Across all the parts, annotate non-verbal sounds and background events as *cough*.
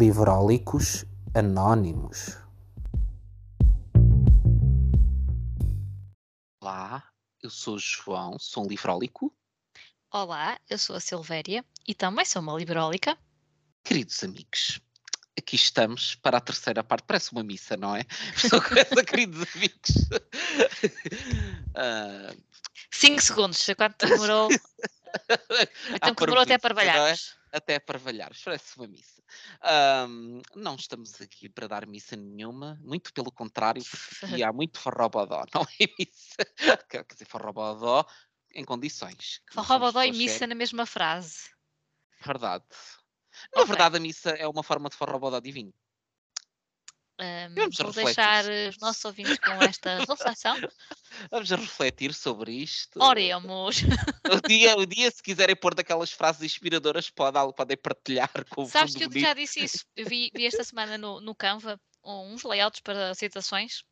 Livrólicos Anónimos. Olá, eu sou o João, sou um livrólico. Olá, eu sou a Silvéria e também sou uma librólica. Queridos amigos, aqui estamos para a terceira parte. Parece uma missa, não é? *laughs* Estou com essa, queridos amigos. *laughs* Ah, 5 segundos, quanto demorou? *laughs* O tempo que demorou até para não é? balharmos. Até para valhares, parece uma missa. Ahm, não estamos aqui para dar missa nenhuma, muito pelo contrário, *laughs* porque há muito forrobodó, *laughs* não é missa? Quer dizer, forrobodó em condições. Forrobodó e missa na mesma frase. Verdade. Na verdade, a missa é uma forma de forrobodó divino. Ahm, Vamos vou deixar os nossos ouvintes com esta reflexão. *laughs* Vamos refletir sobre isto. Oremos. O dia, o dia, se quiserem pôr daquelas frases inspiradoras, podem, podem partilhar com o Sabes que eu já disse isso. Eu vi, vi esta semana no, no Canva uns layouts para citações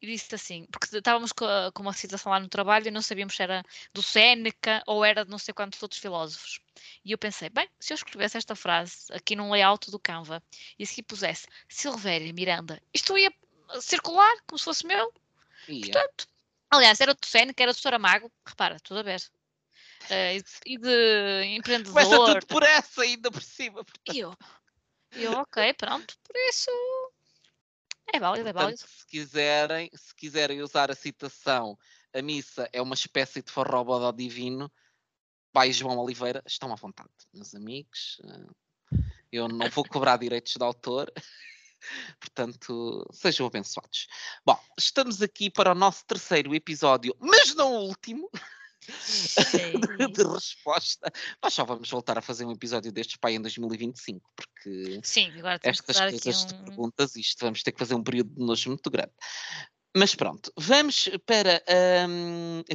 e disse assim, porque estávamos com, uma citação lá no trabalho e não sabíamos se era do Séneca ou era de não sei quantos outros filósofos. E eu pensei, bem, se eu escrevesse esta frase aqui num layout do Canva e se pusesse Silvéria Miranda, isto ia circular como se fosse meu. Portanto, aliás, era do Séneca, era do Saramago, repara, tudo a ver. Eh, e- de empreendedor. Começa tudo por essa ainda por cima. portanto. E eu, eu, ok, pronto, por isso é válido, é válido. Portanto, se quiserem, se quiserem usar a citação, a missa é uma espécie de forrobodó divino, pai João Oliveira, estão à vontade, meus amigos. Eu não vou cobrar direitos de autor, *laughs* portanto, sejam abençoados. Bom, estamos aqui para o nosso terceiro episódio, mas não o último, *laughs* de, de resposta. Nós só vamos voltar a fazer um episódio destes pai em 2025, porque Sim, agora estas coisas de um... perguntas, isto vamos ter que fazer um período de nojo muito grande. Mas pronto, vamos para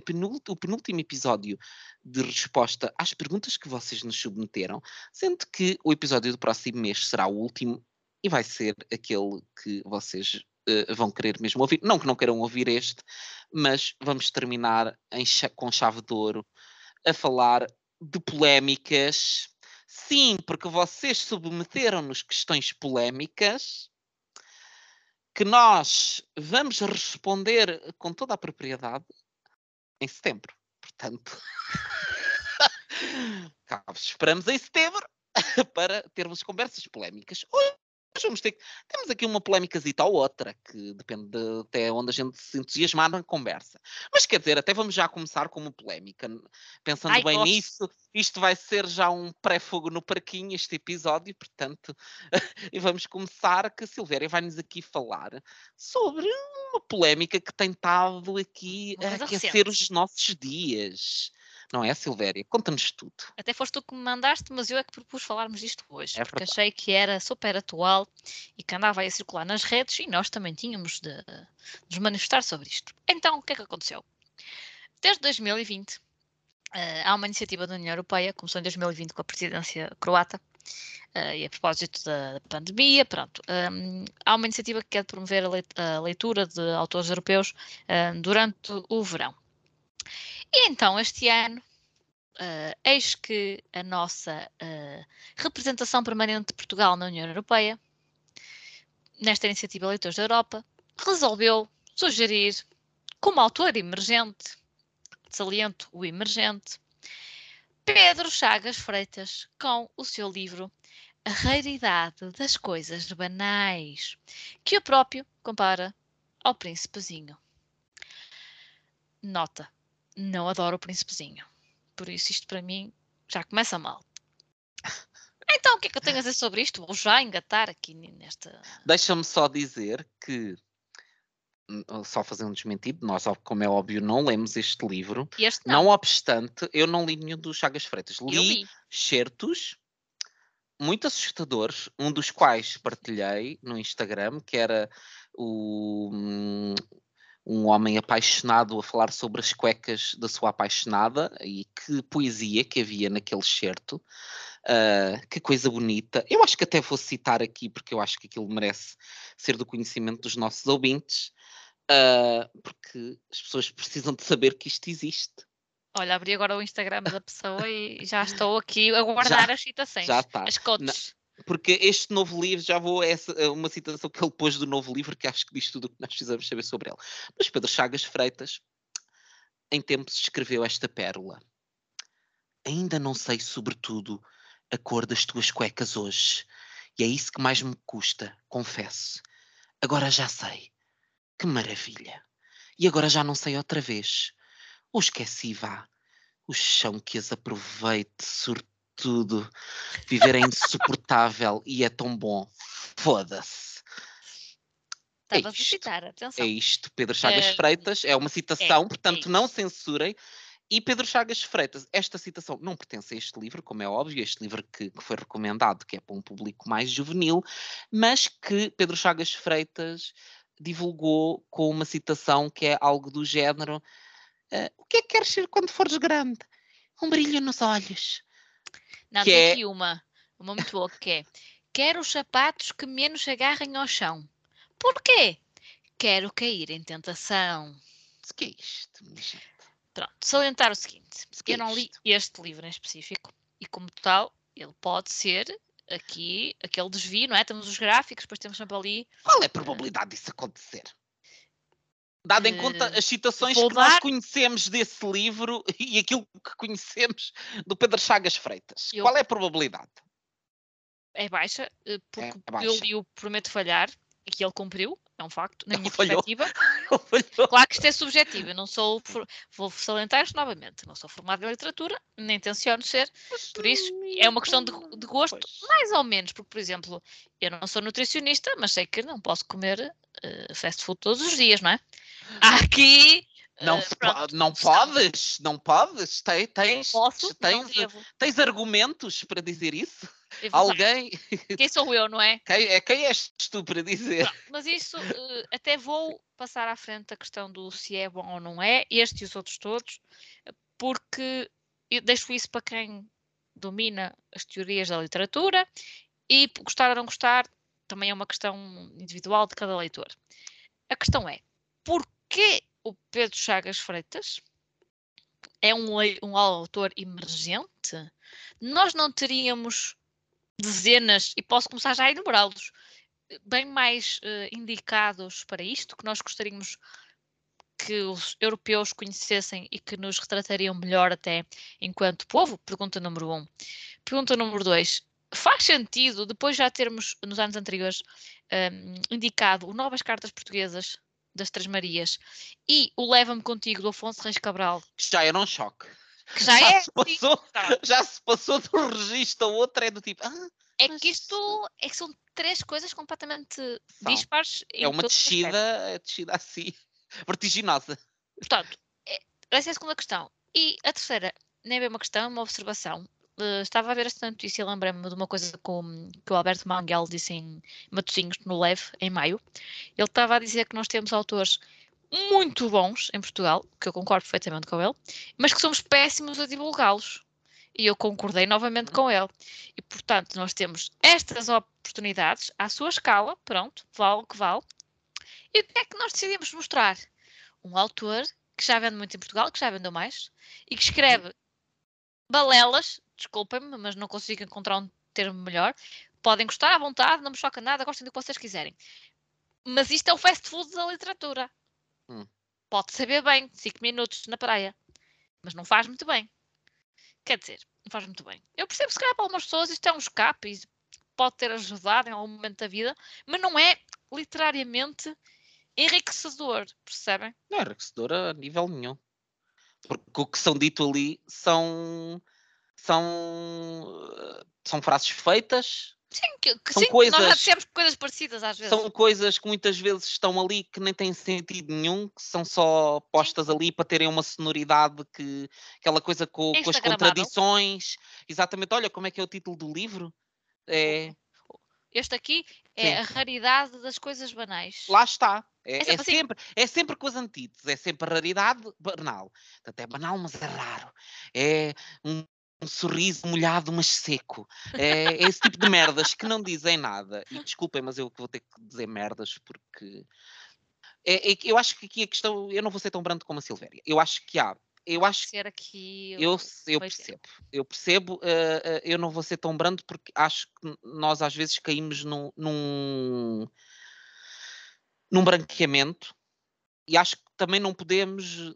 penul- o penúltimo episódio de resposta às perguntas que vocês nos submeteram, sendo que o episódio do próximo mês será o último e vai ser aquele que vocês eh, vão querer mesmo ouvir. Não que não queiram ouvir este, mas vamos terminar com chave de ouro a falar de polémicas. Sim, porque vocês submeteram-nos questões polémicas que nós vamos responder com toda a propriedade em setembro. Portanto, *laughs* esperamos em setembro *laughs* para termos conversas polémicas. Hoje vamos ter que- temos aqui uma polémicazita ou outra, que depende de até onde a gente se entusiasmar na conversa. Mas quer dizer, até vamos já começar com uma polémica. Pensando Ai, bem gosto. nisso, isto vai ser já um pré-fogo no parquinho, este episódio, portanto, *laughs* e vamos começar que a Silvéria vai-nos aqui falar sobre uma polémica que tem estado aqui a aquecer os nossos dias. Não é, Silvéria? Conta-nos tudo. Até foste tu que me mandaste, mas eu é que propus falarmos disto hoje, É porque achei que era super atual e que andava aí a circular nas redes e nós também tínhamos de nos manifestar sobre isto. Então, o que é que aconteceu? Desde 2020, eh, há uma iniciativa da União Europeia, começou em 2020 com a presidência croata, eh, e a propósito da, da pandemia, pronto, hum, há uma iniciativa que quer promover a leit- a leitura de autores europeus eh, durante o verão. E então, este ano, eh, eis que a nossa eh, representação permanente de Portugal na União Europeia, nesta iniciativa Leitores da Europa, resolveu sugerir como autor emergente, saliento o emergente, Pedro Chagas Freitas com o seu livro A Raridade das Coisas Banais, que o próprio compara ao Príncipezinho. Nota, não adoro o Príncipezinho. Por isso isto para mim já começa mal. *laughs* Então, o que é que eu tenho a dizer sobre isto? Vou já engatar aqui nesta. Deixa-me só dizer que, hum, só fazer um desmentido, nós, como é óbvio, não lemos este livro. Este não, Não obstante, eu não li nenhum dos Chagas Freitas. eu Li li. certos muito assustadores, um dos quais partilhei no Instagram, que era o, hum, um homem apaixonado a falar sobre as cuecas da sua apaixonada e que poesia que havia naquele certo. Ah, que coisa bonita. Eu acho que até vou citar aqui, porque eu acho que aquilo merece ser do conhecimento dos nossos ouvintes, ah, porque as pessoas precisam de saber que isto existe. Olha, abri agora o Instagram da pessoa e já estou aqui a *laughs* guardar as citações. já está. As cotes. Porque este novo livro, já vou essa, uma citação que ele pôs do novo livro, que acho que diz tudo o que nós precisamos saber sobre ele. Mas Pedro Chagas Freitas, em tempos, escreveu esta pérola. Ainda não sei, sobretudo, a cor das tuas cuecas hoje. E é isso que mais me custa, confesso. Agora já sei. Que maravilha. E agora já não sei outra vez. Ou esqueci, vá. O chão que as aproveite, sobretudo. Viver é insuportável e é tão bom. Foda-se. É Estava a isto. citar, atenção. É isto, Pedro Chagas Eh, Freitas, é uma citação, é portanto não censurem. E Pedro Chagas Freitas, esta citação não pertence a este livro, como é óbvio, este livro que, que foi recomendado, que é para um público mais juvenil, mas que Pedro Chagas Freitas divulgou com uma citação que é algo do género: eh, O que é que queres ser quando fores grande? Um brilho nos olhos. Não, que tem é- aqui uma, uma muito boa que é Quero os sapatos que menos agarrem ao chão. Porquê? Quero cair em tentação. Que é isto? Pronto, salientar o seguinte: é eu não li este livro em específico e, como tal, ele pode ser aqui aquele desvio, não é? Temos os gráficos, depois temos sempre ali. Qual é a probabilidade disso acontecer? Dado em conta Eh, as citações vou que nós conhecemos desse livro *laughs* e aquilo que conhecemos do Pedro Chagas Freitas. Eu- Qual é a probabilidade? É baixa, eh, porque é eu baixa. li o Prometo Falhar e que ele cumpriu, é um facto, na minha falhou. perspectiva. *laughs* Claro que isto é subjetivo, eu não sou, vou salientar isto novamente, não sou formada em literatura, nem tenciono ser, por isso é uma questão de, de gosto, Pois. mais ou menos, porque, por exemplo, eu não sou nutricionista, mas sei que não posso comer eh, fast food todos os dias, não é? *laughs* Há aqui. Não, eh, se pronto, pode, não podes, não podes. Tens, tens, Posso, não tens, tens argumentos para dizer isso? É. Alguém? Quem sou eu, não é? Quem, é, quem és tu para dizer? Pronto, mas isso eh, até vou passar à frente a questão do se é bom ou não é, este e os outros todos, porque eu deixo isso para quem domina as teorias da literatura e gostar ou não gostar também é uma questão individual de cada leitor. A questão é, porquê o Pedro Chagas Freitas é um, um autor emergente? Nós não teríamos dezenas, e posso começar já a enumerá-los, bem mais eh, indicados para isto, que nós gostaríamos que os europeus conhecessem e que nos retratariam melhor até enquanto povo? Pergunta número um. Pergunta número dois. Faz sentido, depois já termos, nos anos anteriores, hum, indicado o Novas Cartas Portuguesas das Três Marias e o Leva-me Contigo do Afonso Reis Cabral, já era um choque. Que já, Já é, se passou, tá. já se passou de um registro a outro, é do tipo, ah, é mas que isto é que são três coisas completamente São. dispares. é uma descida, é descida assim, *laughs* vertiginosa. Portanto, é- essa é a segunda questão. E a terceira, nem é bem uma questão, é uma observação. Eh, estava a ver esta notícia e lembrei-me de uma coisa com, que o Alberto Manguel disse em Matosinhos, no Leve, em maio. Ele estava a dizer que nós temos autores muito bons em Portugal, que eu concordo perfeitamente com ele, mas que somos péssimos a divulgá-los. E eu concordei novamente com ele. E, portanto, nós temos estas oportunidades à sua escala, pronto, vale o que vale. E o que é que nós decidimos mostrar? Um autor que já vende muito em Portugal, que já vendeu mais, e que escreve balelas, desculpem-me, mas não consigo encontrar um termo melhor. Podem gostar à vontade, não me choca nada, gostem do que vocês quiserem. Mas isto é o fast food da literatura. Hum. Pode saber bem, 5 minutos na praia, mas não faz muito bem. Quer dizer, não faz muito bem. Eu percebo, se calhar, para algumas pessoas isto é um escape e pode ter ajudado em algum momento da vida, mas não é literariamente enriquecedor, percebem? Não é enriquecedora a nível nenhum. Porque o que são dito ali são. são. eh, são frases feitas, Sim, que, que São sim, nós já coisas- coisas parecidas às vezes. são coisas que muitas vezes estão ali que nem têm sentido nenhum, que são só postas ali para terem uma sonoridade que. aquela coisa com, É com as contradições. Exatamente, olha como é que é o título do livro. É, Este aqui é Sim. a raridade das coisas banais. lá está. É, É é sempre assim. sempre, é sempre com as antíteses, é sempre a raridade banal. Portanto, é banal, mas é raro. É um, um sorriso molhado, mas seco. É, é esse tipo de merdas que não dizem nada. E desculpem, mas eu que vou ter que dizer merdas porque. É, é que eu acho que aqui a questão. Eu não vou ser tão brando como a Silvéria. Eu acho que há eu acho ser aqui. eu, eu percebo, eu percebo, eh, eu não vou ser tão brando porque acho que nós às vezes caímos num, num, num branqueamento e acho que também não podemos,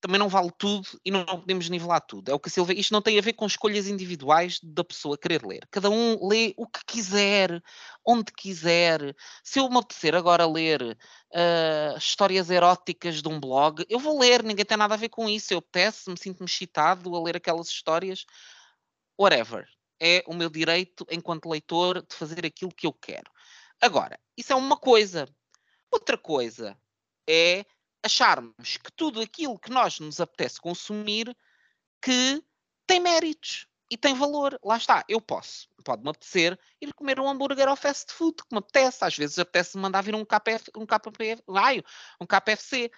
também não vale tudo e não podemos nivelar tudo. É o que a Silvia, isto não tem a ver com escolhas individuais da pessoa querer ler. Cada um lê o que quiser, onde quiser. Se eu me apetecer agora ler ah, histórias eróticas de um blog, eu vou ler, ninguém tem nada a ver com isso. Eu apetece, me sinto-me excitado a ler aquelas histórias, whatever. É o meu direito, enquanto leitor, de fazer aquilo que eu quero. Agora, isso é uma coisa. Outra coisa é acharmos que tudo aquilo que nós nos apetece consumir que tem méritos e tem valor. Lá está, eu posso, pode-me apetecer ir comer um hambúrguer ao fast food, que me apetece. Às vezes apetece-me mandar vir um KPF, um KPF, ai, um KFC.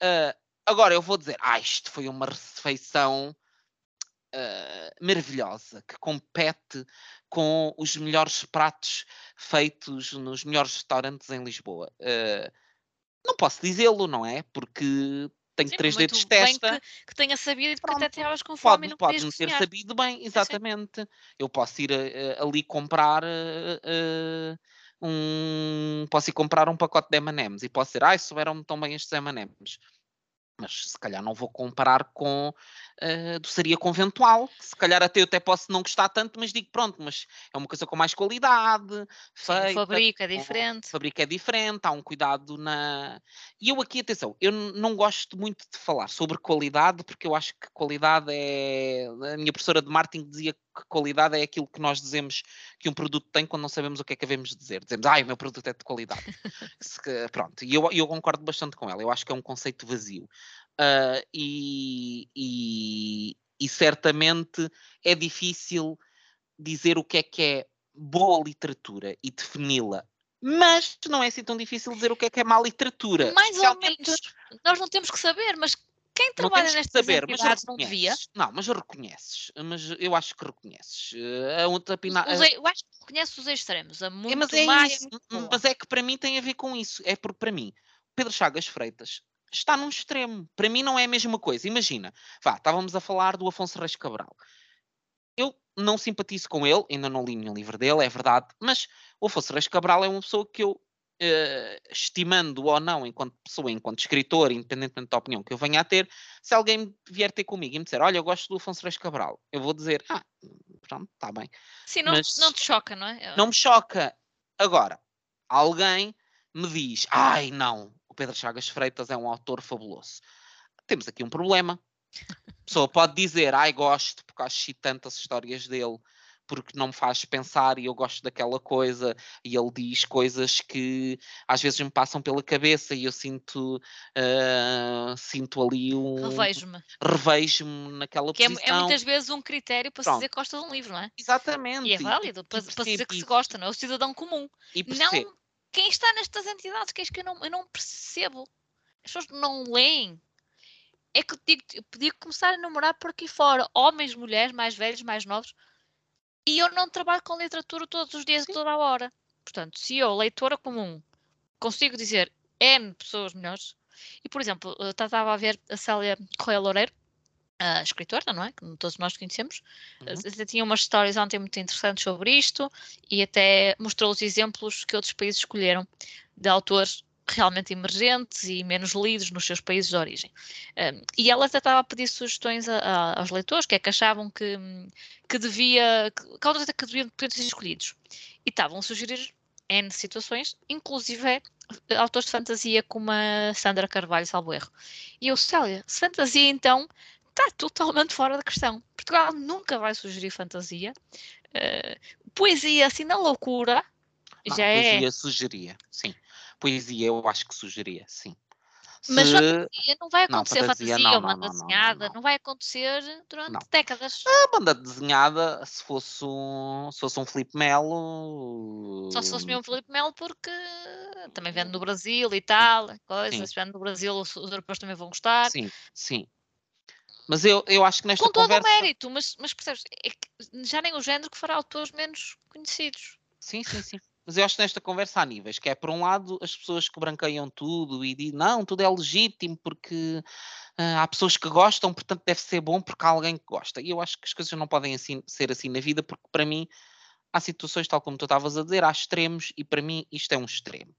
Ah, agora eu vou dizer, ah, isto foi uma refeição ah, maravilhosa, que compete com os melhores pratos feitos nos melhores restaurantes em Lisboa. Ah, não posso dizê-lo, não é? Porque tenho Sim, três dedos de testa. Que, que tenha sabido que até Pronto, estavas com fome e Pode, não pode me ter cozinhar. sabido bem, exatamente. Eu posso ir eh, ali comprar eh, um. Posso ir comprar um pacote de M&M's e posso dizer, ai, souberam-me tão bem estes M&M's. Mas se calhar não vou comparar com a doçaria conventual. Se calhar até eu até posso não gostar tanto, mas digo, pronto, mas é uma coisa com mais qualidade, Sim, o feita, fabrico é diferente. o fabrico é diferente, há um cuidado na. E eu aqui, atenção, eu não gosto muito de falar sobre qualidade, porque eu acho que qualidade é. A minha professora de marketing dizia que qualidade é aquilo que nós dizemos que um produto tem quando não sabemos o que é que devemos dizer. Dizemos, ai, o meu produto é de qualidade. *laughs* Que- pronto, e eu, eu concordo bastante com ela, eu acho que é um conceito vazio. Ah, e, e, e certamente é difícil dizer o que é que é boa literatura e defini-la. Mas não é assim tão difícil dizer o que é que é má literatura. Mais ou menos. Nós não temos que saber, mas quem Não trabalha nestas saber, mas entidades não devia. reconheces. Não, mas reconheces. Mas eu acho que reconheces. Eh, A outra pina- os eu acho que conhece os extremos. A É, muito mas é má e a isso. muito m- boa. Mas é que para mim tem a ver com isso. É porque para mim, Pedro Chagas Freitas está num extremo. Para mim não é a mesma coisa. Imagina, vá, estávamos a falar do Afonso Reis Cabral. Eu não simpatizo com ele, ainda não li nenhum livro dele, é verdade, mas o Afonso Reis Cabral é uma pessoa que eu, eh, estimando ou não enquanto pessoa, enquanto escritor, independentemente da opinião que eu venha a ter, se alguém vier ter comigo e me disser, olha, eu gosto do Afonso Reis Cabral, eu vou dizer, ah, pronto, está bem. Sim, não, mas- não te choca, não é? Não me choca. Agora, alguém me diz: ai não, o Pedro Chagas Freitas é um autor fabuloso. Temos aqui um problema. A pessoa pode dizer: ai, gosto porque acho excitante as histórias dele, porque não me faz pensar e eu gosto daquela coisa. E ele diz coisas que às vezes me passam pela cabeça e eu sinto, ah, sinto ali um. Revejo-me. Revejo-me naquela Que é, posição. é muitas vezes um critério para se Pronto. dizer que gosta de um livro, não é? Exatamente. E é válido para, e para se dizer que se gosta, não é? O cidadão comum. E percebo. Não quem está nestas entidades, que é isso que eu não, eu não percebo. As pessoas não leem. É que eu, digo, eu podia começar a namorar por aqui fora, homens, mulheres, mais velhos, mais novos, e eu não trabalho com literatura todos os dias, Sim. toda a hora. Portanto, se eu, leitora comum, consigo dizer N pessoas melhores, e por exemplo, estava a ver a Célia Correia Loureiro, a escritora, não é? Que todos nós conhecemos, Uhum. até tinha umas histórias ontem muito interessantes sobre isto e até mostrou os exemplos que outros países escolheram de autores realmente emergentes e menos lidos nos seus países de origem. Um, e ela até estava a pedir sugestões a- a- aos leitores, que é que achavam que, que devia, que, que é deviam, ser escolhidos. E estavam a sugerir N situações, inclusive autores de fantasia como a Sandra Carvalho, salvo erro. E eu, Célia, se fantasia então está totalmente fora da questão. Portugal nunca vai sugerir fantasia. Eh, poesia, assim, na loucura, Não, já é. poesia sugeria, sim. Poesia eu acho que sugeria, sim. Mas Se- fantasia não vai Não, acontecer fantasia fantasia, não, ou não, não, não, não, desenhada, não. não vai acontecer durante Não. décadas. A banda desenhada, se fosse um, se fosse um Filipe Melo. Só se fosse mesmo Filipe Melo, porque também vende no Brasil e tal, coisas, Sim. se vende no Brasil, os, europeus também vão gostar. Sim, sim. Mas eu, eu acho que nesta Com todo conversa. o mérito, mas, mas percebes, é já nem o género que fará autores menos conhecidos. Sim, sim, sim. Mas eu acho que nesta conversa há níveis, que é por um lado as pessoas que branqueiam tudo e dizem não, tudo é legítimo porque uh, há pessoas que gostam, portanto deve ser bom porque há alguém que gosta. E eu acho que as coisas não podem assim, ser assim na vida, porque para mim há situações, tal como tu estavas a dizer, há extremos e para mim isto é um extremo.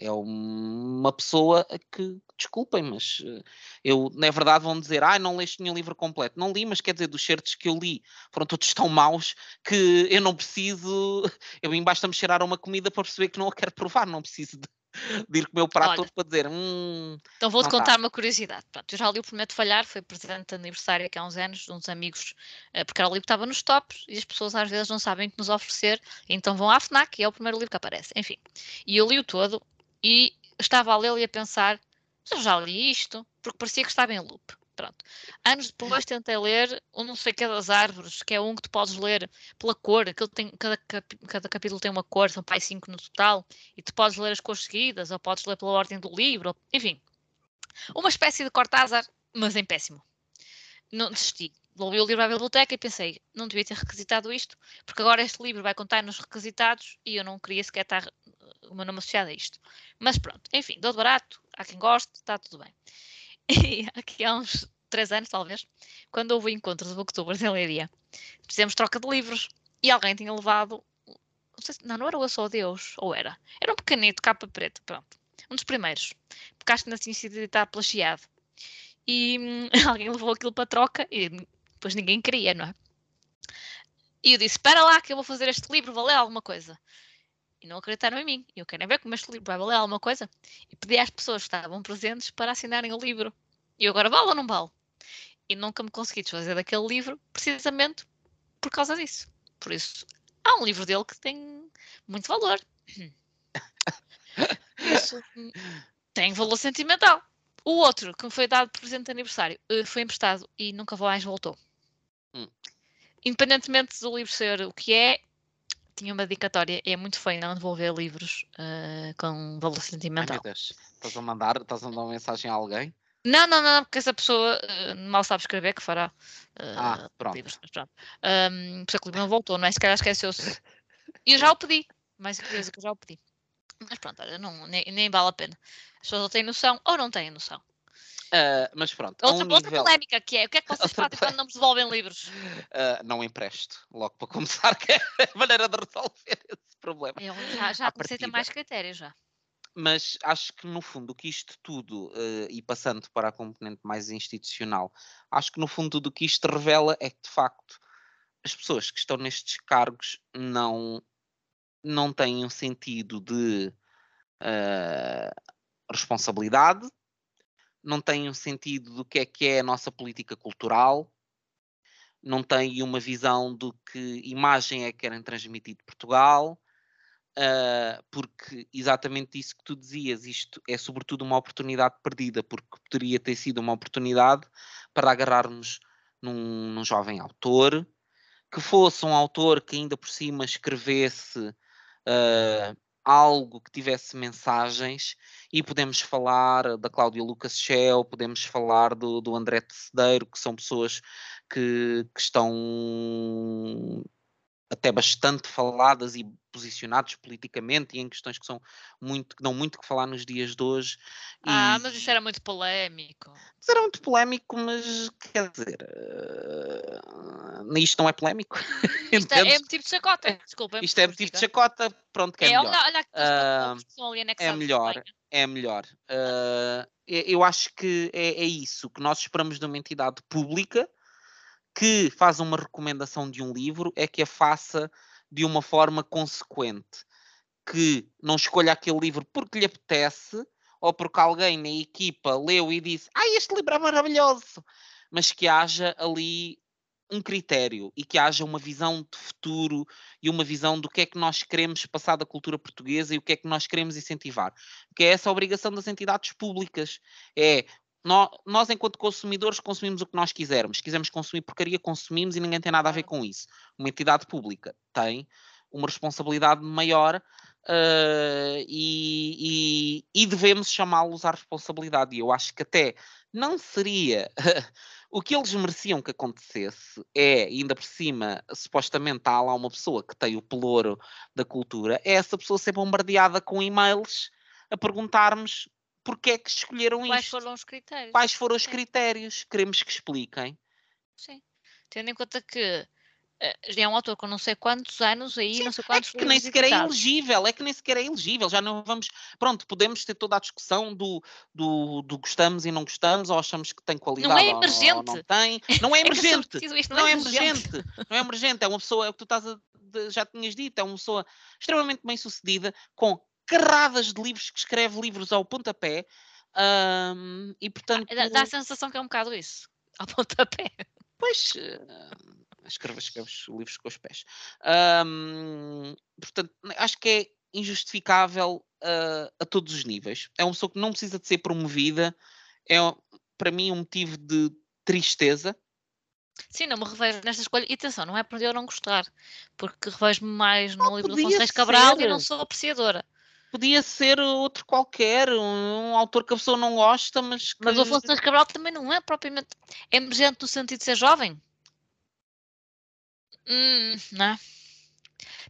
É uma pessoa que, desculpem, mas eh, eu, na verdade, vão dizer, ah, não leste nenhum livro completo. Não li, mas quer dizer, dos certos que eu li foram todos tão maus que eu não preciso, *laughs* eu vim basta-me cheirar uma comida para perceber que não a quero provar, não preciso de, *laughs* de ir comer o prato Olha, todo para dizer, hum, Então vou-te contar tá. uma curiosidade. Pronto, eu já li o Prometo Falhar, foi presente de aniversário aqui há uns anos, de uns amigos, eh, porque era o livro que estava nos tops e as pessoas às vezes não sabem o que nos oferecer, então vão à FNAC e é o primeiro livro que aparece. Enfim, e eu li o todo e estava a lê-lo e a pensar, eu já li isto, porque parecia que estava em loop. Pronto. Anos depois tentei ler o não sei que das árvores, que é um que tu podes ler pela cor, aquilo tem, cada, cada capítulo tem uma cor, são pai cinco no total, e tu podes ler as cores seguidas, ou podes ler pela ordem do livro, enfim. Uma espécie de Cortázar, mas em péssimo. Não desisti. Devolvi o livro à biblioteca e pensei, não devia ter requisitado isto, porque agora este livro vai contar nos requisitados e eu não queria sequer estar o meu nome associado a isto. Mas pronto, enfim, dou de barato, há quem goste, está tudo bem. *laughs* E aqui há uns três anos, talvez, quando houve o encontro de Booktubers em Leiria, fizemos troca de livros e alguém tinha levado. Não, sei se, não, não era o Sou Deus, ou era? Era um pequenito, capa preta, pronto. Um dos primeiros. Porque acho que ainda tinha sido editado pela Chiado. E hum, *laughs* alguém levou aquilo para troca e depois ninguém queria, não é? E eu disse: Espera lá, que eu vou fazer este livro valer alguma coisa e não acreditaram em mim. Eu quero ver como este livro vai valer alguma coisa. E pedi às pessoas que estavam presentes para assinarem o livro. E eu agora vale ou não vale? E nunca me consegui desfazer daquele livro, precisamente por causa disso. Por isso, há um livro dele que tem muito valor. *laughs* Isso tem valor sentimental. O outro, que me foi dado de presente de aniversário, eh, foi emprestado e nunca mais voltou. Hum. Independentemente do livro ser o que é, tinha uma dedicatória. É muito feio não devolver livros uh, com valor sentimental. Ai, estás a mandar, estás a mandar uma mensagem a alguém? Não, não, não, porque essa pessoa uh, mal sabe escrever que fará uh, ah, pronto. livros. pronto. Um, por isso que o livro não voltou, não é? Se calhar esqueceu-se. E eu já o pedi. Mais curioso que eu já o pedi. Mas pronto, olha, não, nem, nem vale a pena. As pessoas ou têm noção ou não têm noção. Uh, mas pronto. Outra, um outra nível... polémica que é: o que é que *laughs* vocês fazem quando não vos devolvem livros? Uh, não empresto, logo para começar, *laughs* que é a maneira de resolver esse problema. Eu já, já comecei a ter mais critérios já. Mas acho que no fundo o que isto tudo, uh, e passando para a componente mais institucional, acho que no fundo tudo o que isto revela é que de facto as pessoas que estão nestes cargos não, não têm um sentido de responsabilidade, não têm um sentido do que é que é a nossa política cultural, não têm uma visão do que imagem é que querem transmitir de Portugal, uh, porque exatamente isso que tu dizias, isto é sobretudo uma oportunidade perdida, porque poderia ter sido uma oportunidade para agarrarmos num, num jovem autor, que fosse um autor que ainda por cima escrevesse uh, algo que tivesse mensagens e podemos falar da Cláudia Lucas Shell, podemos falar do, do André Tecedeiro, que são pessoas que, que estão até bastante faladas e posicionados politicamente e em questões que são muito que dão muito que falar nos dias de hoje. Ah, e... mas isso era muito polémico. Isso era muito polémico, mas quer dizer, uh, isto não é polémico. *laughs* Isto é, é motivo de chacota, desculpa. É isto é motivo de chacota, pronto, que é, é melhor. Olha, olha uh, é melhor, é melhor. Uh, eu acho que é, é isso que nós esperamos de uma entidade pública que faz uma recomendação de um livro é que a faça de uma forma consequente. Que não escolha aquele livro porque lhe apetece ou porque alguém na equipa leu e disse: Ah, este livro é maravilhoso! Mas que haja ali um critério e que haja uma visão de futuro e uma visão do que é que nós queremos passar da cultura portuguesa e o que é que nós queremos incentivar. Que é essa obrigação das entidades públicas. É nós, nós, enquanto consumidores, consumimos o que nós quisermos. Se quisermos consumir porcaria, consumimos e ninguém tem nada a ver com isso. Uma entidade pública tem uma responsabilidade maior uh, e, e, e, devemos chamá-los à responsabilidade. E eu acho que até não seria *laughs* o que eles mereciam que acontecesse é, ainda por cima, supostamente há lá uma pessoa que tem o pelouro da cultura, é essa pessoa ser bombardeada com e-mails a perguntar-nos porque é que escolheram Quais isto. Quais foram os critérios? Quais foram os critérios? Queremos que expliquem. Sim. Tendo em conta que eh, é um autor com não sei quantos anos aí, Sim, não sei quantos é que nem sequer é elegível, é que nem sequer é elegível, já não vamos, pronto, podemos ter toda a discussão do, do, do gostamos e não gostamos, ou achamos que tem qualidade não é emergente. ou, não tem, *laughs* não é, é emergente, não, não, é, emergente. não é emergente, é uma pessoa, é o que tu estás a, já tinhas dito, é uma pessoa extremamente bem sucedida, com carradas de livros, que escreve livros ao pontapé, um, e portanto... Dá, dá a sensação que é um bocado isso, ao pontapé. Pois, uh, escreve, escreve livros com os pés. Um, portanto, acho que é injustificável uh, a todos os níveis. É uma pessoa que não precisa de ser promovida, é para mim um motivo de tristeza. Sim, não me revejo nesta escolha. E atenção, não é por eu não gostar, porque revejo-me mais no oh, livro do Afonso Reis Cabral ser. e não sou apreciadora. Podia ser outro qualquer, um, um, autor que a pessoa não gosta, mas que... Mas o Afonso Reis Cabral também não é propriamente emergente no sentido de ser jovem. Hum, não. É?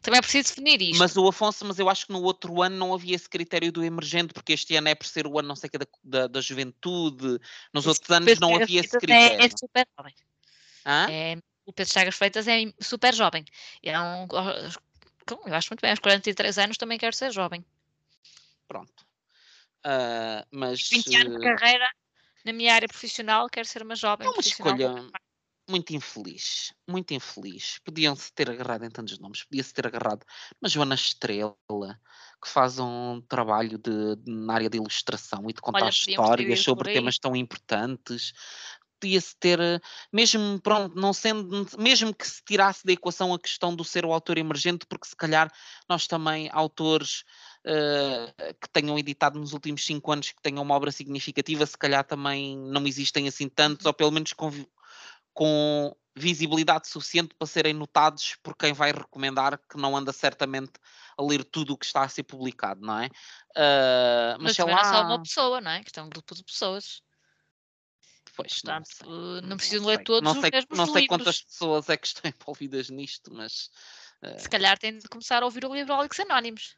Também é preciso definir isto. Mas o Afonso, mas eu acho que no outro ano não havia esse critério do emergente, porque este ano é por ser o ano não sei que da, da, da juventude, nos esse outros anos não havia esse critério. É, é super jovem. É, o Pedro Chagas Freitas é super jovem. É um, eu acho muito bem, aos 43 anos também quero ser jovem. Pronto. Uh, mas 20 anos de carreira na minha área profissional, quero ser uma jovem. É uma escolha muito infeliz, muito infeliz. Podiam-se ter agarrado em tantos nomes, podia-se ter agarrado uma Joana Estrela, que faz um trabalho de, de na área de ilustração e de contar Olha, histórias sobre temas tão importantes. Podia-se ter, mesmo pronto, não sendo, mesmo que se tirasse da equação a questão do ser o autor emergente, porque se calhar nós também, autores uh, que tenham editado nos últimos cinco anos, que tenham uma obra significativa, se calhar também não existem assim tantos, ou pelo menos com visibilidade suficiente para serem notados por quem vai recomendar que não anda certamente a ler tudo o que está a ser publicado, não é? Uh, mas, mas sei lá... não é só uma pessoa, não é? Que é um grupo de pessoas. Pois, Portanto, não, não preciso ler todos não sei, Não sei livros. quantas pessoas é que estão *laughs* envolvidas nisto, mas... Uh... Se calhar tem de começar a ouvir o livro Alex Anónimos.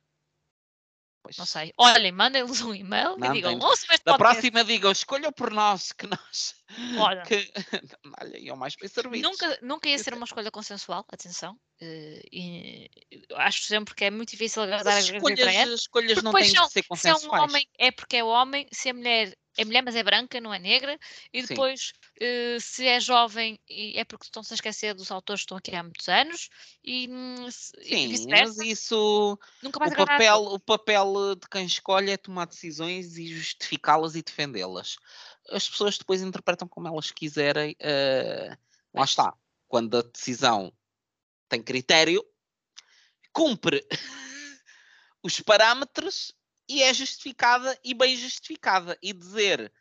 Pois. Não sei. Olhem, mandem-lhes um e-mail e digam, ouçam este Da próxima digam, escolham por nós, que nós... Olha, que... *laughs* Olha, o mais bem servido. Nunca, nunca ia ser uma escolha consensual, atenção. Uh, e, acho sempre que é muito difícil agradar as escolhas, as escolhas não têm de ser consensuais. Se é um homem, é porque é homem, se é mulher, é mulher, mas é branca, não é negra. E depois, uh, se é jovem, é porque estão-se a esquecer dos autores que estão aqui há muitos anos. E, hum, Sim, e mas isso. Nunca mais o, papel, o papel de quem escolhe é tomar decisões e justificá-las e defendê-las. As pessoas depois interpretam como elas quiserem. Uh, lá está. Quando a decisão tem critério, cumpre *laughs* os parâmetros e é justificada e bem justificada. E dizer,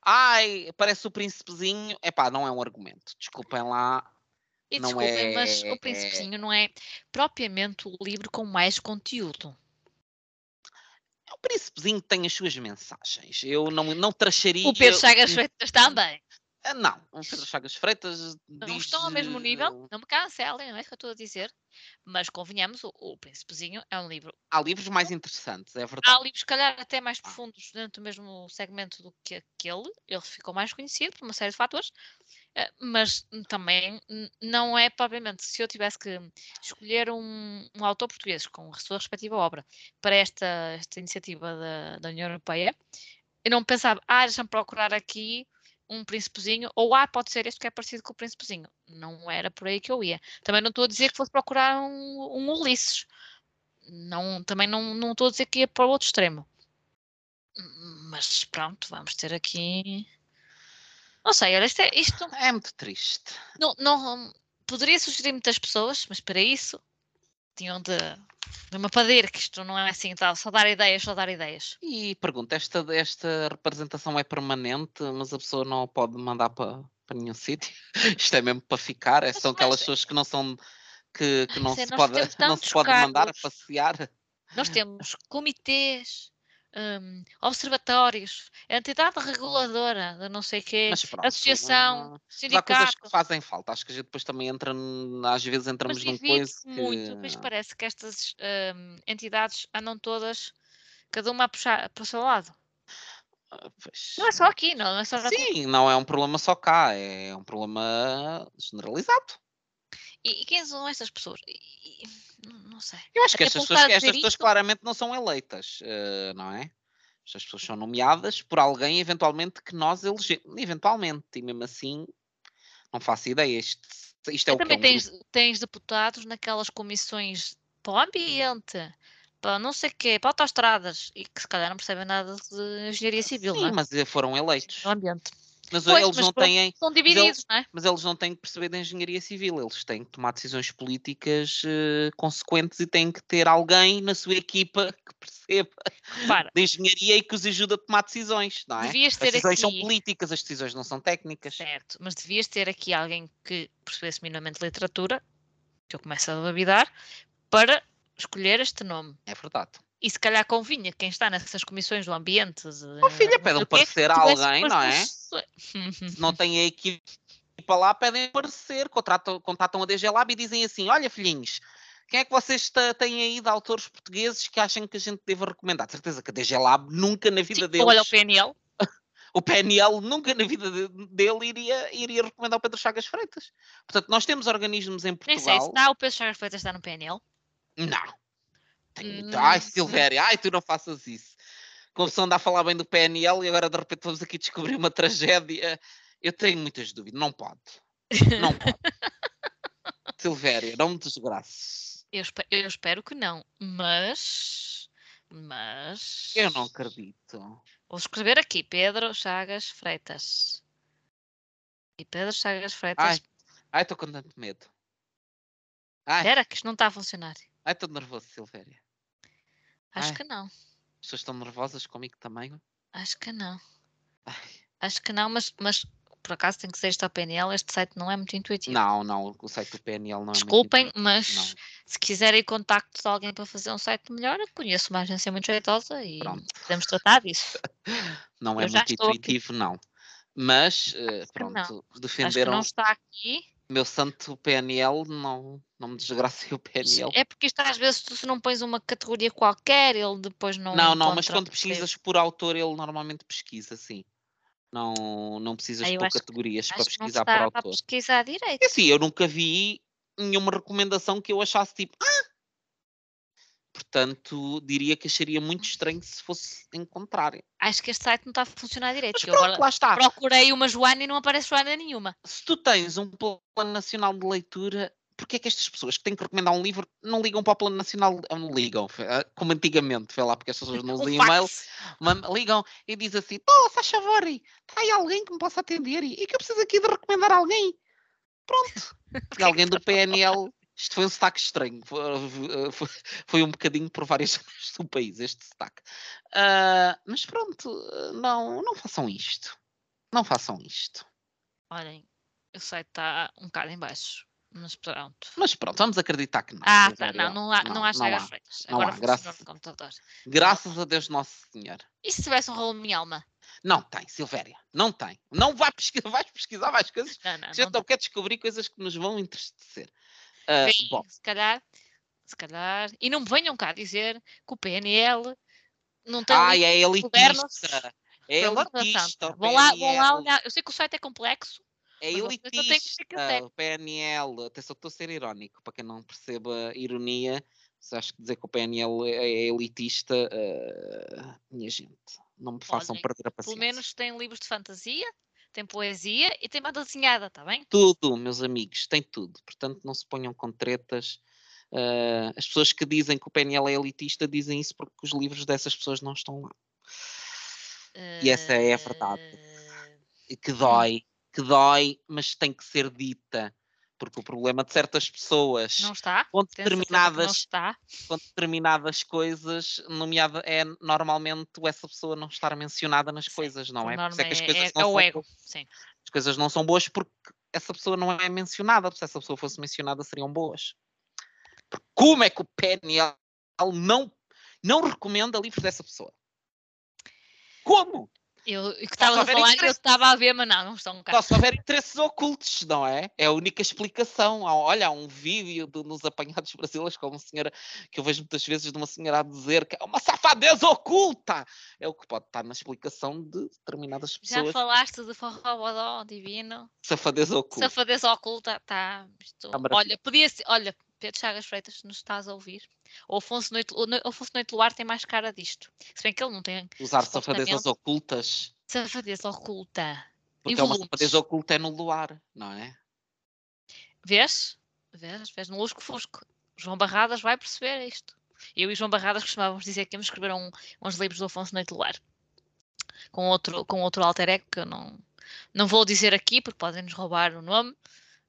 ai, parece o príncipezinho, é pá, não é um argumento. Desculpem lá. E não desculpem, é, mas o príncipezinho não é propriamente o livro com mais conteúdo. É o príncipezinho tem as suas mensagens. Eu não, não tracharia. O Pedro Chagas *laughs* Freitas também. Ah, não, o Pedro Chagas Freitas. Não diz... estão ao mesmo nível, não me cancelem, não é isso que eu estou a dizer. Mas convenhamos, o, o Príncipezinho é um livro. Há livros mais interessantes, é verdade. Há livros, se calhar, até mais profundos dentro do mesmo segmento do que aquele. Ele ficou mais conhecido por uma série de fatores. Eh, mas também não é, propriamente, se eu tivesse que escolher um, um autor português com a sua respectiva obra para esta, esta iniciativa da, da União Europeia, eu não pensava, ah, deixa-me procurar aqui um príncipezinho, ou ah, pode ser este que é parecido com o príncipezinho. Não era por aí que eu ia. Também não estou a dizer que fosse procurar um, um Ulisses. Não, também não, não estou a dizer que ia para o outro extremo. Mas pronto, vamos ter aqui. Não sei, olha, isto é. Isto... É muito triste. Não, não, poderia sugerir muitas pessoas, mas para isso tinham de de uma padeira, que isto não é assim tal, só dar ideias, só dar ideias. E pergunta, esta, esta representação é permanente, mas a pessoa não a pode mandar para, para nenhum *laughs* sítio? Isto é mesmo para ficar? É, são aquelas pessoas que não são que, que não, se pode, não se pode mandar a passear? Nós temos comitês, hum, observatórios, entidade reguladora de não sei o quê, Mas pronto, associação, Mas há coisas sindicato. que fazem falta. Acho que a gente depois também entra, às vezes entramos Mas num coisa que. muito, mas parece que estas hum, entidades andam todas, cada uma a puxar para o seu lado. Ah, pois, Não é só aqui, não, não é só Sim, não é um problema só cá, é um problema generalizado. E, e quem são estas pessoas? E- não, não sei. Eu acho que Até estas por pessoas, estas dizer pessoas isto- claramente não são eleitas, eh, não é? Estas pessoas são nomeadas por alguém, eventualmente, que nós elegemos. Eventualmente, e mesmo assim, não faço ideia. Isto, isto é o que também tens, tens deputados naquelas comissões para o ambiente, para não sei o quê, para autoestradas, e que se calhar não percebem nada de engenharia civil, Sim, não é? mas eh, foram eleitos. No ambiente. Mas Pois, eles mas não pronto. têm. São divididos, não é? Mas eles não têm que perceber da engenharia civil, eles têm que tomar decisões políticas eh, consequentes e têm que ter alguém na sua equipa que perceba Repara, de engenharia e que os ajude a tomar decisões, não é? devias As ter decisões são aqui, políticas, as decisões não são técnicas. certo, mas devias ter aqui alguém que percebesse minimamente literatura, que eu começo a duvidar, para escolher este nome. É verdade. E se calhar convinha quem está nessas comissões do ambiente. De, Oh, filha, não pede sei o quê, parecer a alguém, não é? Se não têm a equipa lá, pedem parecer, contratam, contatam a DG Lab e dizem assim: olha, filhinhos, quem é que vocês têm aí de autores portugueses que acham que a gente deva recomendar? De certeza que a DG Lab nunca na vida Sim, deles, olha o PNL. *laughs* o PNL nunca na vida de- dele iria, iria recomendar o Pedro Chagas Freitas. Portanto, nós temos organismos em Nem sei se Portugal. está o Pedro Chagas Freitas está no PNL. Não. Tem- Hum, Ai. Silvéria, ai, tu não faças isso. Como se anda a falar bem do PNL e agora de repente vamos aqui descobrir uma tragédia. Eu tenho muitas dúvidas. Não pode. Não pode. *laughs* Silvéria, não me desgraçes. Eu, eu espero que não, mas. Mas. Eu não acredito. Vou escrever aqui Pedro Chagas Freitas. E Pedro Chagas Freitas. Ai, ai, estou com tanto medo. Ai, Espera, que isto não está a funcionar. ai, estou nervoso, Silvéria. Acho Ai. que não. As pessoas estão nervosas comigo também. Acho que não. Ai, Acho que não, mas, mas por acaso tem que ser isto ao PNL. Este site não é muito intuitivo. não, não, o site do PNL não é muito Desculpem, intuitivo, mas não. se quiserem contacto de alguém para fazer um site melhor, eu conheço uma agência muito jeitosa e Pronto. podemos tratar disso. *laughs* Não é Eu já muito estou aqui. intuitivo, não. Mas, eh, pronto, Acho que defenderam não está aqui. meu santo PNL, não, não me desgracei o PNL. É porque isto às vezes tu se não pões uma categoria qualquer, ele depois não. Não, não, mas quando pesquisas por autor, ele normalmente pesquisa, sim. Não, não precisas Ah, eu pôr que- categorias para que não pesquisar por autor. pesquisar direito. É assim, eu nunca vi nenhuma recomendação que eu achasse tipo. Ah! Portanto, diria que acharia muito estranho se fosse encontrar. Acho que este site não está a funcionar direito. Mas pronto, agora lá está. procurei uma Joana e não aparece Joana nenhuma. Se tu tens um plano nacional de leitura, porquê é que estas pessoas que têm que recomendar um livro não ligam para o plano nacional? Não ligam, ah, como antigamente, foi lá porque as pessoas não usam *laughs* e-mail. ligam e diz assim: Oh, faz favor, está aí alguém que me possa atender e que eu preciso aqui de recomendar alguém. Pronto. *laughs* Alguém do PNL. Isto foi um sotaque estranho. Foi, foi- foi um bocadinho por várias *laughs* zonas do país, este sotaque. Ah, mas pronto, não, não façam isto. Não façam isto. Olhem, o site está um bocado em baixo. Mas pronto. Mas pronto, vamos acreditar que não. Ah, tá, não, não há, não, há chagas há. feitas. Não Agora há, graças- no computador. Graças a Deus Nosso Senhor. E se tivesse um rolo minha alma? Não tem, Silvéria. Não tem. Não vai pesquisar, *laughs* vais pesquisar mais coisas. Não, não. A gente não não quer descobrir coisas que nos vão entristecer. Ah, Vem, bom, se calhar, se calhar. E não me venham cá dizer que o PNL não tem ai, é elitista. É elitista. Vão lá, vão lá olhar. Eu sei que o site é complexo. É elitista. O PNL. Até só estou a ser irónico. Para quem não perceba ironia, se acho que dizer que o PNL é é elitista, ah, minha gente, não me façam Olhem, perder a Pelo paciência. menos tem livros de fantasia, tem poesia e tem banda desenhada, está bem? Tudo, meus amigos, tem tudo. Portanto, não se ponham com tretas. Ah, as pessoas que dizem que o PNL é elitista dizem isso porque os livros dessas pessoas não estão lá. E essa é a verdade. Eh, E que dói, que dói, mas tem que ser dita. Porque o problema de certas pessoas Não está? com que Não determinadas, está. com determinadas coisas, nomeada é normalmente essa pessoa não estar mencionada nas Sim, coisas, não é? Por isso norma é que as é, coisas é- não é são o ego. boas. Sim. As coisas não são boas porque essa pessoa não é mencionada. Se essa pessoa fosse mencionada, seriam boas. Porque como é que o PNL não. não recomenda livros dessa pessoa. Como? Eu que estava a falar, eu estava a ver, mas não, não estão cá. Só se houver interesses ocultos, não é? É a única explicação. Olha, há um vídeo de, nos apanhados brasileiros com uma senhora que eu vejo muitas vezes de uma senhora a dizer que é uma safadeza oculta. É o que pode estar na explicação de determinadas pessoas. Já falaste de forró divino. Safadeza oculta. Safadeza oculta, tá. Isto... olha, podia ser, olha, Pedro Chagas Freitas, se nos estás a ouvir, o Afonso Noite, o Afonso Noite Luar tem mais cara disto. Se bem que ele não tem. Usar safadezas ocultas. Safadeza oculta. Porque é uma safadeza oculta é no luar, não é? Vês? Vês? Vês no Lusco Fusco. João Barradas vai perceber isto. Eu e João Barradas costumávamos dizer que íamos escrever um, uns livros do Afonso Noite Luar. Com outro, com outro alter ego que eu não, não vou dizer aqui porque podem nos roubar o nome,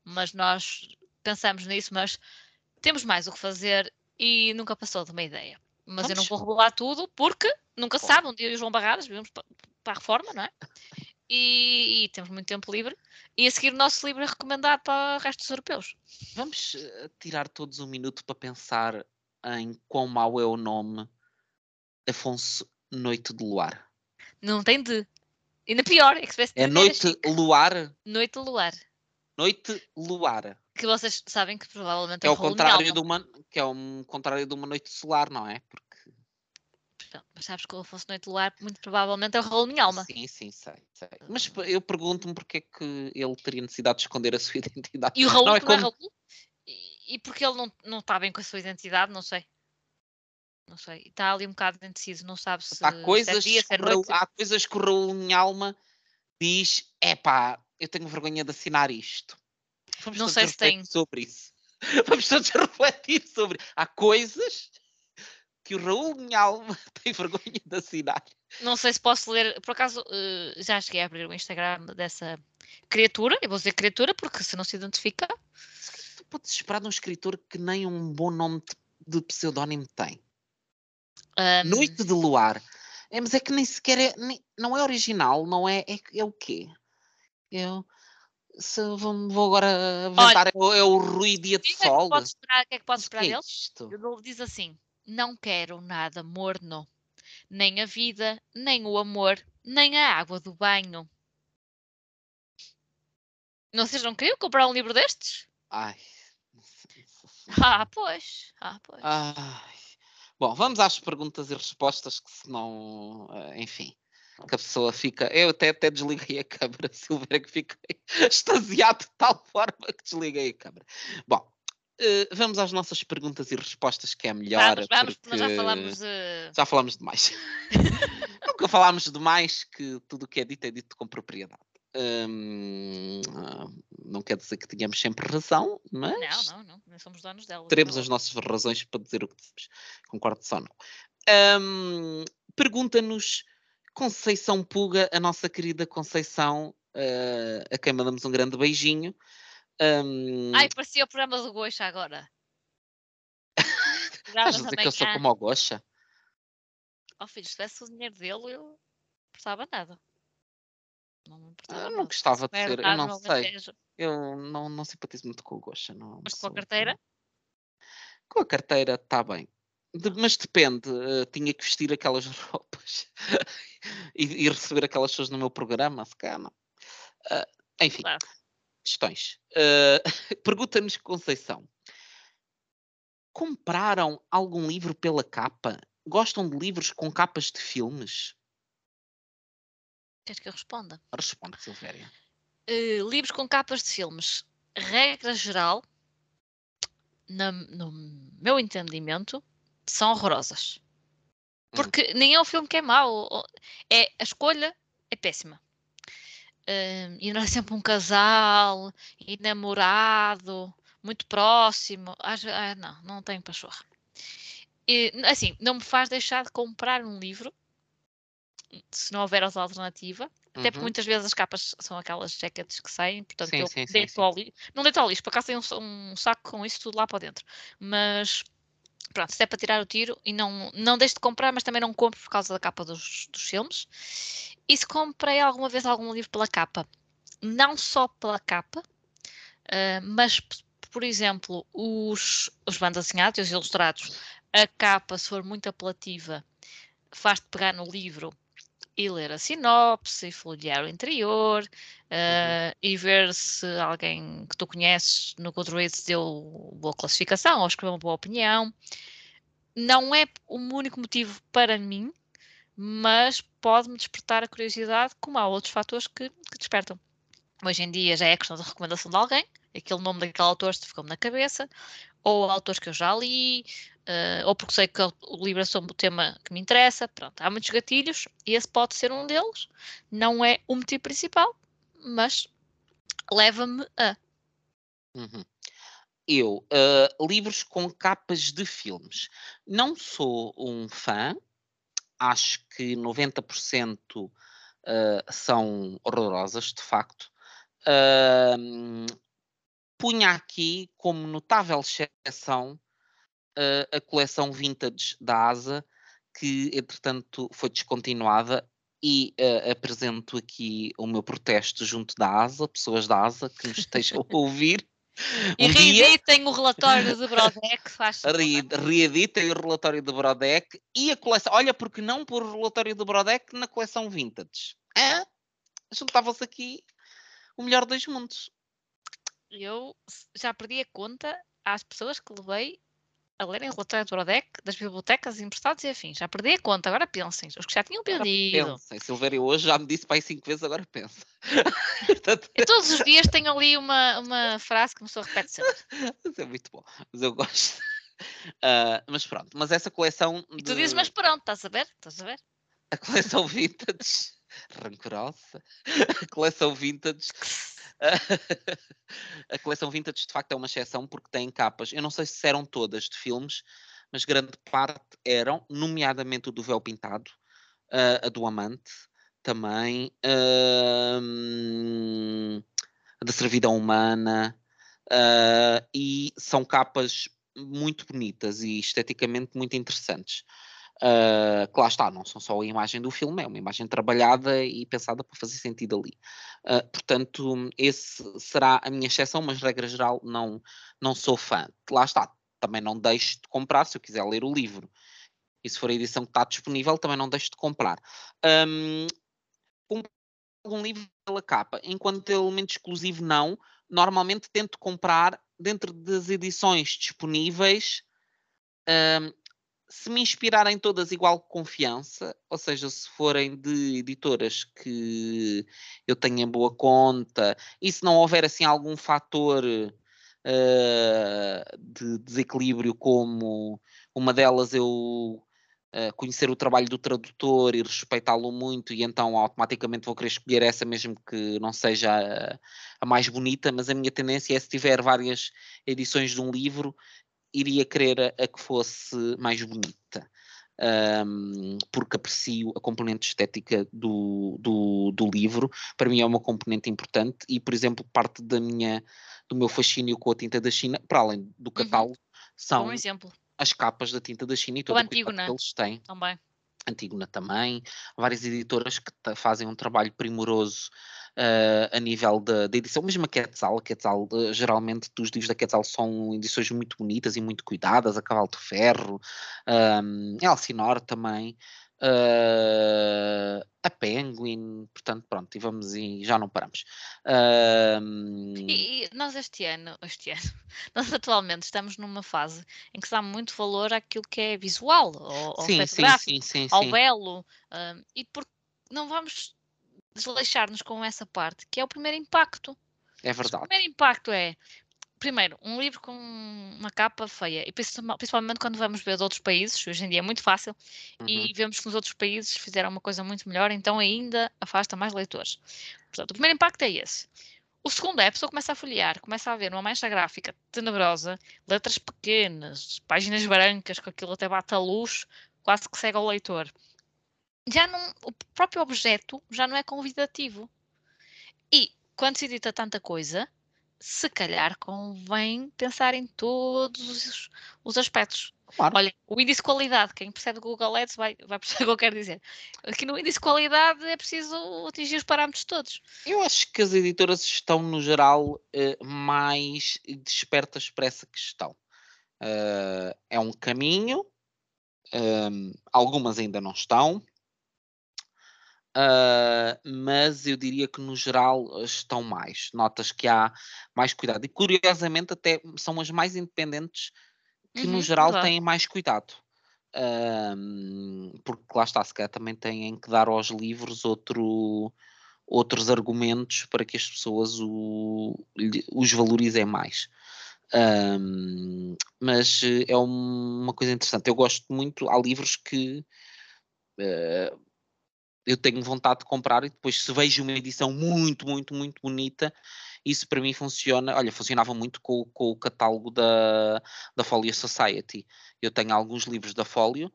mas nós pensamos nisso, mas temos mais o que fazer e nunca passou de uma ideia. Mas Vamos. eu não vou revelar tudo porque nunca Bom. sabe. Um dia o João Barradas, vivemos para a reforma, não é? *laughs* E, e, temos muito tempo livre. E a seguir o nosso livro é recomendado para o resto dos europeus. Vamos uh, tirar todos um minuto para pensar em quão mau é o nome Afonso Noite de Luar. Não tem de. Ainda pior. É, é Noite Luar? Noite Luar. Noite Luar que vocês sabem que provavelmente é, é o contrário de uma que é um contrário de uma noite solar, não é? Porque mas sabes que Afonso Noite Luar muito provavelmente é o rolo minha alma. Sim, sim, sei, sei. Mas eu pergunto-me porque é que ele teria necessidade de esconder a sua *laughs* identidade. E o Raul não é, como... é Raul? E, e porque ele não, não está bem com a sua identidade, não sei. Não sei. Está ali um bocado indeciso, não sabe se. Há coisas, se é dia, se é noite. há coisas que o Raul minha alma diz: é pá, eu tenho vergonha de assinar isto. Vamos não sei se tem. Sobre isso. *laughs* Vamos todos refletir sobre. Há coisas que o Raul Minha Alma *laughs* tem vergonha de assinar. Não sei se posso ler. Por acaso, uh, já cheguei a abrir o Instagram dessa criatura. Eu vou dizer criatura porque se não se identifica. Tu podes esperar de um escritor que nem um bom nome de, de pseudónimo tem. Um... Noite de Luar. É, mas é que nem sequer é. Nem, não é original, não é. É, é o quê? Eu se vou, vou agora aventar, Olha, é, o, é o Rui Dia de Sol. O que é que pode esperar, dele? Ele diz assim: Não quero nada morno, nem a vida, nem o amor, nem a água do banho. Não, vocês não queriam comprar um livro destes? Ai. *laughs* Ah, pois. Ah, pois. Ai. Bom, vamos às perguntas e respostas, que senão, eh, enfim que a pessoa fica. Eu até, até desliguei a câmera, *laughs* Silveira, que fiquei extasiado de tal forma que desliguei a câmera. Bom, uh, vamos às nossas perguntas e respostas, que é melhor. Vamos, vamos porque já falamos. Uh... Já falamos demais. *laughs* Nunca falámos demais que tudo o que é dito é dito com propriedade. Hum, não quer dizer que tenhamos sempre razão, mas. Não, não, não, não somos donos dela. Teremos as nossas razões para dizer o que dizemos. Concordo só não. Hum, Pergunta-nos Conceição Puga, a nossa querida Conceição, uh, a quem mandamos um grande beijinho. Um... Ai, parecia o programa do Goxa agora. *laughs* Estás a dizer que eu sou como o Goxa? Oh filho, se tivesse o dinheiro dele, eu não importava nada. Não me importava eu não gostava de ser, eu não sei. Eu não, não simpatizo muito com o Goxa. Não, Mas com a carteira? Com a carteira está bem. De, mas depende, uh, tinha que vestir aquelas *laughs* roupas e, e, receber aquelas pessoas no meu programa, se calhar não. Uh, enfim, claro. questões. Uh, *laughs* Pergunta-nos Conceição. Compraram algum livro pela capa? Gostam de livros com capas de filmes? Queres que eu responda? Responde, Silvéria. Uh, livros com capas de filmes. Regra geral, na, no meu entendimento, são horrorosas. Hum. Porque nem é o filme que é mau, é, a escolha é péssima. Uh, e não é sempre um casal, e namorado, muito próximo. Ah, não, não tenho pachorra. E, assim, não me faz deixar de comprar um livro se não houver outra alternativa. Até porque uhum. muitas vezes as capas são aquelas jackets que saem, portanto sim, eu sim, deito sim, ao lixo. Não deito ao lixo, para cá tem um, um, saco com isso tudo lá para dentro. Mas pronto, se é para tirar o tiro e não, não deixo de comprar, mas também não compro por causa da capa dos, dos filmes. E se comprei alguma vez algum livro pela capa, não só pela capa, uh, mas por exemplo, os, os bandas desenhados e os ilustrados A capa, se for muito apelativa, faz-te pegar no livro e ler a sinopse, e folhear o interior, uh, e ver se alguém que tu conheces no Goodreads deu boa classificação ou escreveu uma boa opinião. Não é o único motivo para mim, mas pode-me despertar a curiosidade, como há outros fatores que, que despertam. Hoje em dia já é questão da recomendação de alguém, aquele nome daquele autor ficou-me na cabeça, ou autores que eu já li, uh, ou porque sei que o livro é sobre o tema que me interessa. Pronto, há muitos gatilhos e esse pode ser um deles. Não é o motivo principal, mas leva-me a. Uhum. Eu, uh, livros com capas de filmes. Não sou um fã, acho que 90% uh, são horrorosas, de facto. Uh, punha aqui como notável exceção a coleção vintage da ASA, que entretanto foi descontinuada e uh, apresento aqui o meu protesto junto da ASA, pessoas da ASA que nos estejam a ouvir. Um e reeditem dia... o relatório de Brodec, faz Re Reeditem o relatório de Brodec e a coleção. Olha, porque não pôr o relatório de Brodec na coleção vintage? É? Juntavam-se aqui o melhor dos mundos. Eu já perdi a conta às pessoas que levei a lerem o relatório do Brodec das bibliotecas emprestados e afins. Já perdi a conta, agora pensem. Os que já tinham perdido. Pensem. Silvério hoje já me disse para aí cinco vezes, agora pensa. *laughs* todos os dias tenho ali uma, uma frase que me só repete sempre. *laughs* Mas é muito bom. Mas eu gosto. Uh, mas pronto, mas essa coleção. E tu de... dizes, mas pronto, estás a ver? Estás a ver? A coleção vintage. *laughs* Rancorosa. A coleção vintage *laughs* a coleção vintage de facto é uma exceção porque tem capas, eu não sei se eram todas de filmes, mas grande parte eram, nomeadamente o do Véu Pintado, uh, a do Amante, também, uh, da Servidão Humana, uh, e são capas muito bonitas e esteticamente muito interessantes. Uh, que lá está, não são só a imagem do filme, é uma imagem trabalhada e pensada para fazer sentido ali. Uh, portanto, esse será a minha exceção, mas regra geral não, não sou fã. Lá está, também não deixo de comprar se eu quiser ler o livro. E se for a edição que está disponível, também não deixo de comprar. Um, um livro pela capa, enquanto elemento exclusivo não, normalmente tento comprar dentro das edições disponíveis um, se me inspirarem todas igual confiança, ou seja, se forem de editoras que eu tenha boa conta, e se não houver assim algum fator uh, de desequilíbrio, como uma delas eu uh, conhecer o trabalho do tradutor e respeitá-lo muito, e então automaticamente vou querer escolher essa mesmo que não seja a, a mais bonita, mas a minha tendência é se tiver várias edições de um livro, iria querer a, a que fosse mais bonita. Um, porque aprecio a componente estética do, do, do, livro, para mim é uma componente importante e, por exemplo, parte da minha, do meu fascínio com a tinta da China, para além do uhum. catálogo, uhum. são as capas da tinta da China e todo o, o cuidado que eles têm. Também. Antígona também, várias editoras que fazem um trabalho primoroso uh, a nível da edição, mesmo a Quetzal, a Quetzal uh, geralmente dos livros da Quetzal são edições muito bonitas e muito cuidadas, a Cavalo de Ferro, um, a Alcinor também, uh, a Penguin, portanto, pronto, e vamos e já não paramos. Uh, e, e, nós este ano, este ano, *laughs* nós atualmente estamos numa fase em que se dá muito valor àquilo que é visual, ao, sim, ao sim, sim, ao belo, uh, e porque não vamos desleixar-nos com essa parte, que é o primeiro impacto. É verdade. O primeiro impacto é primeiro, um livro com uma capa feia, e principalmente quando vamos ver de outros países, hoje em dia é muito fácil, uhum. e vemos que nos outros países fizeram uma coisa muito melhor, então ainda afasta mais leitores. Portanto, o primeiro impacto é esse. O segundo é a pessoa começa a folhear, começa a ver uma mancha gráfica tenebrosa, letras pequenas, páginas brancas, com aquilo até bate a luz, quase que cega o leitor. Já não, o próprio objeto já não é convidativo. E quando se edita tanta coisa, se calhar convém pensar em todos os, os aspectos. Claro. Olha, o índice de qualidade, quem percebe Google Ads vai, vai perceber *laughs* o que eu quero dizer. Aqui no índice de qualidade é preciso atingir os parâmetros todos. Eu acho que as editoras estão, no geral, eh, mais despertas para essa questão. Uh, é um caminho, Um, algumas ainda não estão, Uh, mas eu diria que no geral estão mais. Notas que há mais cuidado. E curiosamente, até são as mais independentes que uhum, no geral verdade. têm mais cuidado. Uh, porque lá está, se calhar também têm que dar aos livros outro, outros argumentos para que as pessoas o, os valorizem mais. Um, mas é uma coisa interessante. Eu gosto muito, há livros que uh, eu tenho vontade de comprar e depois se vejo uma edição muito, muito, muito bonita, isso para mim funciona, olha, funcionava muito com, com o catálogo da, da Folio Society. Eu tenho alguns livros da Folio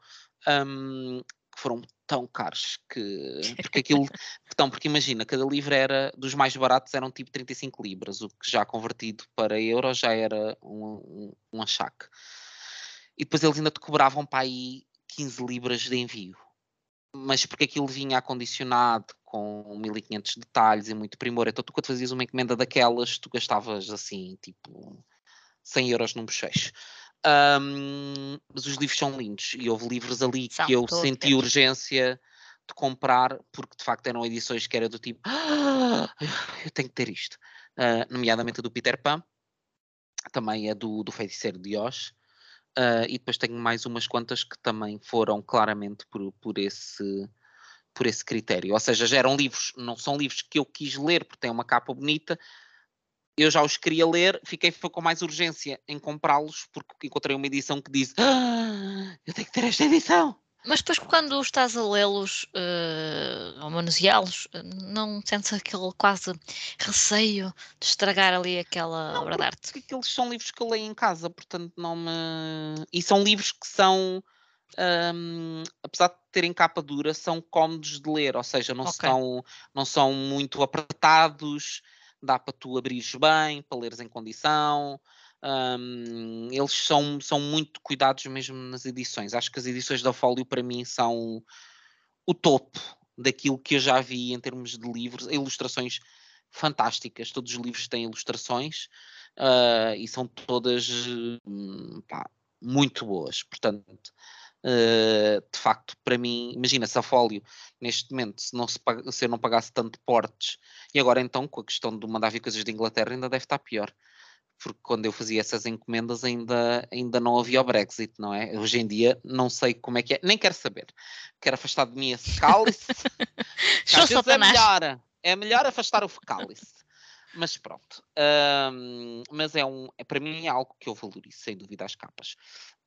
um, que foram tão caros que porque aquilo *laughs* então, porque imagina, cada livro era dos mais baratos eram tipo 35 libras, o que já convertido para euros já era um, um, um achaque. E depois eles ainda te cobravam para aí 15 libras de envio mas porque aquilo vinha acondicionado com 1500 detalhes e muito primor. Então, tu quando fazias uma encomenda daquelas, tu gastavas assim, tipo, 100 euros num bochecho. Um, mas os livros são lindos e houve livros ali são que eu senti urgência de comprar porque de facto eram edições que era do tipo ah, eu tenho que ter isto uh, nomeadamente a do Peter Pan também é do, do Feiticeiro de Oz Uh, e depois tenho mais umas quantas que também foram claramente por, por, esse, por esse critério. Ou seja, já eram livros, não são livros que eu quis ler porque têm uma capa bonita, eu já os queria ler, fiquei com mais urgência em comprá-los porque encontrei uma edição que diz ah, eu tenho que ter esta edição. Mas depois, quando estás a lê-los uh, ou manuseá-los, eh, não sentes aquele quase receio de estragar ali aquela não, obra de arte? Porque aqueles são livros que eu leio em casa, portanto não me. E são livros que são. Um, apesar de terem capa dura, são cómodos de ler, ou seja, não, okay. são, não são muito apertados, dá para tu abrires bem, para leres em condição. Um, eles são, são muito cuidados mesmo nas edições. Acho que as edições da Folio para mim são o topo daquilo que eu já vi em termos de livros, ilustrações fantásticas. Todos os livros têm ilustrações uh, e são todas hum, pá, muito boas. Portanto, uh, de facto, para mim, imagina se a Folio neste momento, se, não se, se eu não pagasse tanto portes, e agora então com a questão de mandar vir coisas de Inglaterra, ainda deve estar pior porque quando eu fazia essas encomendas ainda, ainda não havia o Brexit, não é? Hoje em dia não sei como é que é, nem quero saber. Quero afastar de mim esse *laughs* cálice. às vezes é melhor, é melhor afastar o cálice. Mas pronto. Um, mas é um, é, para mim é algo que eu valorizo, sem dúvida, as capas.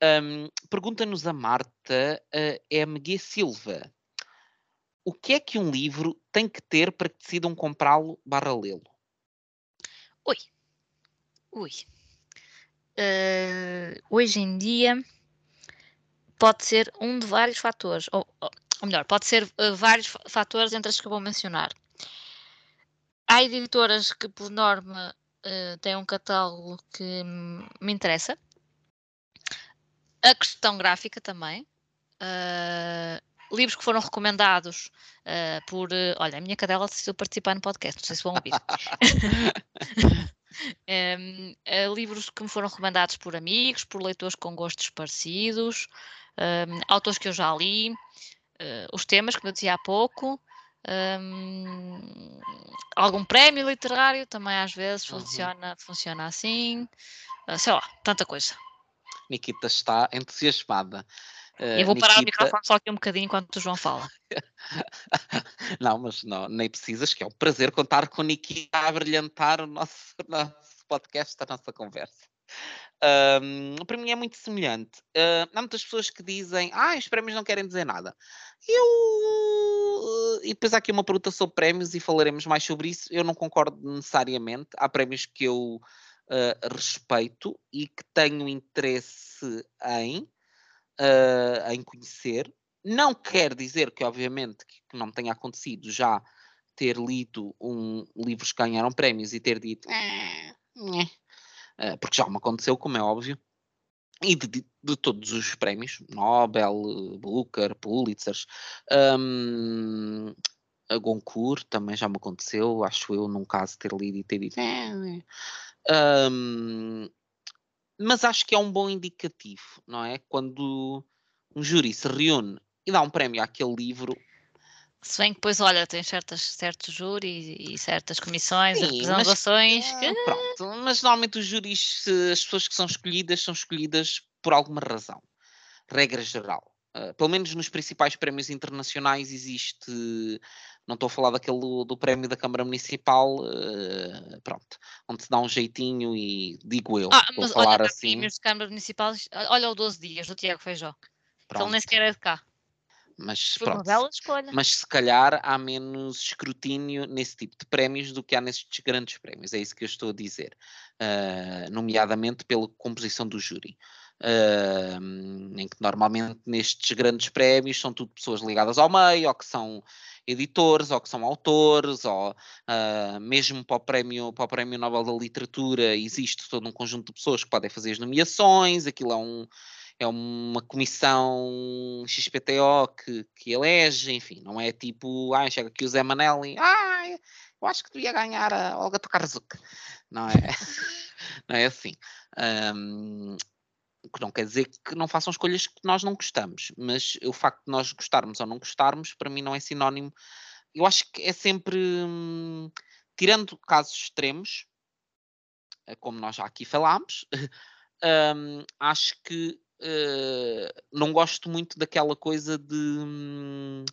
Um, Pergunta-nos a Marta uh, MG Silva. O que é que um livro tem que ter para que decidam comprá-lo barra lê-lo? Oi, Ui. Uh, hoje em dia pode ser um de vários fatores, ou, ou melhor, pode ser uh, vários fatores entre os que eu vou mencionar. Há editoras que, por norma, uh, têm um catálogo que me interessa. A questão gráfica também. livros que foram recomendados por. olha, a minha cadela decidiu participar no podcast, não sei se vão ouvir. *laughs* Um, livros que me foram recomendados por amigos, por leitores com gostos parecidos, um, autores que eu já li, uh, os temas, como eu dizia há pouco, um, algum prémio literário também às vezes uhum. funciona, funciona assim, uh, sei lá, tanta coisa. Nikita está entusiasmada. Eu vou parar Nikita... o microfone só aqui um bocadinho enquanto o João fala. *laughs* não, mas não, nem precisas, que é um prazer contar com o Nikita a brilhantar o nosso, *laughs* nosso podcast, a nossa conversa. Um, para mim é muito semelhante. Uh, há muitas pessoas que dizem, ah, os prémios não querem dizer nada. Eu. E depois há aqui uma pergunta sobre prémios e falaremos mais sobre isso. Eu não concordo necessariamente. Há prémios que eu uh, respeito e que tenho interesse em uh, em conhecer. Não quer dizer que, obviamente, que não tenha acontecido já ter lido um, livros que ganharam prémios e ter dito uh, porque já me aconteceu, como é óbvio, e de, de, de todos os prémios, Nobel, Booker, Pulitzer, um, a Goncourt também já me aconteceu, acho eu, num caso, ter lido e ter dito. Um, mas acho que é um bom indicativo, não é? Quando um júri se reúne e dá um prémio àquele livro, Se bem que depois, olha, tem certas, certos júris e certas comissões Sim, representações que pronto, mas normalmente os júris, as pessoas que são escolhidas, são escolhidas por alguma razão, regra geral. Ah, pelo menos nos principais prémios internacionais existe, não estou a falar daquele do, do prémio da Câmara Municipal, ah, pronto, onde se dá um jeitinho e digo eu, Ah, mas falar olha, assim, prémios de Câmara Municipal, olha o 12 dias do Tiago Feijó, pronto, nem sequer é de cá. mas Foi uma pronto. bela escolha. Mas se calhar há menos escrutínio nesse tipo de prémios do que há nestes grandes prémios, é isso que eu estou a dizer, Ah, nomeadamente pela composição do júri. Ah, em que normalmente nestes grandes prémios são tudo pessoas ligadas ao meio, ou que são editores, ou que são autores, ou ah, mesmo para o, prémio, para o Prémio Nobel da Literatura existe todo um conjunto de pessoas que podem fazer as nomeações, aquilo é um, é uma comissão XPTO que, que elege, enfim, não é tipo, ah, chega aqui o Zé Manel e, ah, eu acho que devia ganhar a Olga Tokarczuk. Não é, *laughs* não é assim. O que não quer dizer que não façam escolhas que nós não gostamos, mas o facto de nós gostarmos ou não gostarmos, para mim não é sinónimo. Eu acho que é sempre, hum, tirando casos extremos, eh, como nós já aqui falámos, *laughs* hum, acho que eh, não gosto muito daquela coisa de hum,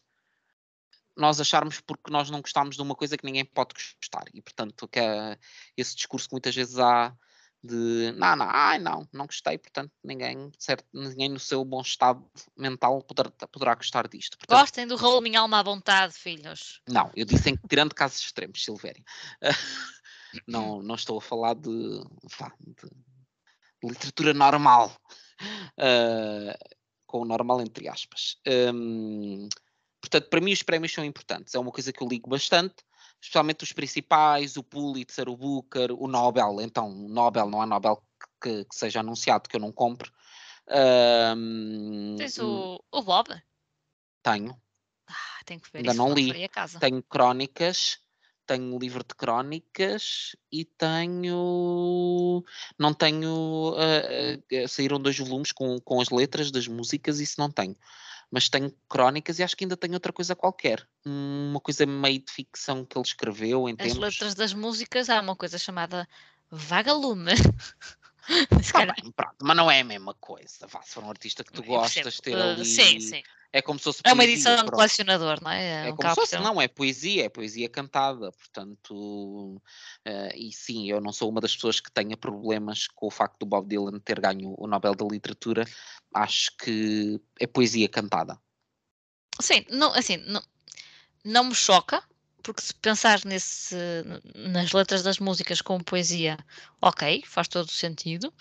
nós acharmos porque nós não gostamos de uma coisa que ninguém pode gostar. E portanto, que é esse discurso que muitas vezes há de não, não, ai não, não gostei, portanto ninguém, certo, ninguém no seu bom estado mental poderá, poderá gostar disto. Portanto, Gostem do Raul Minha Alma à vontade, filhos. não, eu disse em tirando casos extremos, Silvério. *laughs* não, não estou a falar de, vá, de literatura normal. Ah, com o normal entre aspas. Hum, portanto, para mim os prémios são importantes. É uma coisa que eu ligo bastante, especialmente os principais, o Pulitzer, o Booker, o Nobel. Então, o Nobel, não há Nobel que, que seja anunciado que eu não compre. Hum, Tens o, o Bob? Tenho. Ah, tenho que ver Ainda isso. não li. Tenho crónicas, tenho um livro de crónicas e tenho. Não tenho. ah, ah, saíram dois volumes com, com as letras das músicas, isso não tenho. Mas tenho crónicas e acho que ainda tenho outra coisa qualquer. Hum, Uma coisa meio de ficção que ele escreveu em As tempos. letras das músicas, há uma coisa chamada Vagalume. *laughs* *laughs* Tá bem, pronto, mas não é a mesma coisa. Vá, se for um artista que tu percebo. gostas, ter Uh, ali. Sim, sim. É como se fosse É uma edição de pronto. colecionador, não é? É um como se fosse, não, é poesia, é poesia cantada, portanto, eh, e sim, eu não sou uma das pessoas que tenha problemas com o facto do Bob Dylan ter ganho o Nobel da Literatura, acho que é poesia cantada. Sim, não, assim, não, não me choca, porque se pensar nesse, nas letras das músicas como poesia, ok, faz todo o sentido.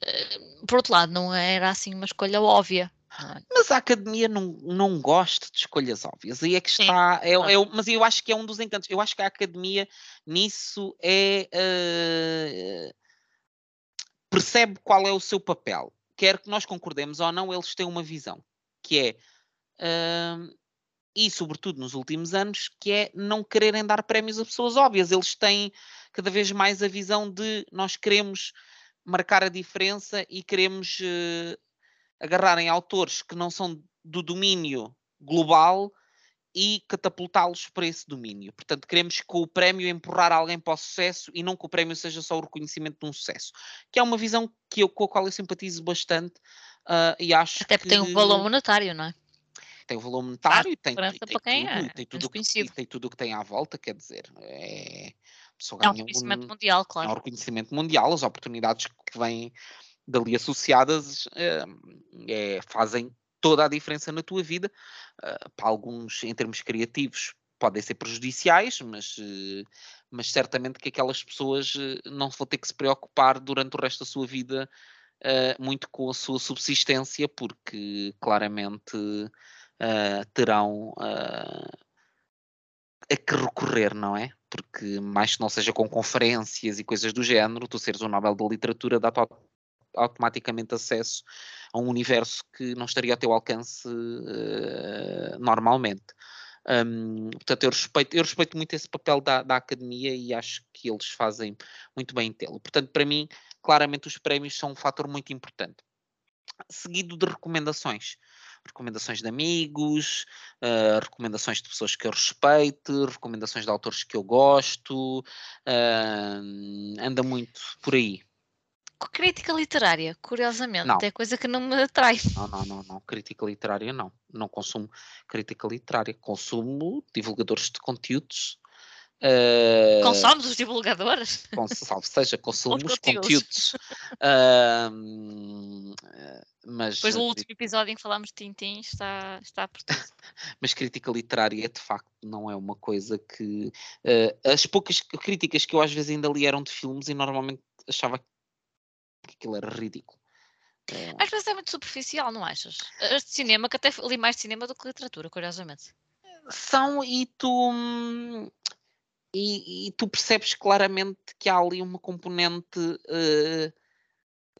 Eh, Por outro lado, não era assim uma escolha óbvia. Mas a academia não, não gosta de escolhas óbvias, aí é que está, é, é mas eu acho que é um dos encantos, eu acho que a academia nisso é, eh, percebe qual é o seu papel, quer que nós concordemos ou não, eles têm uma visão, que é, hum, e sobretudo nos últimos anos, que é não quererem dar prémios a pessoas óbvias. Eles têm cada vez mais a visão de nós queremos marcar a diferença e queremos eh, agarrar em autores que não são do domínio global e catapultá-los para esse domínio. Portanto, queremos que o prémio empurrar alguém para o sucesso e não que o prémio seja só o reconhecimento de um sucesso. Que é uma visão que eu, com a qual eu simpatizo bastante ah, e acho Até que porque tem um valor monetário, não é? Tem o valor monetário e tem, tem para quem tudo, é e tem tudo, o que, conhecido. tem tudo o que tem à volta, quer dizer, é, É um reconhecimento um- mundial, é um claro. reconhecimento mundial, as oportunidades que vêm dali associadas eh, é, fazem toda a diferença na tua vida. Eh, para alguns, em termos criativos, podem ser prejudiciais, mas, eh, mas certamente que aquelas pessoas não vão ter que se preocupar durante o resto da sua vida muito com a sua subsistência, porque claramente eh, terão eh, a que recorrer, não é? Porque mais que não seja com conferências e coisas do género, tu seres o Nobel da Literatura dá-te au- automaticamente acesso a um universo que não estaria a teu alcance eh, normalmente. Hum, portanto, eu respeito, eu respeito muito esse papel da, da academia e acho que eles fazem muito bem em tê-lo. Portanto, para mim, claramente os prémios são um fator muito importante. seguido de recomendações. Recomendações de amigos, uh, recomendações de pessoas que eu respeito, recomendações de autores que eu gosto, uh, anda muito por aí. Crítica literária, curiosamente, Não. é coisa que não me atrai. Não, não, não, não. Crítica literária não. Não consumo crítica literária. Consumo divulgadores de conteúdos. Uh, Consomes os divulgadores? salve seja, consumo os conteúdos. eh, mas, Depois do último episódio em que falámos de Tintin, está, está por tudo. *laughs* mas crítica literária de facto não é uma coisa que. eh, as poucas críticas que eu às vezes ainda li eram de filmes e normalmente achava que aquilo era ridículo. Eh, Às vezes é muito superficial, não achas? As de cinema, que até li mais de cinema do que literatura, curiosamente. são e tu hum, e, e tu percebes claramente que há ali uma componente eh,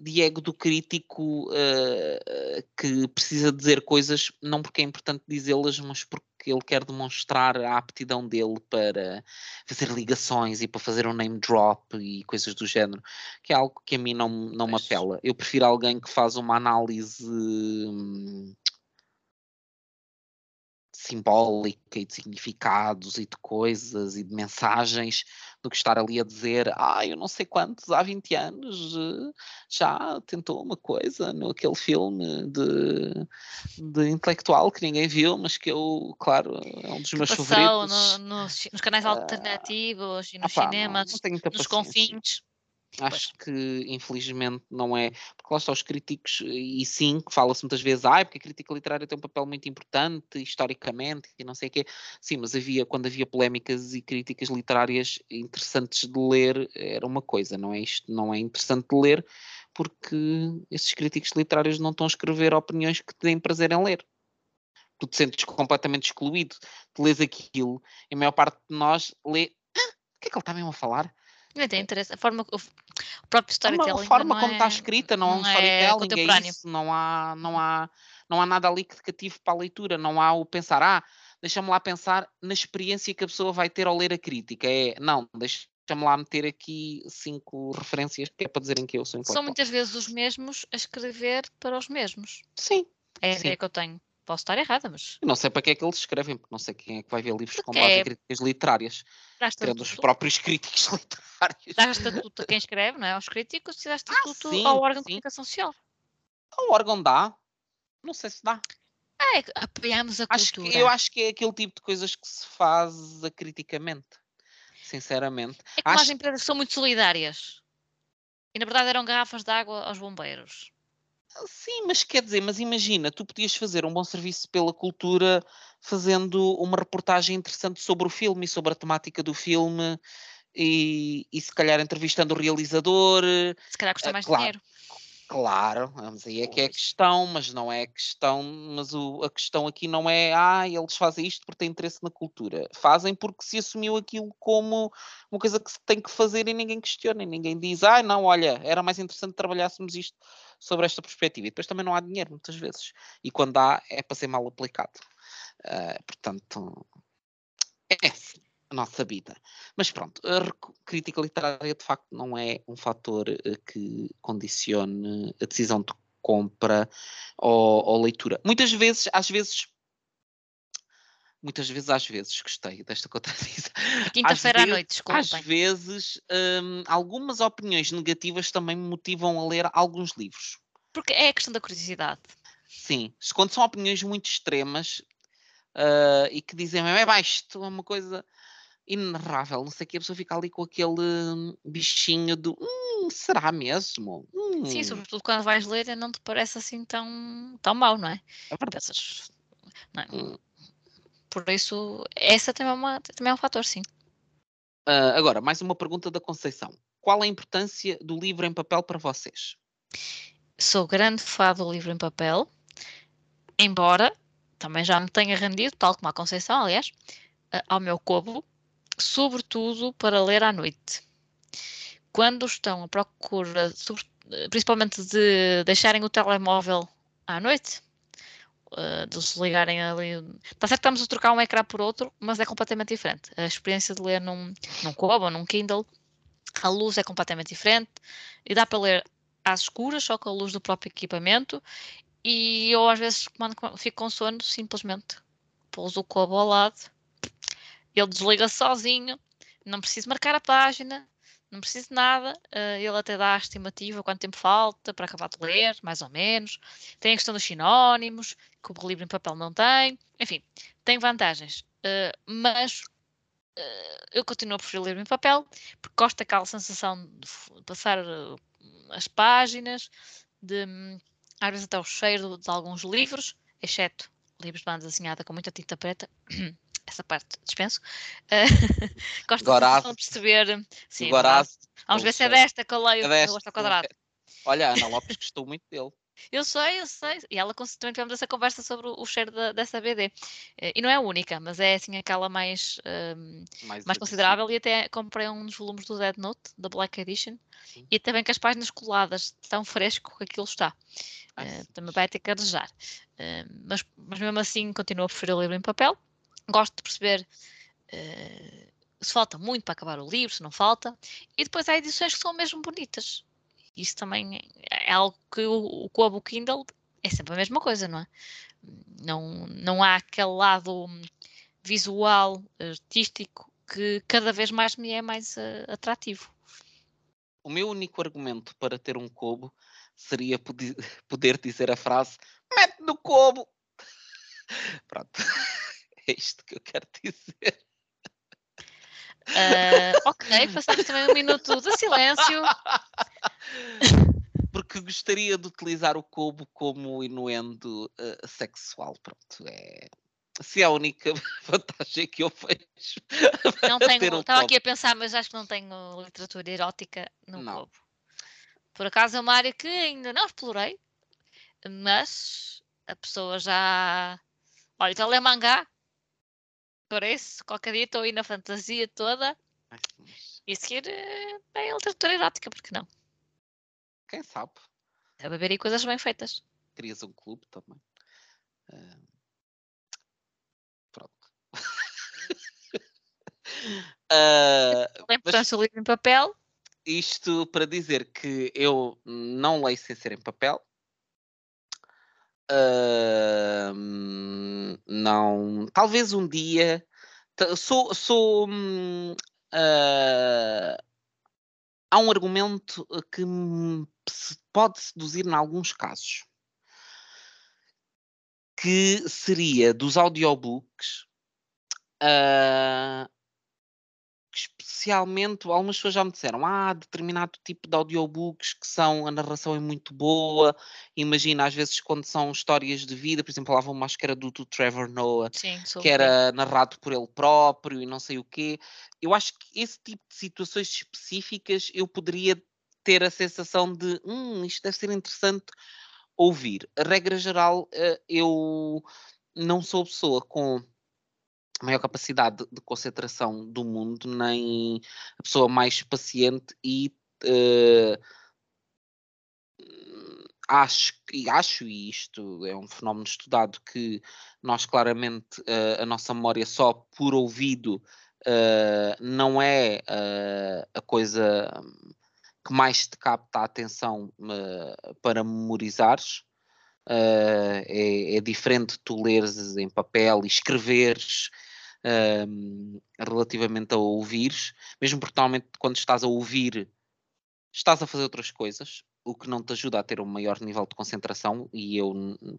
de ego do crítico eh, que precisa dizer coisas não porque é importante dizê-las, mas porque ele quer demonstrar a aptidão dele para fazer ligações e para fazer um name drop e coisas do género, que é algo que a mim não, não me apela. Eu prefiro alguém que faz uma análise hum, simbólica e de significados e de coisas e de mensagens do que estar ali a dizer ah, eu não sei quantos há 20 anos eh, já tentou uma coisa naquele filme de, de intelectual que ninguém viu, mas que eu, claro, é um dos Que meus favoritos. no- nos, nos canais alternativos e Ah nos pá, não- cinemas, não muita nos confins. Acho que infelizmente não é. Porque lá estão os críticos, e sim, fala-se muitas vezes, ah, porque a crítica literária tem um papel muito importante historicamente e não sei o quê. Sim, mas havia, quando havia polémicas e críticas literárias interessantes de ler, era uma coisa, não é isto? Não é interessante de ler porque esses críticos literários não estão a escrever opiniões que te deem prazer em ler. Tu te sentes completamente excluído. Tu lês aquilo e a maior parte de nós lê. "Ah, o que é que ele está mesmo a falar? Nem tem interesse. A forma, o, o próprio É storytelling a forma não como está é- escrita, não, é um não é storytelling, é isso, não há, não, há, não há nada ali que te cative para a leitura, não há o pensar, ah, deixa-me lá pensar na experiência que a pessoa vai ter ao ler a crítica, é, não, deixa-me lá meter aqui cinco referências que é para dizerem que eu sou São intelectual. muitas vezes os mesmos a escrever para os mesmos. Sim, É a Sim. ideia que eu tenho. Posso estar errada, mas eu não sei para que é que eles escrevem, porque não sei quem é que vai ver livros com Porque base é- em críticas literárias, dá tirando os estatuto, próprios críticos *laughs* literários. dá estatuto a quem escreve, não é? Aos críticos e dá estatuto Ah, sim, ao órgão de sim. comunicação social. O órgão dá, não sei se dá. É, apoiamos a Acho que, cultura. eu acho que é aquele tipo de coisas que se faz acriticamente. Sinceramente. É as acho- empresas são muito solidárias. E na verdade eram garrafas de água aos bombeiros. Sim, mas quer dizer, mas imagina, tu podias fazer um bom serviço pela cultura fazendo uma reportagem interessante sobre o filme e sobre a temática do filme e, e se calhar entrevistando o realizador. Se calhar custa Ah, mais claro. dinheiro. Claro, vamos aí é que é questão, mas não é a questão, mas o- a questão aqui não é, ah, eles fazem isto porque têm interesse na cultura. Fazem porque se assumiu aquilo como uma coisa que se tem que fazer e ninguém questiona, e ninguém diz, ah, não, olha, era mais interessante trabalhássemos isto sobre esta perspectiva. E depois também não há dinheiro, muitas vezes. E quando há, é para ser mal aplicado. Ah, portanto, é assim a nossa vida. Mas pronto, a crítica literária de facto não é um fator eh, que condicione a decisão de compra ou, ou leitura. Muitas vezes, às vezes, muitas vezes, às vezes, gostei desta contradição. *laughs* Quinta-feira à noite, Às desculpem. vezes, hum, algumas opiniões negativas também me motivam a ler alguns livros. Porque é a questão da curiosidade. Sim, se- quando são opiniões muito extremas ah, e que dizem, é baixo, é uma coisa inenarrável, não sei o que, a pessoa fica ali com aquele hum, bichinho do hum, será mesmo? Sim, Hum, sobretudo quando vais ler e não te parece assim tão, tão mau, não é? é. Pensas, não é? Hum. Por isso, essa também é, uma, também é um fator, sim. Ah, agora, mais uma pergunta da Conceição. Qual a importância do livro em papel para vocês? Sou grande fã do livro em papel, embora também já me tenha rendido, tal como a Conceição, aliás, a- ao meu cobo, sobretudo para ler à noite. Quando estão à procura, sobre- principalmente de deixarem o telemóvel à noite, eh, de se ligarem ali. Está certo que estamos a trocar um ecrã por outro, mas é completamente diferente. A experiência de ler num, num Kobo ou num Kindle, a luz é completamente diferente e dá para ler às escuras, só com a luz do próprio equipamento. E eu às vezes quando fico com sono, simplesmente pouso o cobo ao lado, ele desliga sozinho, não preciso marcar a página, não preciso de nada. Uh, ele até dá a estimativa quanto tempo falta para acabar de ler, mais ou menos. Tem a questão dos sinónimos, que o livro em papel não tem. Enfim, tem vantagens. Uh, mas uh, eu continuo a preferir ler em papel, porque gosto daquela sensação de passar as páginas, de às vezes até o cheiro de, de alguns livros, exceto livros de banda desenhada com muita tinta preta. *clears throat* essa parte dispenso. Uh, *laughs* gosto Goraz. de perceber. Sim, Goraz. Vamos ver se é desta que eu leio, é eu gosto ao quadrado. Olha, Ana Lopes gostou muito dele. *laughs* Eu sei, eu sei. E ela também tivemos essa conversa sobre o, cheiro da, dessa BD. Eh, e não é a única, mas é assim aquela mais, um, mais, mais considerável. E até comprei um dos volumes do Dead Note, da Black Edition. Sim. E também com as páginas coladas, tão fresco que aquilo está. uh, também vai ter que arejar. Uh, mas, mas mesmo assim, continuo a preferir o livro em papel gosto de perceber uh, se falta muito para acabar o livro, se não falta, e depois há edições que são mesmo bonitas. Isso também é algo que o, Kobo Kindle é sempre a mesma coisa, não é? Não, não há aquele lado visual, artístico, que cada vez mais me é mais uh, atrativo. O meu único argumento para ter um Kobo seria *laughs* poder dizer a frase mete no Kobo. *laughs* Pronto. *laughs* É isto que eu quero dizer. Uh, ok, passamos também um minuto de silêncio. Porque gostaria de utilizar o cubo como inuendo uh, sexual. Pronto, é. Se é a única *laughs* vantagem que eu vejo. *laughs* Não tenho, estava aqui a pensar, mas acho que não tenho literatura erótica no não. cubo. Por acaso é uma área que ainda não explorei, mas a pessoa já. Olha, então lê mangá, por isso, qualquer dia estou aí na fantasia toda. E seguir eh, bem a literatura erótica, porque não? Quem sabe? A beber aí coisas bem feitas. Crias um clube também. Uh... Pronto. uh, a importância do livro em papel. Isto para dizer que eu não leio sem ser em papel. Não, talvez um dia. Sou, sou uh, há um argumento que se pode seduzir em alguns casos, que seria dos audiobooks. Uh, especialmente, algumas pessoas já me disseram, ah, determinado tipo de audiobooks que são, a narração é muito boa, imagina, às vezes quando são histórias de vida, por exemplo, lá uma máscara do, do Trevor Noah, Sim, que era narrado por ele próprio e não sei o quê, eu acho que esse tipo de situações específicas eu poderia ter a sensação de, hum, isto deve ser interessante ouvir. A regra geral, eh, eu não sou pessoa com maior capacidade de concentração do mundo, nem a pessoa mais paciente e uh, acho, e acho, isto é um fenómeno estudado, que nós claramente uh, a nossa memória só por ouvido uh, não é a coisa que mais te capta a atenção para memorizares. É, é, diferente tu leres em papel e escreveres relativamente a ouvir, mesmo porque normalmente quando estás a ouvir estás a fazer outras coisas, o que não te ajuda a ter um maior nível de concentração e eu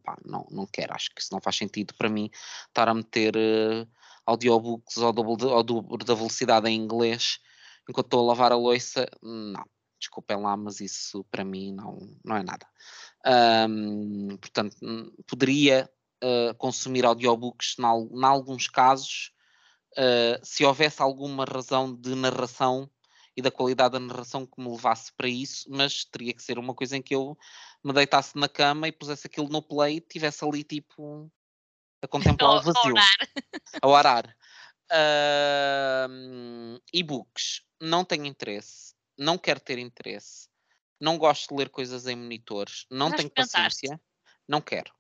pá, não, não quero, acho que isso não faz sentido para mim estar a meter uh, audiobooks ao dobro, ao dobro da velocidade em inglês enquanto estou a lavar a louça, não, desculpem lá, mas isso para mim não, não é nada. Um, portanto, poderia uh, consumir audiobooks em alguns casos, uh, se houvesse alguma razão de narração e da qualidade da narração que me levasse para isso, mas teria que ser uma coisa em que eu me deitasse na cama e pusesse aquilo no play e estivesse ali tipo a contemplar o *laughs* vazio. A orar. *laughs* Uh, e-books, não tenho interesse, não quero ter interesse, não gosto de ler coisas em monitores, não tenho paciência, não quero.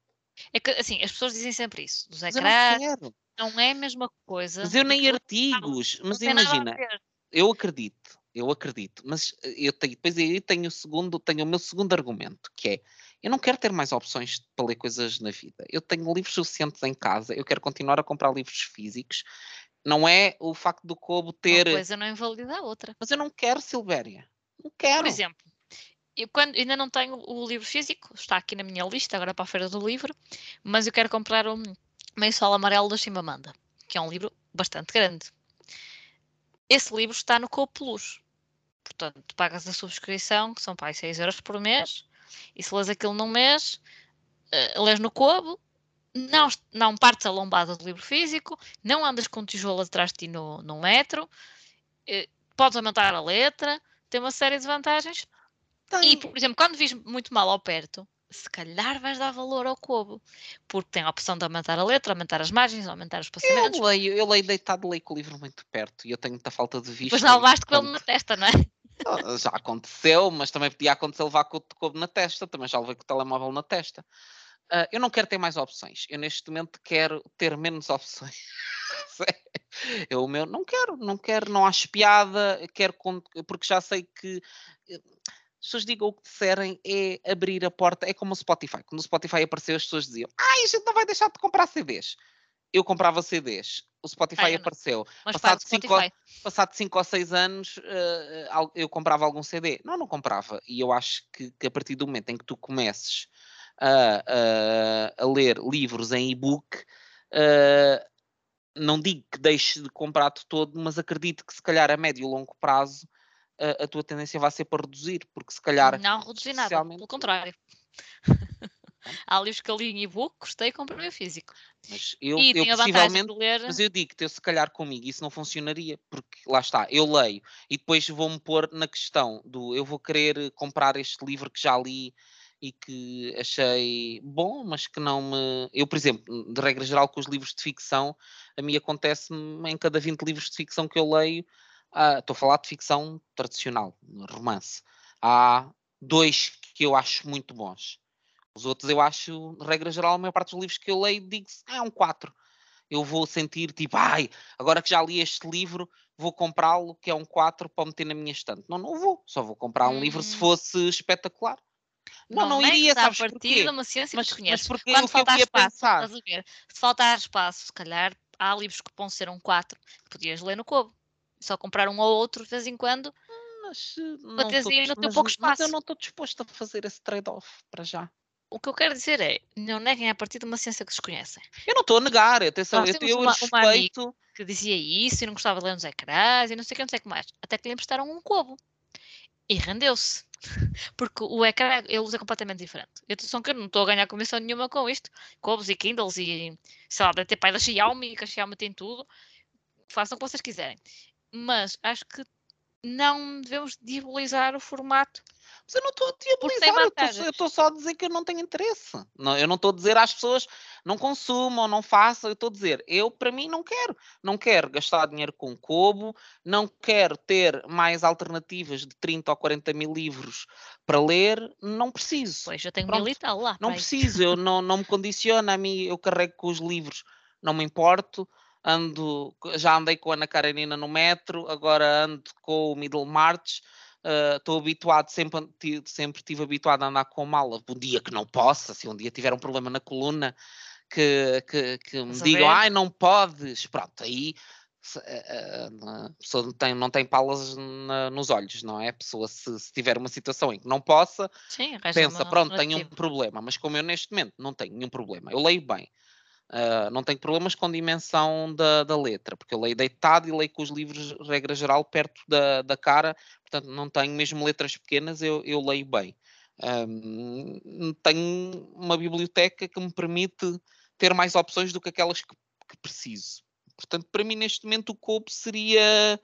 É que, assim, as pessoas dizem sempre isso, dos ecrãs, não, não, é a mesma coisa. Mas eu nem artigos, mas imagina, eu acredito, eu acredito, mas eh, eu tenho, depois aí tenho o segundo, tenho o meu segundo argumento, que é eu não quero ter mais opções para ler coisas na vida. Eu tenho livros suficientes em casa, eu quero continuar a comprar livros físicos. Não é o facto do Kobo ter. Uma coisa não invalida a outra. Mas eu não quero, Silvéria. Não quero. Por exemplo, eu quando, ainda não tenho o livro físico, está aqui na minha lista agora para a Feira do Livro, mas eu quero comprar o Meio Sol Amarelo da Chimamanda, que é um livro bastante grande. Esse livro está no Kobo Plus. Portanto, pagas a subscrição, que são pai 6 euros por mês, e se lês aquilo num mês, uh, lês no Kobo, não, não partes a lombada do livro físico, não andas com tijolo atrás de ti no, no metro, uh, podes aumentar a letra, tem uma série de vantagens. Tem. E, por exemplo, quando vis muito mal ao perto, se calhar vais dar valor ao Kobo, porque tem a opção de aumentar a letra, aumentar as margens, aumentar os espaçamentos. Eu leio, eu leio deitado, leio com o livro muito perto e eu tenho muita falta de vista. Mas não levaste com ele na testa, não é? *laughs* Já aconteceu, mas também podia acontecer levar com o Kobo na testa, também já levei com o telemóvel na testa. Uh, eu não quero ter mais opções. Eu neste momento quero ter menos *laughs* opções. eu o meu não quero, não quero, não acho piada, quero porque já sei que eh, as pessoas digam o que disserem é abrir a porta, é como o Spotify. Quando o Spotify apareceu, as pessoas diziam: Ai, a gente não vai deixar de comprar CDs. Eu comprava CDs, o Spotify Ai, apareceu. Mas passado, cinco, passado cinco ou seis anos, uh, eu comprava algum CD. Não, não comprava. E eu acho que, que a partir do momento em que tu comeces a, a, a ler livros em e-book, uh, não digo que deixe de comprar-te todo, mas acredito que se calhar a médio e longo prazo a, a, tua tendência vai ser para reduzir, porque se calhar. Não reduzir nada, pelo contrário. *laughs* Há livros que eu li em e-book, gostei e comprei o físico. Mas eu, e eu possivelmente, ler... mas eu digo que se calhar comigo isso não funcionaria, porque lá está, eu leio e depois vou-me pôr na questão do eu vou querer comprar este livro que já li e que achei bom, mas que não me. Eu, por exemplo, de regra geral, com os livros de ficção, a mim acontece-me em cada 20 livros de ficção que eu leio, ah, estou a falar de ficção tradicional, romance. Há dois que eu acho muito bons. Os outros eu acho, de regra geral, a maior parte dos livros que eu leio, digo-se, ah, é um 4. Eu vou sentir tipo, ai, agora que já li este livro, vou comprá-lo, que é um 4, para meter na minha estante. Não, não vou. Só vou comprar um livro se hum. fosse espetacular. Não, não, não iria, sabes a partir porquê? de uma ciência mas, que mas porque Quando faltar espaço, pensar. estás a ver? Se faltar espaço, se calhar há livros que vão ser um 4 que podias ler no Kobo. Só comprar um ou outro de vez em quando. Mas, para teres aí no teu pouco espaço. Mas eu não estou disposto a fazer esse trade-off para já. O que eu quero dizer é, não neguem a partir de uma ciência que desconhecem. Eu não estou a negar, atenção, eu, eu uma, respeito... Uma que dizia isso e não gostava de ler nos ecrãs e não sei o que, não sei o que mais. Até que lhe emprestaram um cobo. E rendeu-se. *laughs* Porque o ecrã ele usa completamente diferente. Eu atenção que não estou a ganhar comissão nenhuma com isto. Cobos e Kindles e sei lá, ter pai da Xiaomi, que a Xiaomi tem tudo. Façam o que vocês quiserem. Mas acho que não devemos diabolizar o formato mas eu não estou a diabolizar, eu estou só a dizer que eu não tenho interesse. Não, eu não estou a dizer às pessoas não consumam, não façam, eu estou a dizer, eu para mim não quero. Não quero gastar dinheiro com Kobo, não quero ter mais alternativas de 30 ou 40 mil livros para ler, não preciso. Pois, eu tenho Pronto, mil e tal lá. Não preciso, eu *laughs* não, não me condiciona a mim, eu carrego com os livros, não me importo ando, já andei com a Ana Karenina no metro, agora ando com o Middle March, estou uh, habituado, sempre, sempre estive habituado a andar com mala. Um dia que não possa, se um dia tiver um problema na coluna, que, que, que me digam, ai, não podes, pronto, aí a pessoa não tem, não tem palas na, nos olhos, não é? A pessoa, se, se, tiver uma situação em que não possa, Sim, pensa, pronto, tenho um problema, mas como eu neste momento não tenho nenhum problema, eu leio bem, Uh, não tenho problemas com dimensão da, da, letra, porque eu leio deitado e leio com os livros, regra geral, perto da, da cara, portanto não tenho mesmo letras pequenas, eu, eu leio bem. Um, tenho uma biblioteca que me permite ter mais opções do que aquelas que, que preciso. Portanto, para mim, neste momento, o Cope seria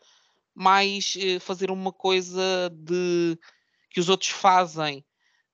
mais uh, fazer uma coisa de que os outros fazem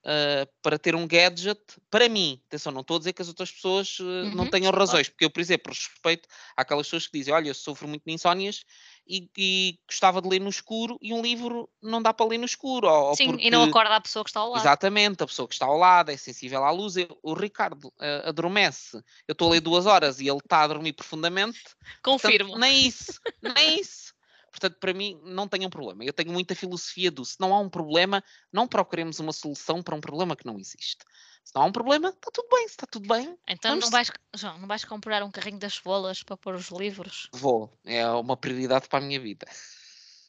uh, para ter um gadget, para mim, atenção, não estou a dizer que as outras pessoas uh, uhum, não tenham razões, porque eu, por exemplo, respeito àquelas pessoas que dizem, olha, eu sofro muito de insónias e, e, gostava de ler no escuro e um livro não dá para ler no escuro. Ou, Sim, porque... e não acorda a pessoa que está ao lado. Exatamente, a pessoa que está ao lado é sensível à luz. Eu, o Ricardo uh, adormece, eu estou a ler duas horas e ele está a dormir profundamente. Confirmo. Portanto, nem isso, nem isso. Portanto, para mim, não tenho um problema. Eu tenho muita filosofia do se não há um problema, não procuremos uma solução para um problema que não existe. Se não há um problema, está tudo bem. Se está tudo bem. Então não vais, João, não vais comprar um carrinho das bolas para pôr os livros? Vou. É uma prioridade para a minha vida.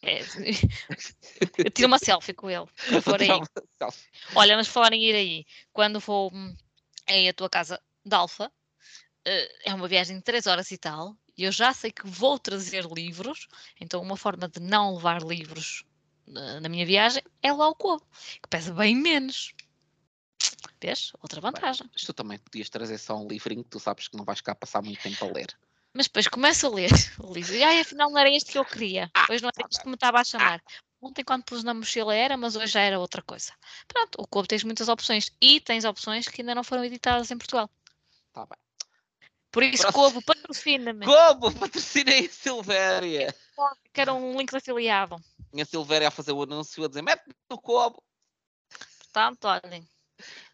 É, *laughs* eu tiro uma selfie com ele. For aí. Olha, mas falar em ir aí, quando vou hum, aí à tua casa de Alfa, eh, é uma viagem de 3 horas e tal, eu já sei que vou trazer livros, então uma forma de não levar livros na, na minha viagem é lá o couve, que pesa bem menos. Vês? Outra vantagem. Bem, tu também podias trazer só um livrinho que tu sabes que não vais cá passar muito tempo a ler. Mas depois começo a ler *laughs* o livro e ai, afinal não era este que eu queria. Ah, não era isto que me estava a chamar. Ontem, quando pus na mochila, era, mas hoje já era outra coisa. Pronto, o Couve tens muitas opções e tens opções que ainda não foram editadas em Portugal. Está bem. Por isso, Cobo, patrocina-me. Cobo, patrocinei a Silvéria. Quero um link de afiliado. Minha Silvéria a fazer o anúncio a dizer: mete no Cobo. Portanto, olhem.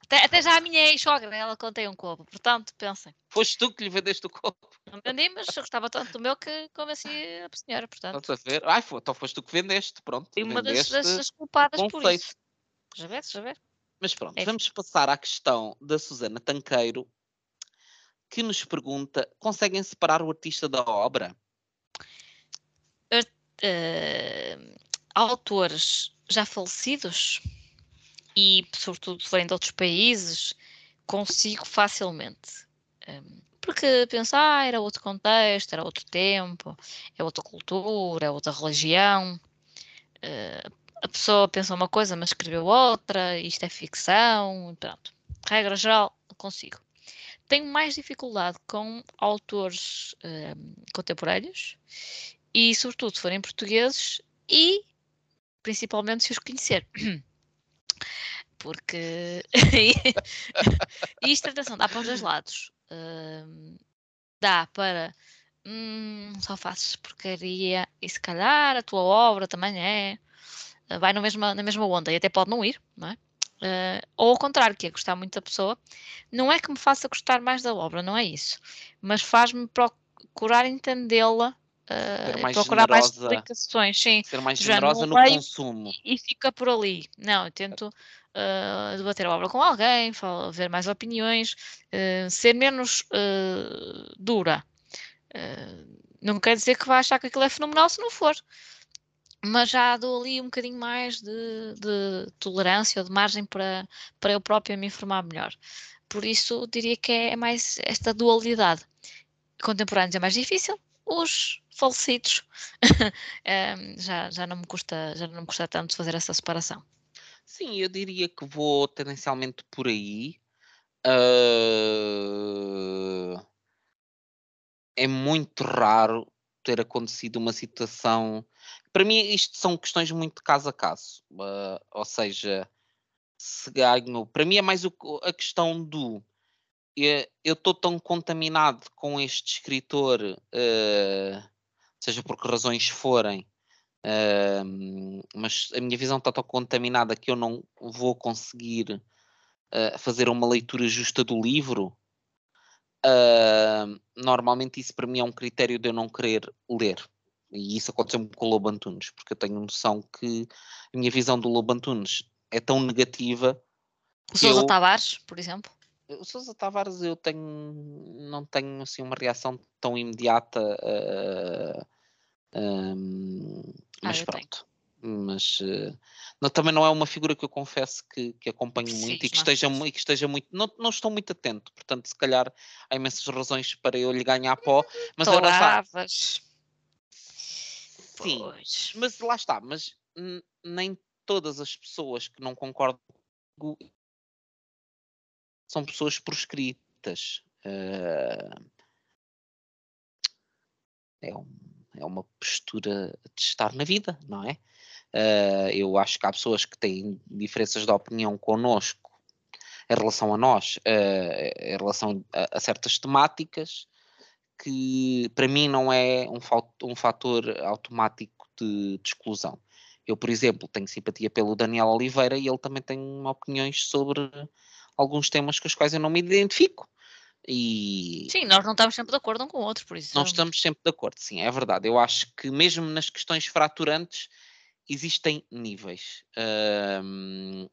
Até, até já a minha ex-sogra, ela contei um cobo. Portanto, pensem. Foste tu que lhe vendeste o cobo. Não vendi, mas eu gostava tanto do meu que convenci a senhora. Portanto. Estás a ver? Ai, foi, então foste tu que vendeste. Pronto. E uma das, das, culpadas por isso. Já vês, já vês. Mas pronto, é. vamos passar à questão da Susana Tanqueiro, que nos pergunta: conseguem separar o artista da obra? Uh, autores já falecidos e, sobretudo, se forem de outros países, consigo facilmente. Um, porque pensar ah, era outro contexto, era outro tempo, é outra cultura, é outra religião. Uh, a pessoa pensa uma coisa, mas escreveu outra, isto é ficção, pronto. Regra geral, consigo. Tenho mais dificuldade com autores uh, contemporâneos e, sobretudo, se forem portugueses e, principalmente, se os conhecer. *clears throat* Porque *laughs* isto, atenção, dá para os dois lados. Uh, dá para hum, só fazes porcaria e se calhar a tua obra também é vai no mesma, na mesma onda e até pode não ir, não é? Uh, ou ao contrário, que é gostar muito da pessoa, não é que me faça gostar mais da obra, não é isso, mas faz-me procurar entendê-la, uh, mais procurar generosa, mais explicações, sim. Ser mais generosa no consumo. E fica por ali. Não, eu tento uh, debater a obra com alguém, ver mais opiniões, ser menos dura. não quer dizer que vá achar que aquilo é fenomenal se não for mas já dou ali um bocadinho mais de, de tolerância ou de margem para, para eu própria me informar melhor. Por isso, diria que é mais esta dualidade. Contemporâneos é mais difícil, os falecidos *laughs* ehm, já, já, não me custa, já não me custa tanto fazer essa separação. Sim, eu diria que vou tendencialmente por aí. Uh... É muito raro ter acontecido uma situação para mim, isto são questões muito de caso a caso. Uh, ou seja, se ganho. Para mim, é mais o, a questão do. Eu estou tão contaminado com este escritor, uh, seja por que razões forem, uh, mas a minha visão está tão contaminada que eu não vou conseguir fazer uma leitura justa do livro. normalmente, isso para mim é um critério de eu não querer ler e isso aconteceu com o Lobo Antunes, porque eu tenho noção que a minha visão do Lobo Antunes é tão negativa. O Sousa eu... Tavares, por exemplo? O Sousa Tavares eu tenho, não tenho assim uma reação tão imediata, uh, um, mas ah, pronto. Tenho. Mas uh, não, também não é uma figura que eu confesso que, que acompanho muito e que, esteja, e que esteja muito. Não, não estou muito atento, portanto, se calhar há imensas razões para eu lhe ganhar pó. *laughs* Mas Toravas. Sim, pois. mas lá está, mas nem todas as pessoas que não concordam comigo são pessoas proscritas. Uh, é, um, é, uma postura de estar na vida, não é? Uh, eu acho que há pessoas que têm diferenças de opinião connosco em relação a nós, uh, em relação a, a certas temáticas, que para mim não é um, um fator automático de, de, exclusão. Eu, por exemplo, tenho simpatia pelo Daniel Oliveira e ele também tem opiniões sobre alguns temas com os quais eu não me identifico. E Sim, nós não estamos sempre de acordo um com o outro, por isso. não estamos sempre de acordo, sim, é verdade. Eu acho que mesmo nas questões fraturantes existem níveis.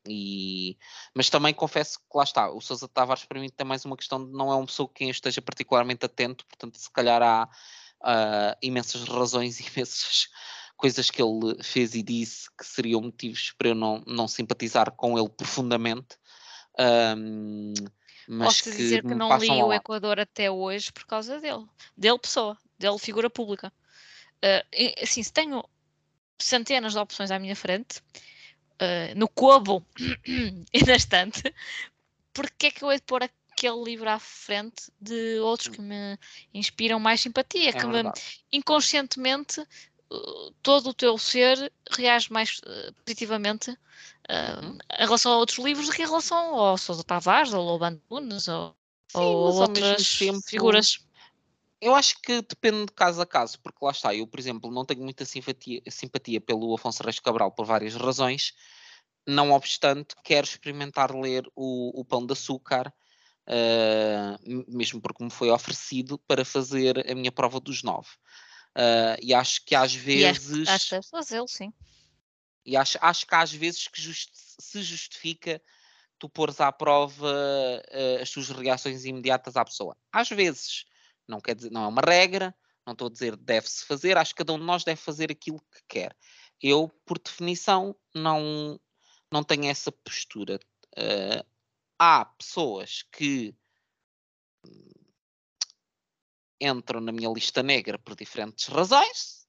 E... Mas também confesso que lá está, o Sousa Tavares para mim tem mais uma questão de não é uma pessoa que quem eu esteja particularmente atento, portanto, se calhar há ah, imensas razões e *laughs* imensas coisas que ele fez e disse que seriam motivos para eu não, não simpatizar com ele profundamente. Mas Posso dizer que não li o. Equador até hoje por causa dele. Dele pessoa, dele figura pública. E, assim, se tenho centenas de opções à minha frente, ah, no cobo *clears throat* e na estante, porque é que eu hei de pôr aquele livro à frente de outros que me inspiram mais simpatia, É que me, inconscientemente uh, todo o teu ser reage mais uh, positivamente uh, Uhum. em relação a outros livros do que em relação ao Sousa Tavares, ao Loban Nunes ou, Sim, ou outras tempo- figuras. Eu acho que depende de caso a caso, porque lá está, eu, por exemplo, não tenho muita simpatia, simpatia pelo Afonso Reis Cabral por várias razões, não obstante, quero experimentar ler o, o Pão de Açúcar, m- mesmo porque me foi oferecido para fazer a minha prova dos nove. Ah, e acho que às E acho, vezes. acho fazê-lo, sim. E acho, acho que às vezes que se justifica tu pôres à prova eh, as tuas reações imediatas à pessoa. Às vezes, não quer dizer, não é uma regra, não estou a dizer deve-se fazer, acho que cada um de nós deve fazer aquilo que quer. Eu, por definição, não, não tenho essa postura. Eh, há pessoas que entram na minha lista negra por diferentes razões,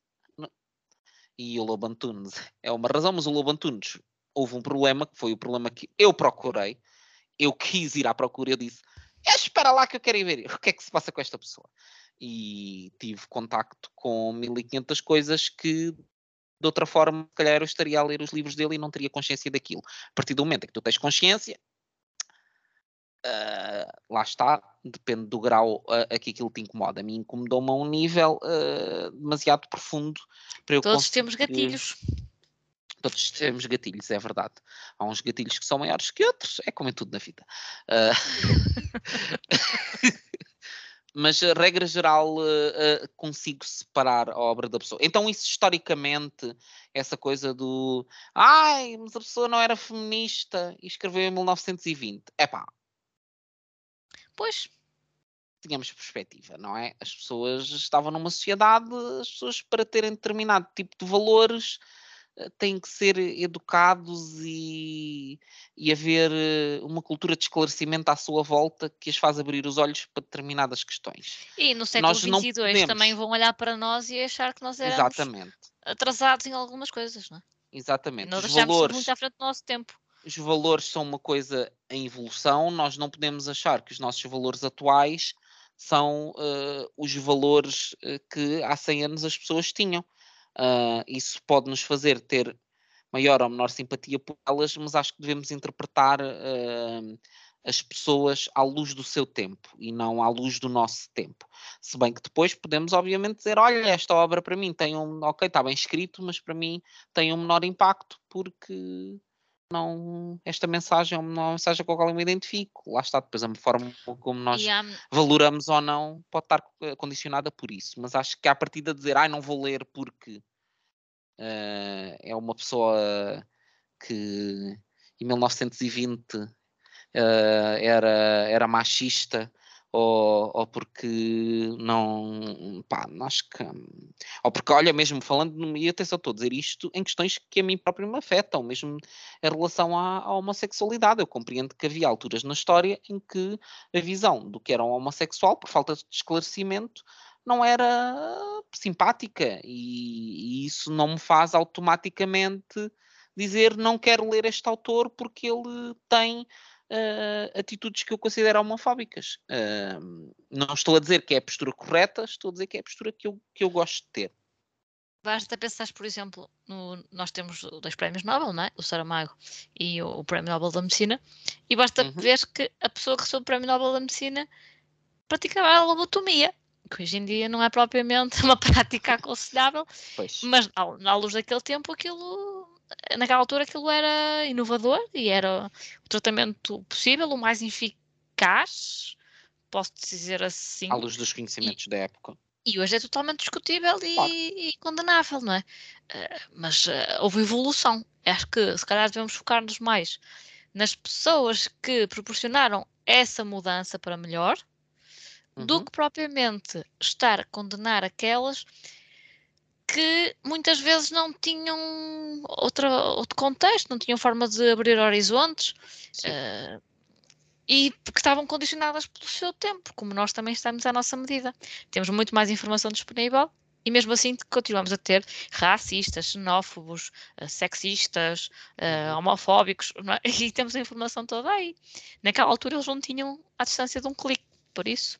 e o Lobo Antunes *laughs* é uma razão, mas o Lobo Antunes houve um problema, que foi o problema que eu procurei, eu quis ir à procura, eu disse, "Eh, espera lá que eu quero ir ver o que é que se passa com esta pessoa. E tive contacto com 1500 coisas que de outra forma, se calhar eu estaria a ler os livros dele e não teria consciência daquilo. A partir do momento em que tu tens consciência, ah, lá está, depende do grau a, a que aquilo te incomoda. A mim incomodou-me a um nível ah, demasiado profundo para eu Todos temos conseguir- gatilhos. *laughs* Todos temos gatilhos, é verdade. Há uns gatilhos que são maiores que outros, é como em tudo na vida. Ah, *laughs* Mas, a regra geral, ah, ah, consigo separar a obra da pessoa. Então, isso historicamente, essa coisa do ai, mas a pessoa não era feminista e escreveu em 1920. Epá, Pois, tínhamos perspectiva, não é? As pessoas estavam numa sociedade, as pessoas para terem determinado tipo de valores eh, têm que ser educados e, e haver eh, uma cultura de esclarecimento à sua volta que as faz abrir os olhos para determinadas questões. e no século XXII também vão olhar para nós e achar que nós éramos Exatamente, atrasados em algumas coisas, não é? exatamente. Nós Os achamos valores, muito à frente do nosso tempo. os valores são uma coisa em evolução, nós não podemos achar que os nossos valores atuais são eh, os valores eh, que há 100 anos as pessoas tinham. Ah, isso pode nos fazer ter maior ou menor simpatia por elas, mas acho que devemos interpretar ah, as pessoas à luz do seu tempo e não à luz do nosso tempo. Se bem que depois podemos, obviamente, dizer: olha, esta obra para mim tem um. Ok, está bem escrito, mas para mim tem um menor impacto porque não esta mensagem é uma mensagem com a qual eu me identifico. Lá está, depois a forma como nós valoramos ou não pode estar eh, condicionada por isso. Mas acho que à partida de dizer, ai, não vou ler porque eh, é uma pessoa que em 1920 eh, era, era machista ou, ou porque não, pá, acho que, ou porque, olha, mesmo falando, e atenção, estou a dizer isto em questões que a mim próprio me afetam, mesmo em relação à, à homossexualidade. Eu compreendo que havia alturas na história em que a visão do que era um homossexual, por falta de esclarecimento, não era simpática e, e isso não me faz automaticamente dizer não quero ler este autor porque ele tem uh, atitudes que eu considero homofóbicas. Uh, não estou a dizer que é a postura correta, estou a dizer que é a postura que eu, que eu gosto de ter. Basta pensar, por exemplo, no, nós temos dois prémios Nobel, não é? o Saramago e o, o Prémio Nobel da Medicina, e basta Uhum. ver que a pessoa que recebeu o Prémio Nobel da Medicina praticava a lobotomia, que hoje em dia não é propriamente *laughs* uma prática aconselhável, Pois. mas à, luz daquele tempo, aquilo, naquela altura, aquilo era inovador e era o tratamento possível, o mais eficaz posso dizer assim. À luz dos conhecimentos e, da época. E hoje é totalmente discutível e, claro. e condenável, não é? Uh, mas uh, houve evolução. Acho que se calhar devemos focar-nos mais nas pessoas que proporcionaram essa mudança para melhor, uhum. do que propriamente estar a condenar aquelas que muitas vezes não tinham outra, outro contexto, não tinham forma de abrir horizontes uh, e que estavam condicionadas pelo seu tempo, como nós também estamos à nossa medida. Temos muito mais informação disponível e mesmo assim continuamos a ter racistas, xenófobos, uh, sexistas, uh, homofóbicos, é? *laughs* e temos a informação toda aí. Naquela altura eles não tinham à distância de um clique, por isso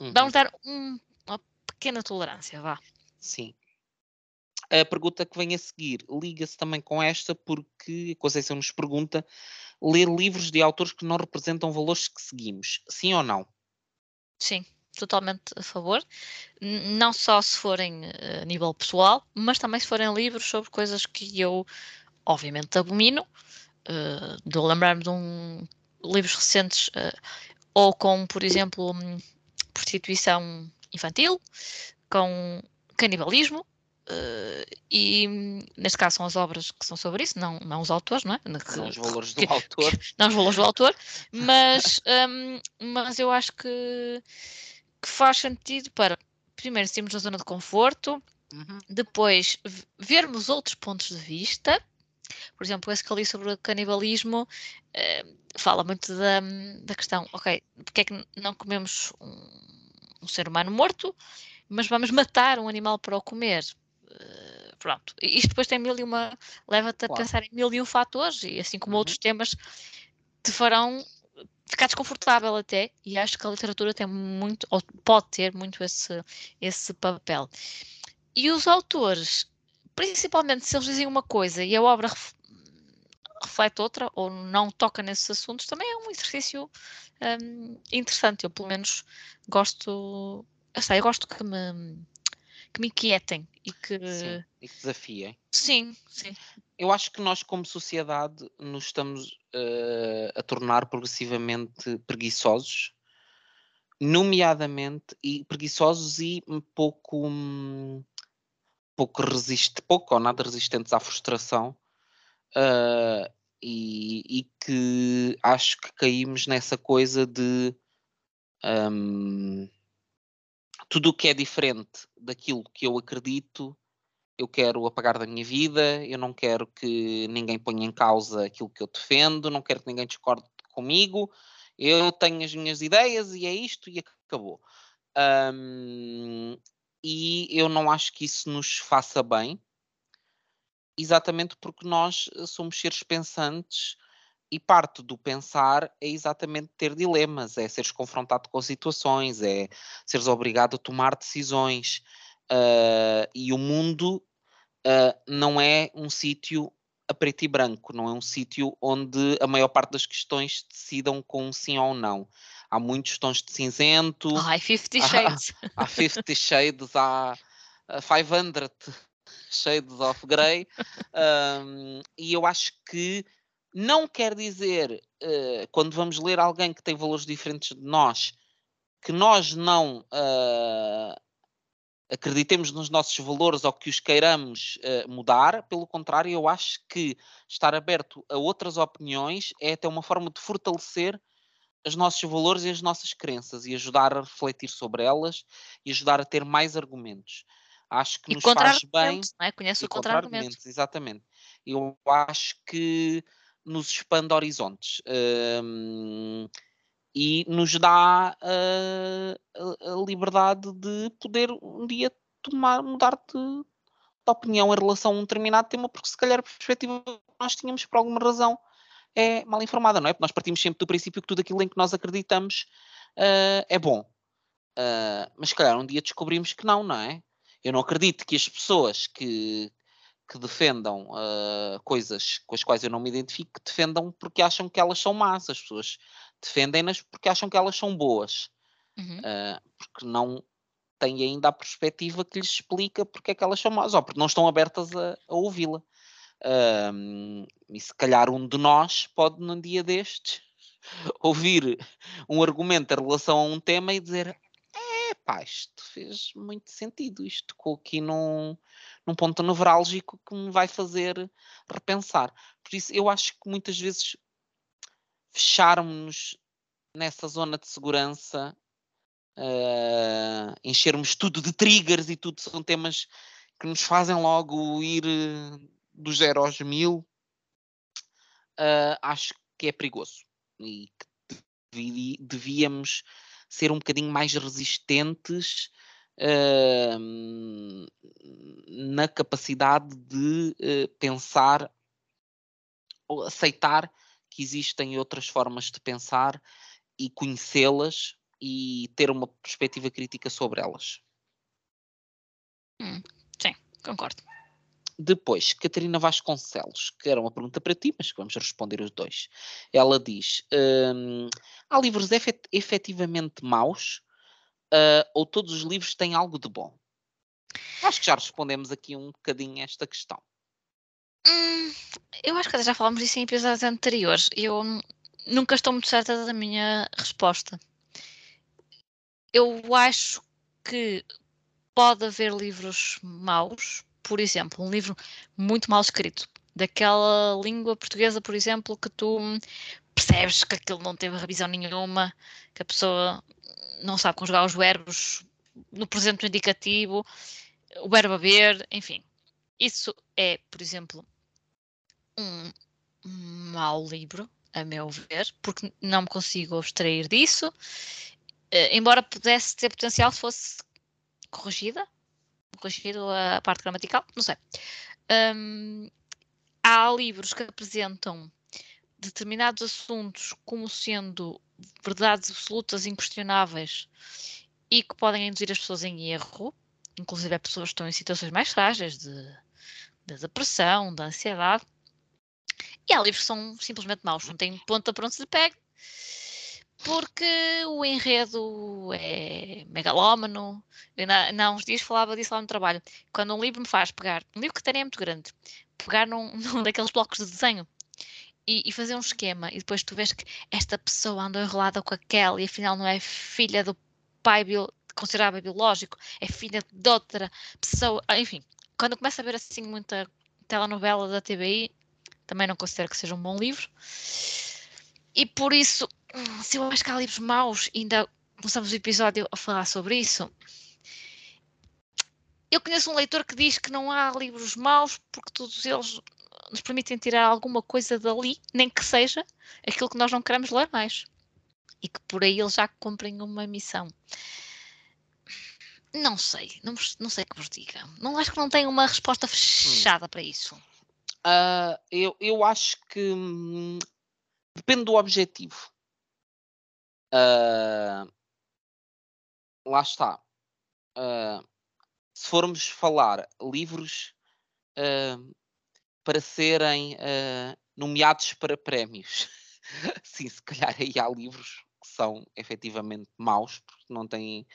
uhum. vamos dar um, uma pequena tolerância, vá. Sim. A pergunta que vem a seguir liga-se também com esta, porque a Conceição nos pergunta: ler livros de autores que não representam valores que seguimos, sim ou não? Sim, totalmente a favor. Não só se forem eh, a nível pessoal, mas também se forem livros sobre coisas que eu, obviamente, abomino. Uh, de lembrar-me de um, livros recentes, uh, ou com, por exemplo, prostituição infantil, com canibalismo, Uh, e neste caso são as obras que são sobre isso, não, não os autores, não é? Não os valores do que, autor. *laughs* Que, não os valores do autor, mas, um, *laughs* mas eu acho que, que faz sentido para, primeiro, sermos na zona de conforto, uhum. depois vermos outros pontos de vista. Por exemplo, esse que eu li sobre o canibalismo uh, fala muito da, da questão, ok, porque é que não comemos um, um ser humano morto, mas vamos matar um animal para o comer? Eh, pronto, isto depois tem mil e uma, leva-te a claro. pensar em mil e um fatores, e assim como uhum. outros temas te farão ficar desconfortável até, e acho que a literatura tem muito, ou pode ter muito esse, esse papel. E os autores, principalmente se eles dizem uma coisa e a obra reflete outra, ou não toca nesses assuntos, também é um exercício um, interessante. Eu, pelo menos, gosto. Eu sei, eu gosto que me que me inquietem e que. Sim, e que desafiem. Sim, sim. Eu acho que nós, como sociedade, nos estamos uh, a tornar progressivamente preguiçosos, nomeadamente e preguiçosos e um pouco, um, pouco resiste, pouco ou nada resistentes à frustração. Uh, e, e, que acho que caímos nessa coisa de um, tudo o que é diferente daquilo que eu acredito, eu quero apagar da minha vida, eu não quero que ninguém ponha em causa aquilo que eu defendo, não quero que ninguém discorde comigo, eu tenho as minhas ideias e é isto e acabou. Um, e eu não acho que isso nos faça bem, exatamente porque nós somos seres pensantes e parte do pensar é exatamente ter dilemas, é seres confrontado com situações, é seres obrigado a tomar decisões. Uh, e o mundo uh, não é um sítio a preto e branco, não é um sítio onde a maior parte das questões decidam com um sim ou não. Há muitos tons de cinzento. Ai, 50 *laughs* Shades. Há, há 50 Shades, há 500 Shades of Grey. *laughs* Um, e eu acho que não quer dizer, uh, quando vamos ler alguém que tem valores diferentes de nós, que nós não uh, acreditemos nos nossos valores ou que os queiramos uh, mudar. Pelo contrário, eu acho que estar aberto a outras opiniões é até uma forma de fortalecer os nossos valores e as nossas crenças e ajudar a refletir sobre elas e ajudar a ter mais argumentos. Acho que e nos faz bem. Não é? Conhece o contra-argumento. Exatamente. Eu acho que nos expande horizontes um, e nos dá uh, a, liberdade de poder um dia tomar, mudar de, de, opinião em relação a um determinado tema, porque se calhar a perspectiva que nós tínhamos por alguma razão é mal informada, não é? Porque nós partimos sempre do princípio que tudo aquilo em que nós acreditamos uh, é bom. Uh, mas se calhar um dia descobrimos que não, não é? Eu não acredito que as pessoas que, que defendam uh, coisas com as quais eu não me identifico, que defendam porque acham que elas são más. As pessoas defendem-nas porque acham que elas são boas. Uhum. Uh, porque não têm ainda a perspectiva que lhes explica porque é que elas são más, ou porque não estão abertas a, a ouvi-la. Uh, e se calhar um de nós pode, num dia destes, *laughs* ouvir um argumento em relação a um tema e dizer pá, isto fez muito sentido, isto tocou aqui num, num ponto nevrálgico que me vai fazer repensar. Por isso, eu acho que muitas vezes fecharmos nessa zona de segurança, uh, enchermos tudo de triggers e tudo são temas que nos fazem logo ir uh, do zero aos mil, uh, acho que é perigoso e que devíamos ser um bocadinho mais resistentes uh, na capacidade de uh, pensar ou aceitar que existem outras formas de pensar e conhecê-las e ter uma perspectiva crítica sobre elas. Hum, sim, concordo. Depois, Catarina Vasconcelos, que era uma pergunta para ti, mas que vamos responder os dois. Ela diz: hum, há livros efet efetivamente maus uh, ou todos os livros têm algo de bom? Acho que já respondemos aqui um bocadinho esta questão. Hum, eu acho que já falámos disso em episódios anteriores. Eu nunca estou muito certa da minha resposta. Eu acho que pode haver livros maus, por exemplo, um livro muito mal escrito, daquela língua portuguesa, por exemplo, que tu percebes que aquilo não teve revisão nenhuma, que a pessoa não sabe conjugar os verbos no presente indicativo, o verbo haver, enfim. Isso é, por exemplo, um mau livro, a meu ver, porque não me consigo abstrair disso, uh, embora pudesse ter potencial se fosse corrigida, corrigido a parte gramatical, não sei. Um, há livros que apresentam determinados assuntos como sendo verdades absolutas inquestionáveis e que podem induzir as pessoas em erro, inclusive a pessoas que estão em situações mais frágeis de, de depressão, de ansiedade. E há livros que são simplesmente maus, não têm ponta para onde se pegue, porque o enredo é megalómano. Eu há uns dias falava disso lá no trabalho. Quando um livro me faz pegar, um livro que também é muito grande, pegar num, *laughs* num daqueles blocos de desenho e, e, fazer um esquema, e depois tu vês que esta pessoa andou enrolada com aquela e afinal não é filha do pai bio, considerável biológico, é filha de outra pessoa, ah, enfim, quando começa a ver assim muita telenovela da TBI, também não considero que seja um bom livro. E por isso, se eu acho que há livros maus, ainda começamos o episódio a falar sobre isso. Eu conheço um leitor que diz que não há livros maus porque todos eles nos permitem tirar alguma coisa dali, nem que seja aquilo que nós não queremos ler mais. E que por aí eles já cumprem uma missão. Não sei, não, não sei que vos diga. Não acho que não tenho uma resposta fechada hum. para isso. Uh, eu, eu acho que hum, depende do objetivo. Uh, lá está. Uh, se formos falar livros para serem uh, nomeados para prémios. *laughs* Sim, se calhar aí há livros que são efetivamente maus, porque não têm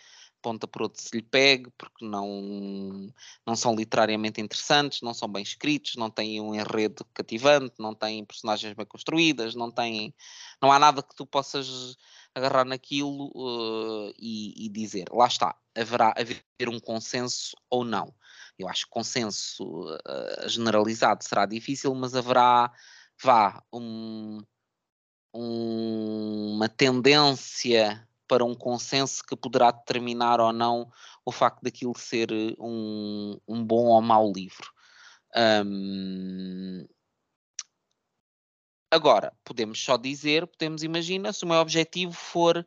ponta por outro se lhe pegue, porque não, não são literariamente interessantes, não são bem escritos, não têm um enredo cativante, não têm personagens bem construídas, não têm, não há nada que tu possas agarrar naquilo uh, e, e, dizer, lá está, haverá haver um consenso ou não. Eu acho que consenso uh, generalizado será difícil, mas haverá, vá, um, um, uma tendência para um consenso que poderá determinar ou não o facto daquilo ser um, um bom ou mau livro. Um, agora, podemos só dizer, podemos imaginar, se o meu objetivo for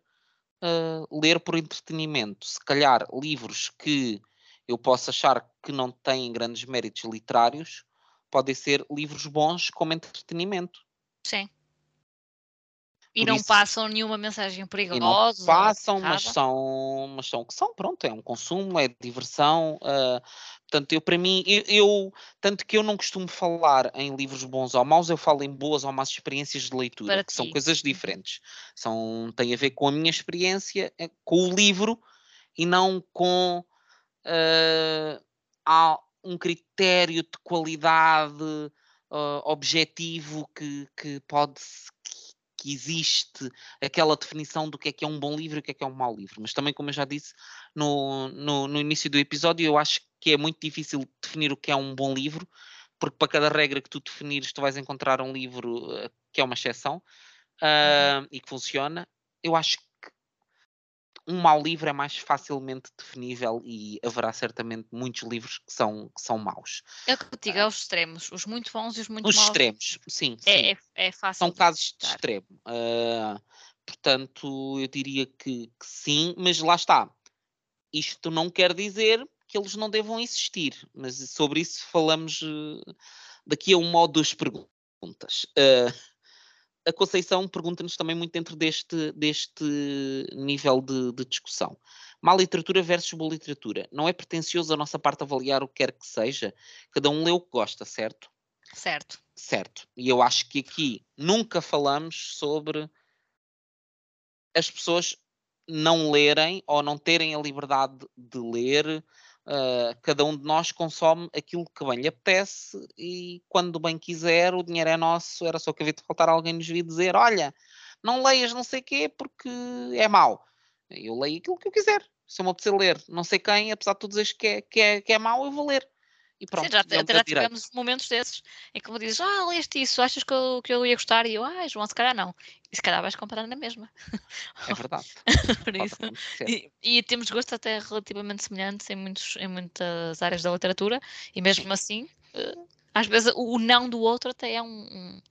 uh, ler por entretenimento, se calhar livros que eu posso achar que não têm grandes méritos literários, podem ser livros bons como entretenimento. Sim. E não isso, passam nenhuma mensagem perigosa. não passam, mas são, mas são o que são, pronto, é um consumo, é diversão. Uh, portanto, eu para mim, eu, eu, tanto que eu não costumo falar em livros bons ou maus, eu falo em boas ou más experiências de leitura, para que ti. são coisas uhum. diferentes. São, tem a ver com a minha experiência, eh, com o livro e não com uh, há um critério de qualidade uh, objetivo que, que pode que, existe aquela definição do que é que é um bom livro e o que é que é um mau livro. Mas também, como eu já disse no, no, no início do episódio, eu acho que é muito difícil definir o que é um bom livro, porque para cada regra que tu definires, tu vais encontrar um livro uh, que é uma exceção uh, uhum. e que funciona. Eu acho que um mau livro é mais facilmente definível e haverá certamente muitos livros que são, que são maus. É o que eu digo, é os extremos, os muito bons e os muito os maus. Os extremos, sim. É, sim. É, é, fácil. São casos de extremo. Uh, portanto, eu diria que, que sim, mas lá está. Isto não quer dizer que eles não devam existir, mas sobre isso falamos uh, daqui a uma ou duas perguntas. Uh, a Conceição pergunta-nos também muito dentro deste, deste nível de, de, discussão. Má literatura versus boa literatura. Não é pretencioso a nossa parte avaliar o que quer que seja? Cada um lê o que gosta, certo? Certo. Certo. E eu acho que aqui nunca falamos sobre as pessoas não lerem ou não terem a liberdade de ler Uh, cada um de nós consome aquilo que bem lhe apetece e quando bem quiser, o dinheiro é nosso. Era só que havia de faltar alguém nos vir dizer: Olha, não leias não sei quê porque é mau. Eu leio aquilo que eu quiser. Se eu me apetecer ler, não sei quem, apesar de tu dizeres que é, que é, que é mau, eu vou ler. E pronto, Sim, já, é já tivemos momentos desses em que me dizes, ah, leste isso, achas que eu, que eu ia gostar? E eu, ah, João, se calhar não. E se calhar vais comprar na mesma. É verdade. *laughs* Por isso. E, e, temos gosto até relativamente semelhantes em, muitos, em muitas áreas da literatura, e mesmo Sim. assim, eh, às vezes o não do outro até é um, um,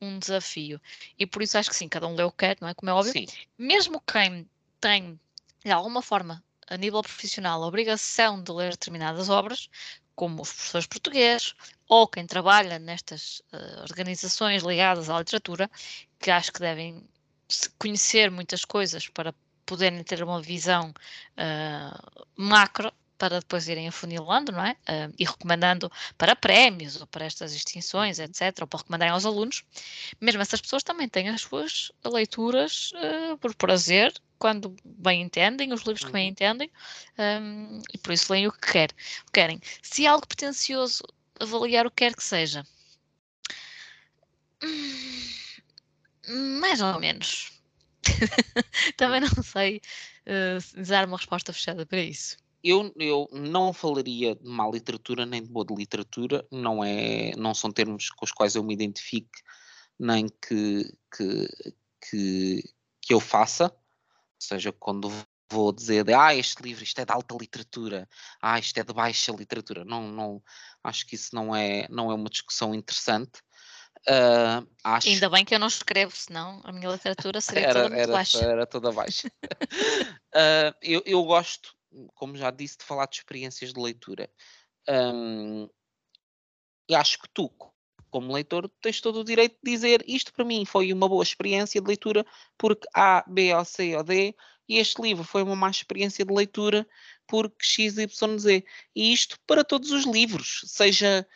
um, desafio. E por isso acho que sim, cada um lê o que quer, não é? Como é óbvio. Sim. Mesmo quem tem, de alguma forma, a nível profissional, a obrigação de ler determinadas obras, como os professores portugueses ou quem trabalha nestas uh, organizações ligadas à literatura, que acho que devem conhecer muitas coisas para poderem ter uma visão uh, macro para depois irem afunilando, não é? Uh, e recomendando para prémios ou para estas extinções, etc., ou para recomendarem aos alunos. Mesmo essas pessoas também têm as suas leituras uh, por prazer, quando bem entendem, os livros que bem uhum. entendem, um, e por isso leem o que quer, querem. Se é algo pretencioso, avaliar o que quer que seja. Hum, mais ou menos. *laughs* Também não sei uh, dar uma resposta fechada para isso eu, eu não falaria de má literatura nem de boa de literatura, não, é, não são termos com os quais eu me identifique nem que, que, que, que eu faça, ou seja, quando vou dizer de, ah, este livro, isto é de alta literatura, ah, isto é de baixa literatura, não, não, acho que isso não é, não é uma discussão interessante. Uh, acho... Ainda bem que eu não escrevo, senão a minha literatura seria era, toda muito era, baixa. Era toda baixa. uh, *laughs* eu, eu gosto como já disse, de falar de experiências de leitura. Um, e acho que tu, como leitor, tens todo o direito de dizer isto para mim foi uma boa experiência de leitura porque A, B, ou C ou D, e este livro foi uma má experiência de leitura porque X, Y, Z. E isto para todos os livros, seja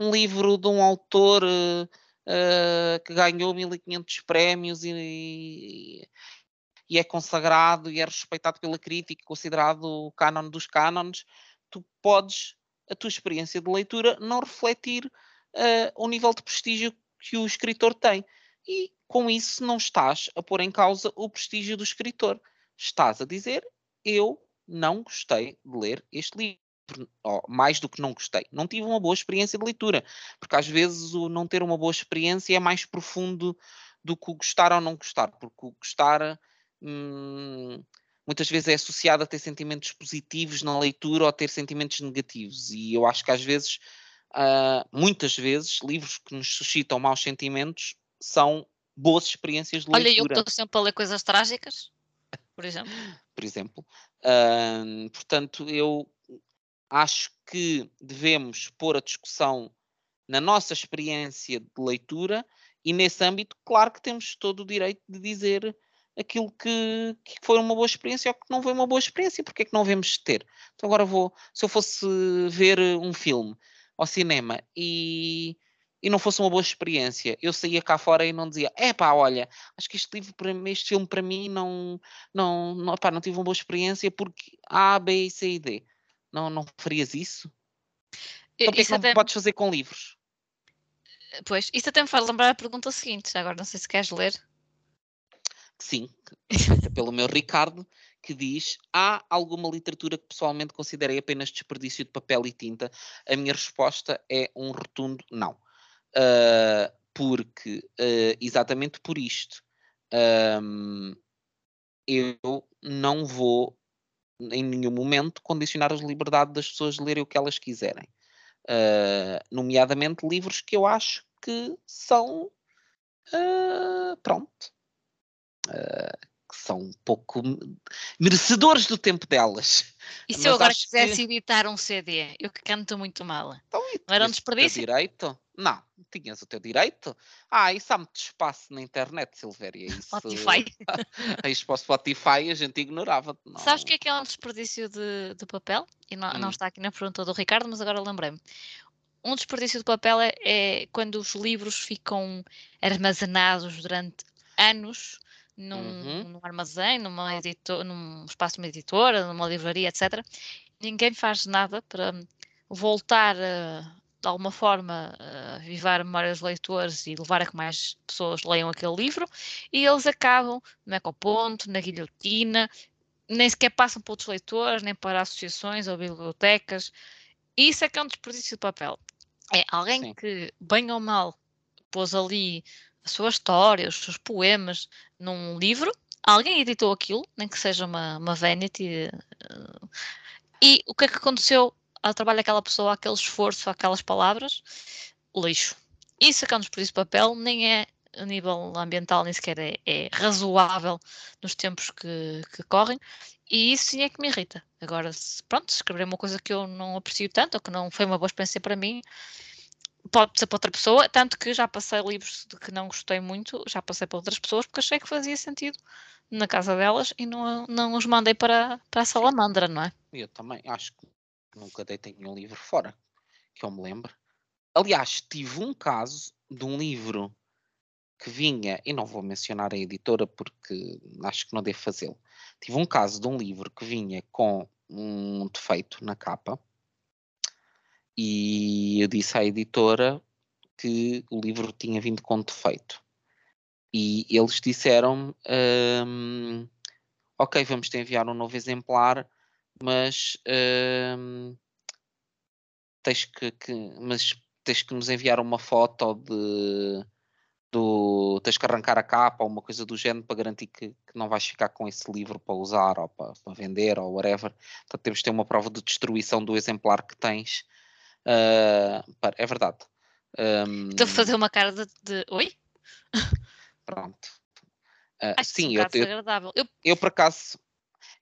um livro de um autor uh, uh, que ganhou 1500 prémios e, e é consagrado e é respeitado pela crítica, considerado o canon dos cânones, tu podes, a tua experiência de leitura, não refletir uh, o nível de prestígio que o escritor tem. E com isso não estás a pôr em causa o prestígio do escritor. Estás a dizer, eu não gostei de ler este livro. Oh, mais do que não gostei, não tive uma boa experiência de leitura, porque às vezes o não ter uma boa experiência é mais profundo do que o gostar ou não gostar, porque o gostar hum, muitas vezes é associado a ter sentimentos positivos na leitura ou a ter sentimentos negativos. E eu acho que às vezes, uh, muitas vezes, livros que nos suscitam maus sentimentos são boas experiências de leitura. Olha, eu estou sempre a ler coisas trágicas, por exemplo. por exemplo. Uh, portanto, eu acho que devemos pôr a discussão na nossa experiência de leitura e nesse âmbito, claro que temos todo o direito de dizer aquilo que, que foi uma boa experiência ou que não foi uma boa experiência, porque é que não devemos ter? Então agora vou, se eu fosse ver um filme ao cinema e, e não fosse uma boa experiência, eu saía cá fora e não dizia, é pá, olha, acho que este livro para mim, este filme para mim não, não, não, pá, não tive uma boa experiência porque A, B, C e D. Não, não farias isso? Então, que, é que não até... podes fazer com livros? Pois, isso até me faz lembrar a pergunta seguinte, agora não sei se queres ler. Sim, escrita pelo meu Ricardo, que diz: há alguma literatura que pessoalmente considerei apenas desperdício de papel e tinta? A minha resposta é um rotundo não. Uh, porque, uh, exatamente por isto, um, eu não vou em nenhum momento condicionar a liberdade das pessoas de lerem o que elas quiserem. Uh, nomeadamente livros que eu acho que são pronto uh, que são um pouco merecedores do tempo delas. E *laughs* se Mas eu agora quisesse que... editar um CD, eu que canto muito mal, então, não era um desperdício? direito? Não, tinhas o teu direito. Ah, isso há muito espaço na internet, Silvéria. Isso... Spotify. *laughs* Aí para o Spotify a gente ignorava. Não... Sabes o que é que é um desperdício de, de papel? E não, hum. não está aqui na pergunta do Ricardo, mas agora lembrei-me. Um desperdício de papel é, é quando os livros ficam armazenados durante anos num, uhum. num armazém, numa editor, num espaço de uma editora, numa livraria, etc. Ninguém faz nada para voltar a, de alguma forma a vivar a memória dos leitores e levar a que mais pessoas leiam aquele livro e eles acabam no ecoponto, na guilhotina, nem sequer passam para outros leitores, nem para associações ou bibliotecas. Isso é que é um desperdício de papel. É alguém Sim. que, bem ou mal, pôs ali a sua história, os seus poemas num livro. Alguém editou aquilo, nem que seja uma, uma vanity. Uh, e o que é que aconteceu ao trabalho daquela pessoa, aquele esforço, aquelas palavras? Lixo. Isso é um desperdício de papel, nem é a nível ambiental, nem sequer é, é razoável nos tempos que, que, correm. E isso sim é que me irrita. Agora, se, pronto, escrever uma coisa que eu não aprecio tanto, ou que não foi uma boa experiência para mim, pode ser para outra pessoa, tanto que já passei livros de que não gostei muito, já passei para outras pessoas porque achei que fazia sentido na casa delas e não, não os mandei para, para a salamandra, não é? Eu também acho que nunca deitei nenhum livro fora, que eu me lembro. Aliás, tive um caso de um livro que vinha, e não vou mencionar a editora porque acho que não devo fazê-lo. Tive um caso de um livro que vinha com um defeito na capa e eu disse à editora que o livro tinha vindo com defeito. E eles disseram um, ok, vamos te enviar um novo exemplar, mas um, tens que, que, mas tens que nos enviar uma foto de do, tens que arrancar a capa ou uma coisa do género para garantir que, que não vais ficar com esse livro para usar ou para, para vender ou whatever. Portanto, temos de ter uma prova de destruição do exemplar que tens Uh, é verdade. Um, Estou a fazer uma cara de, de... oi? Pronto. Uh, acho sim, eu, eu, eu, eu por acaso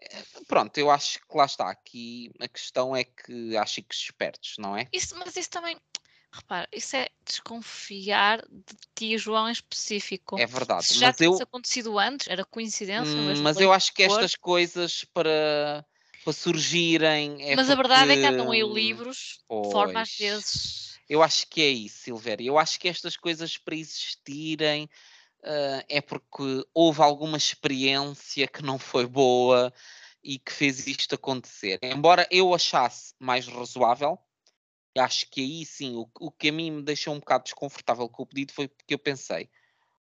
eh, pronto, eu acho que lá está. Aqui a questão é que acho que espertos, não é? Isso, mas isso também, repara, isso é desconfiar de ti, João, em específico. É verdade. Se já mas eu... acontecido antes, era coincidência. Hum, mas eu acho que estas coisas para para surgirem. É Mas porque... a verdade é que andam aí livros pois. de forma às vezes. Eu acho que é isso, Silvéria. Eu acho que estas coisas para existirem uh, é porque houve alguma experiência que não foi boa e que fez isto acontecer. Embora eu achasse mais razoável, acho que aí sim, o, o que a mim me deixou um bocado desconfortável com o pedido foi porque eu pensei,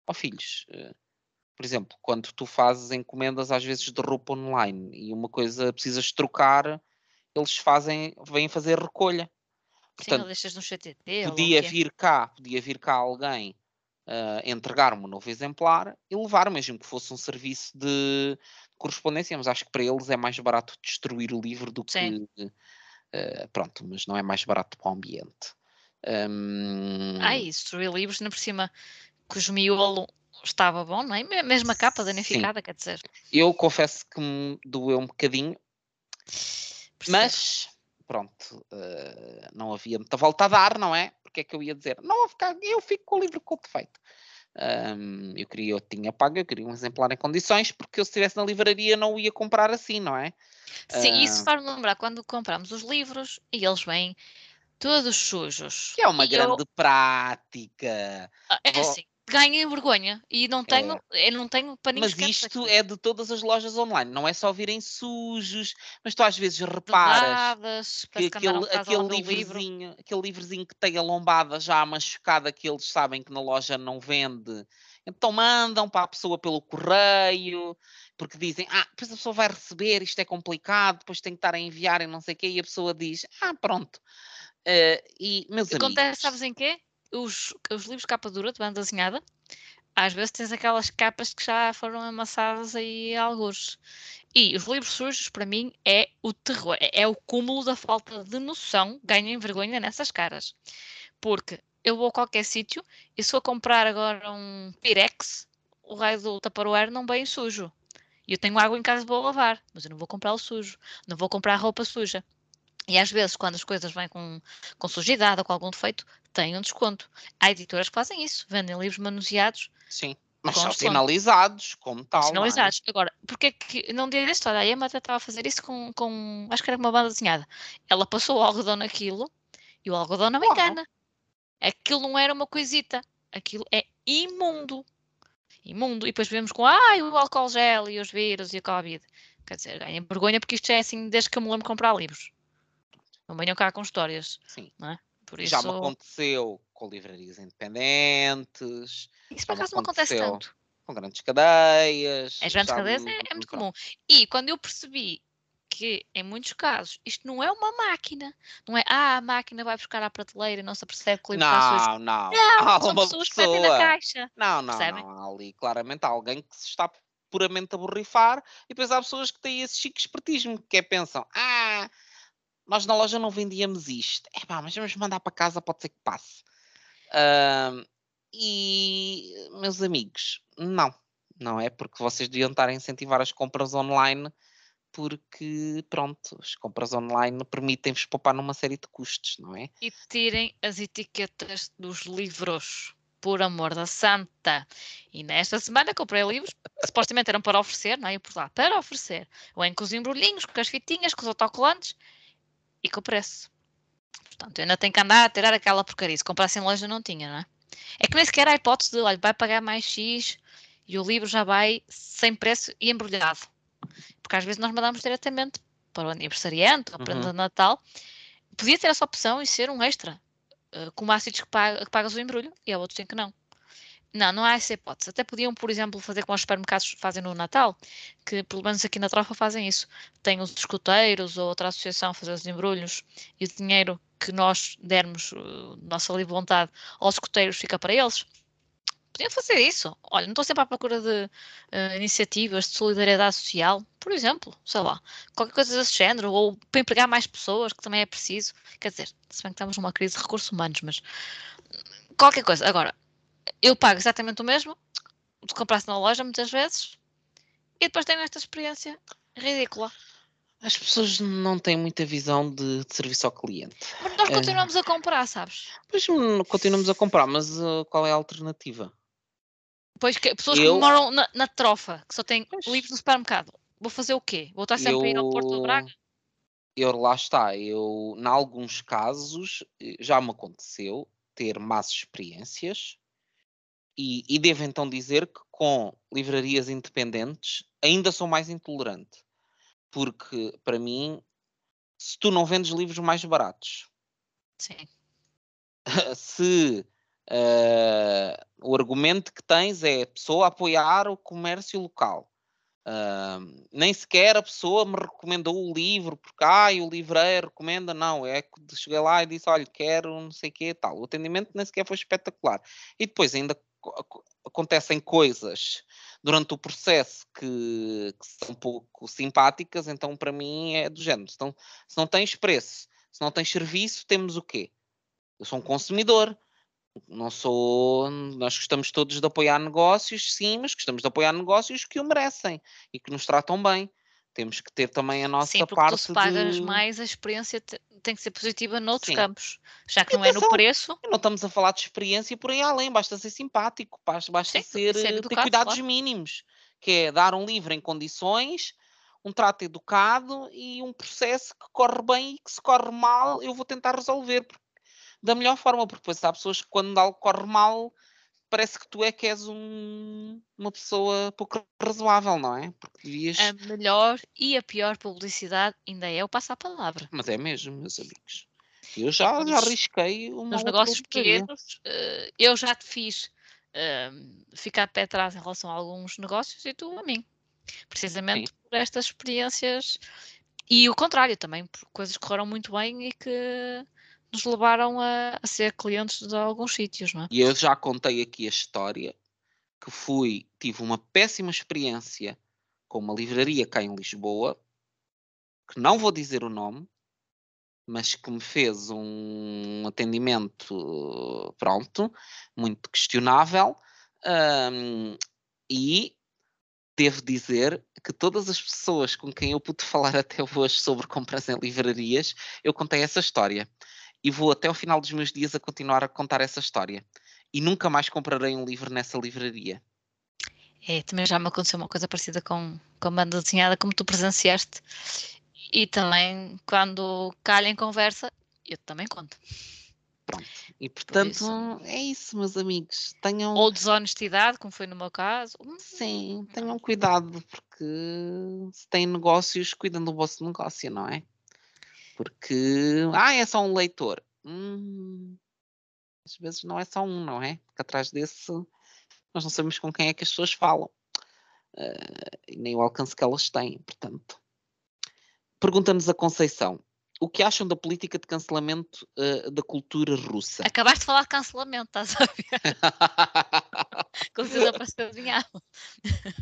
ó oh, filhos, uh, por exemplo, quando tu fazes encomendas às vezes de roupa online e uma coisa precisas trocar, eles fazem, vêm fazer recolha. Portanto, Sim, deixas no CTT. Podia vir cá, podia vir cá alguém uh, entregar-me um novo exemplar e levar, mesmo que fosse um serviço de correspondência, mas acho que para eles é mais barato destruir o livro do Sim. que. Uh, pronto, mas não é mais barato para o ambiente. Um... Ah, isso, destruir livros, ainda por cima, cujo miolo estava bom, não é? Mesmo a capa danificada, Sim. quer dizer. Eu confesso que me doeu um bocadinho, mas pronto, uh, não havia muita volta a dar, não é? Porque é que eu ia dizer? Não, eu fico com o livro com defeito. Um, eu queria, eu tinha pago, eu queria um exemplar em condições, porque eu se estivesse na livraria não o ia comprar assim, não é? Sim, uh, isso faz-me lembrar quando compramos os livros e eles vêm todos sujos. Que é uma grande eu... prática. Ah, é assim, ganhem vergonha. E não tenho, eu não tenho Mas isto é de todas as lojas online, não é só virem sujos, mas tu às vezes reparas que aquele, aquele do livro. livrezinho, aquele livrezinho que tem a lombada já machucada que eles sabem que na loja não vende, então mandam para a pessoa pelo correio, porque dizem, ah, depois a pessoa vai receber, isto é complicado, depois tem que estar a enviar e não sei o quê, e a pessoa diz, ah, pronto. Eh, e, meus Acontece, amigos, sabes em quê? Os, os livros de capa dura, de banda desenhada, às vezes tens aquelas capas que já foram amassadas aí a algures. E os livros sujos, para mim, é o terror. É, é o cúmulo da falta de noção, ganhem vergonha nessas caras. Porque eu vou a qualquer sítio e se eu comprar agora um Pirex, o raio do Tupperware não vem sujo. E eu tenho água em casa vou lavar, mas eu não vou comprar o sujo. Não vou comprar roupa suja. E às vezes, quando as coisas vêm com, com sujidade ou com algum defeito, tem um desconto. Há editoras que fazem isso, vendem livros manuseados, sim, mas são sinalizados como tal, não é? sinalizados. Agora, porque é que não diga esta história? A Emma até estava a fazer isso com, com, acho que era uma banda desenhada. Ela passou o algodão naquilo e o algodão não Claro. engana. Aquilo não era uma coisita. Aquilo é imundo. Imundo. E depois vemos com ai, o álcool gel e os vírus e a Covid. Quer dizer, ganhem vergonha porque isto é assim desde que eu me lembro de comprar livros. Não venham cá com histórias. Sim. Por isso, Já me aconteceu com livrarias independentes, isso por acaso não acontece tanto. com grandes cadeias. As grandes cadeias me- é, é muito comum. E quando eu percebi que, em muitos casos, isto não é uma máquina, não é, ah, a máquina vai buscar à prateleira e não se percebe que o livro está sujo. Não, não. Não, *laughs* Há são pessoas que metem na pessoa. caixa. Não, não, percebem? não. Há ali claramente alguém que se está puramente a borrifar e depois há pessoas que têm esse chique espertismo, que é pensam, ah, nós na loja não vendíamos isto. É pá, mas vamos mandar para casa, pode ser que passe. Ahm, e, meus amigos, não. Não é porque vocês deviam estar a incentivar as compras online porque, pronto, as compras online permitem-vos poupar numa série de custos, não é? E tirem as etiquetas dos livros. Por amor da santa. E nesta semana comprei livros supostamente eram para oferecer, não é? Eu por lá, para oferecer. Vêm com os embrulhinhos, com as fitinhas, com os autocolantes e com o preço. Portanto, eu ainda tenho que andar a tirar aquela porcaria. Se comprasse em loja não tinha, não é? É que nem sequer há hipótese de, olha, vai pagar mais X e o livro já vai sem preço e embrulhado. Porque às vezes nós mandamos diretamente para o aniversariante ou Uhum. prenda de Natal. Podia ter essa opção e ser um extra. como há sítios que pagas o embrulho e há outros em que não. Não, não há essa hipótese. Até podiam, por exemplo, fazer como os supermercados fazem no Natal, que pelo menos aqui na Trofa fazem isso. Tem os escuteiros ou outra associação a fazer os embrulhos e o dinheiro que nós dermos, uh, nossa livre vontade, aos escuteiros fica para eles. Podiam fazer isso. Olha, não estou sempre à procura de eh, iniciativas de solidariedade social, por exemplo, sei lá, qualquer coisa desse género, ou para empregar mais pessoas, que também é preciso. Quer dizer, se bem que estamos numa crise de recursos humanos, mas qualquer coisa. Agora, eu pago exatamente o mesmo se comprasse na loja muitas vezes e depois tenho esta experiência ridícula. As pessoas não têm muita visão de, de serviço ao cliente. Mas nós É. continuamos a comprar, sabes? Pois continuamos a comprar, mas uh, qual é a alternativa? Pois que pessoas Eu- que moram na, na trofa, que só têm Pois. livros no supermercado. Vou fazer o quê? Vou estar sempre a ir ao Porto do Braga? eu lá está, eu, em alguns casos, eh, já me aconteceu ter más experiências e, e devo então dizer que com livrarias independentes ainda sou mais intolerante. Porque, para mim, se tu não vendes livros mais baratos, Sim. *laughs* se eh, o argumento que tens é a pessoa apoiar o comércio local. Ah, nem sequer a pessoa me recomendou o livro, porque ai, o livreiro recomenda, não, é que cheguei lá e disse, olha, quero não sei o que tal. O atendimento nem sequer foi espetacular. E depois ainda acontecem coisas durante o processo que, que são pouco simpáticas, então para mim é do género. Se não, se não tens preço, se não tens serviço, temos o quê? Eu sou um consumidor. Não sou. Nós gostamos todos de apoiar negócios, sim, mas gostamos de apoiar negócios que o merecem e que nos tratam bem. Temos que ter também a nossa Sim, porque tu parte se pagas de. mais, a experiência te- tem que ser positiva noutros Sim. campos. Já que não é no atenção, preço, Não estamos a falar de experiência por aí além, basta ser simpático, basta, basta Sim, ser, ser eh, ter educado, cuidados claro. mínimos, que é dar um livro em condições, um trato educado e um processo que corre bem e que se corre mal, eu vou tentar resolver da melhor forma, porque depois há pessoas que quando algo corre mal parece que tu é que és um, uma pessoa pouco razoável, não é? Porque devias... A melhor e a pior publicidade ainda é o passar a palavra. Mas é mesmo, meus amigos. Eu já, já arrisquei uma Nos negócios pequenos, uh, eu já te fiz uh, ficar pé atrás em relação a alguns negócios e tu a mim. Precisamente Sim. por estas experiências e o contrário também, por coisas que correram muito bem e que nos levaram a, a ser clientes de alguns sítios, não é? E eu já contei aqui a história que fui, tive uma péssima experiência com uma livraria cá em Lisboa, que não vou dizer o nome, mas que me fez um atendimento, pronto, muito questionável, um, e devo dizer que todas as pessoas com quem eu pude *laughs* falar até hoje sobre compras em livrarias, eu contei essa história e vou até o final dos meus dias a continuar a contar essa história. E nunca mais comprarei um livro nessa livraria. É, também já me aconteceu uma coisa parecida com, com a banda desenhada, como tu presenciaste. E também, quando calha em conversa, eu também conto. Pronto. E portanto, isso. é isso, meus amigos. Tenham... Ou desonestidade, como foi no meu caso. Sim, tenham cuidado, porque se têm negócios, cuidam do vosso negócio, não é? Porque, ah, é só um leitor. Hum, às vezes não é só um, não é? Porque atrás desse nós não sabemos com quem é que as pessoas falam. Uh, e nem o alcance que elas têm, portanto. Pergunta-nos a Conceição. O que acham da política de cancelamento uh, da cultura russa? Acabaste de falar de cancelamento, estás a ver? Com certeza adivinhado. Eh,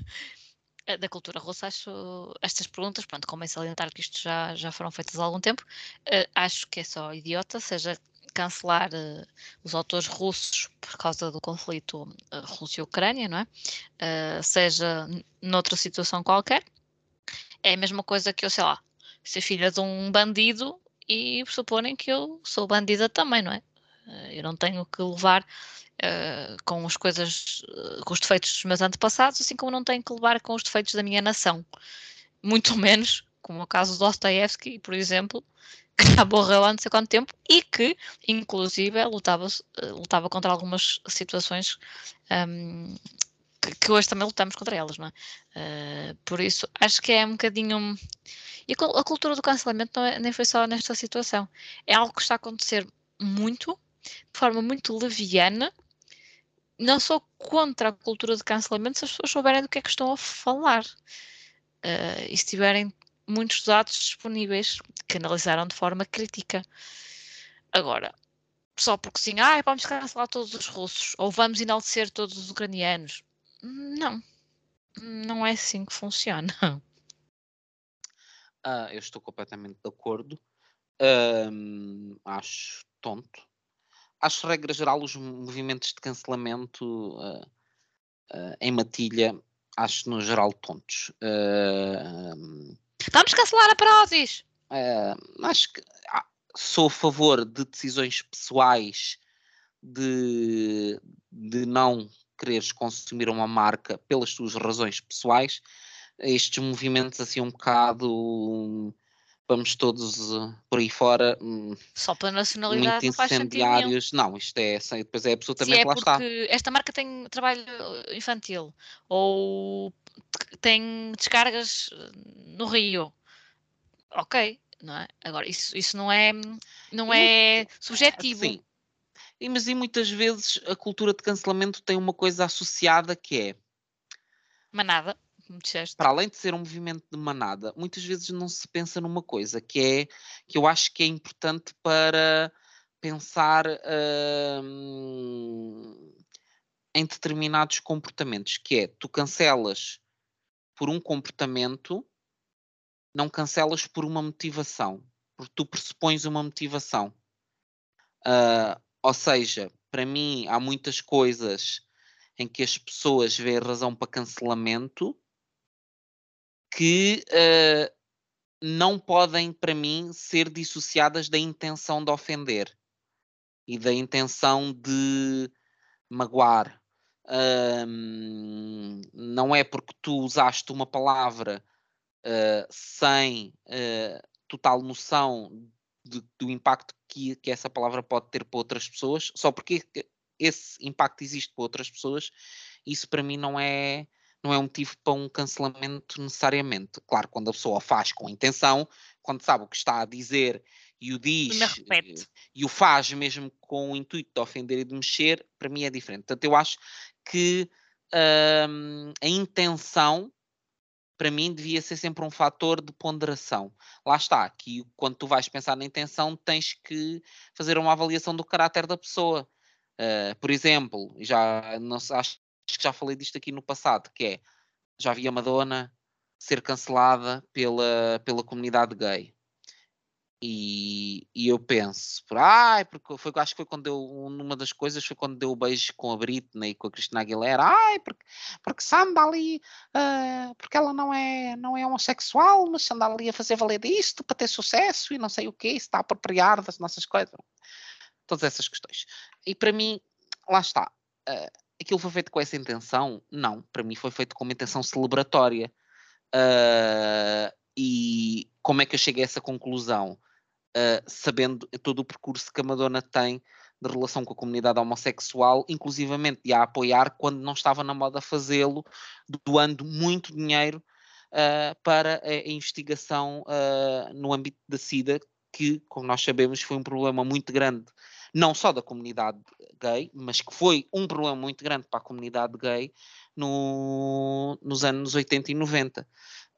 da cultura russa, acho estas perguntas, pronto, convém salientar que isto já, já foram feitas há algum tempo, uh, acho que é só idiota, seja cancelar uh, os autores russos por causa do conflito uh, Rússia-Ucrânia, não é? seja noutra situação qualquer, é a mesma coisa que eu, sei lá, ser filha de um bandido e suporem que eu sou bandida também, não é? eu não tenho que levar uh, com as coisas, uh, com os defeitos dos meus antepassados, assim como não tenho que levar com os defeitos da minha nação. Muito *laughs* menos, como o caso de Dostoevsky, por exemplo, que já morreu há não sei quanto tempo e que, inclusive, lutava, uh, lutava contra algumas situações um, que, que, hoje também lutamos contra elas, não é? por isso, acho que é um bocadinho. E a, a cultura do cancelamento é, nem foi só nesta situação. É algo que está a acontecer muito, de forma muito leviana não sou contra a cultura de cancelamento se as pessoas souberem do que é que estão a falar uh, e se tiverem muitos dados disponíveis que analisaram de forma crítica. Agora, só porque sim, ah, vamos cancelar todos os russos ou vamos enaltecer todos os ucranianos. Não, não é assim que funciona. Ah, eu estou completamente de acordo. Um, acho tonto acho, regra geral, os movimentos de cancelamento uh, uh, em matilha, acho no geral tontos. Uh, Vamos cancelar a Prozis! acho que sou a favor de decisões pessoais de, de não quereres consumir uma marca pelas tuas razões pessoais. Estes movimentos assim um bocado vamos todos uh, por aí fora. Um, Só pela nacionalidade muito incendiários. Não, não, isto é, depois é absolutamente Se é lá está. Esta marca tem trabalho infantil ou tem descargas uh, no Rio. Ok, não é? Agora, isso, isso não é, não é subjetivo. Sim. E, mas e muitas vezes a cultura de cancelamento tem uma coisa associada que é manada disseste. Para além de ser um movimento de manada, muitas vezes não se pensa numa coisa que é que eu acho que é importante para pensar hum, em determinados comportamentos, que é tu cancelas por um comportamento, não cancelas por uma motivação, porque tu pressupões uma motivação. Uh, ou seja, para mim há muitas coisas em que as pessoas veem razão para cancelamento que uh, não podem, para mim, ser dissociadas da intenção de ofender e da intenção de magoar. Não é porque tu usaste uma palavra uh, sem uh, total noção de, do impacto que, que, essa palavra pode ter para outras pessoas, só porque esse impacto existe para outras pessoas, isso para mim não é não é um motivo para um cancelamento necessariamente. Claro, quando a pessoa faz com intenção, quando sabe o que está a dizer e o diz e o faz mesmo com o intuito de ofender e de mexer, para mim é diferente. Portanto, eu acho que hum, a intenção para mim devia ser sempre um fator de ponderação. Lá está, que quando tu vais pensar na intenção, tens que fazer uma avaliação do caráter da pessoa. Uh, por exemplo, já não, acho que já falei disto aqui no passado, que é já vi a Madonna ser cancelada pela, pela comunidade gay. E, e eu penso, por, ai, porque foi, acho que foi quando deu, uma das coisas foi quando deu o beijo com a Britney e com a Cristina Aguilera, ai, porque, porque se anda ali, uh, porque ela não é, não é homossexual, mas anda ali a fazer valer disto para ter sucesso e não sei o que, está a apropriar das nossas coisas. Todas essas questões. E para mim, lá está. Uh, aquilo foi feito com essa intenção? Não, para mim foi feito com uma intenção celebratória. Uh, e como é que eu cheguei a essa conclusão? Uh, sabendo todo o percurso que a Madonna tem de relação com a comunidade homossexual, inclusivamente de a apoiar quando não estava na moda fazê-lo, doando muito dinheiro uh, para a, a investigação no âmbito da SIDA, que, como nós sabemos, foi um problema muito grande, não só da comunidade gay, mas que foi um problema muito grande para a comunidade gay no, nos anos 80 e 90.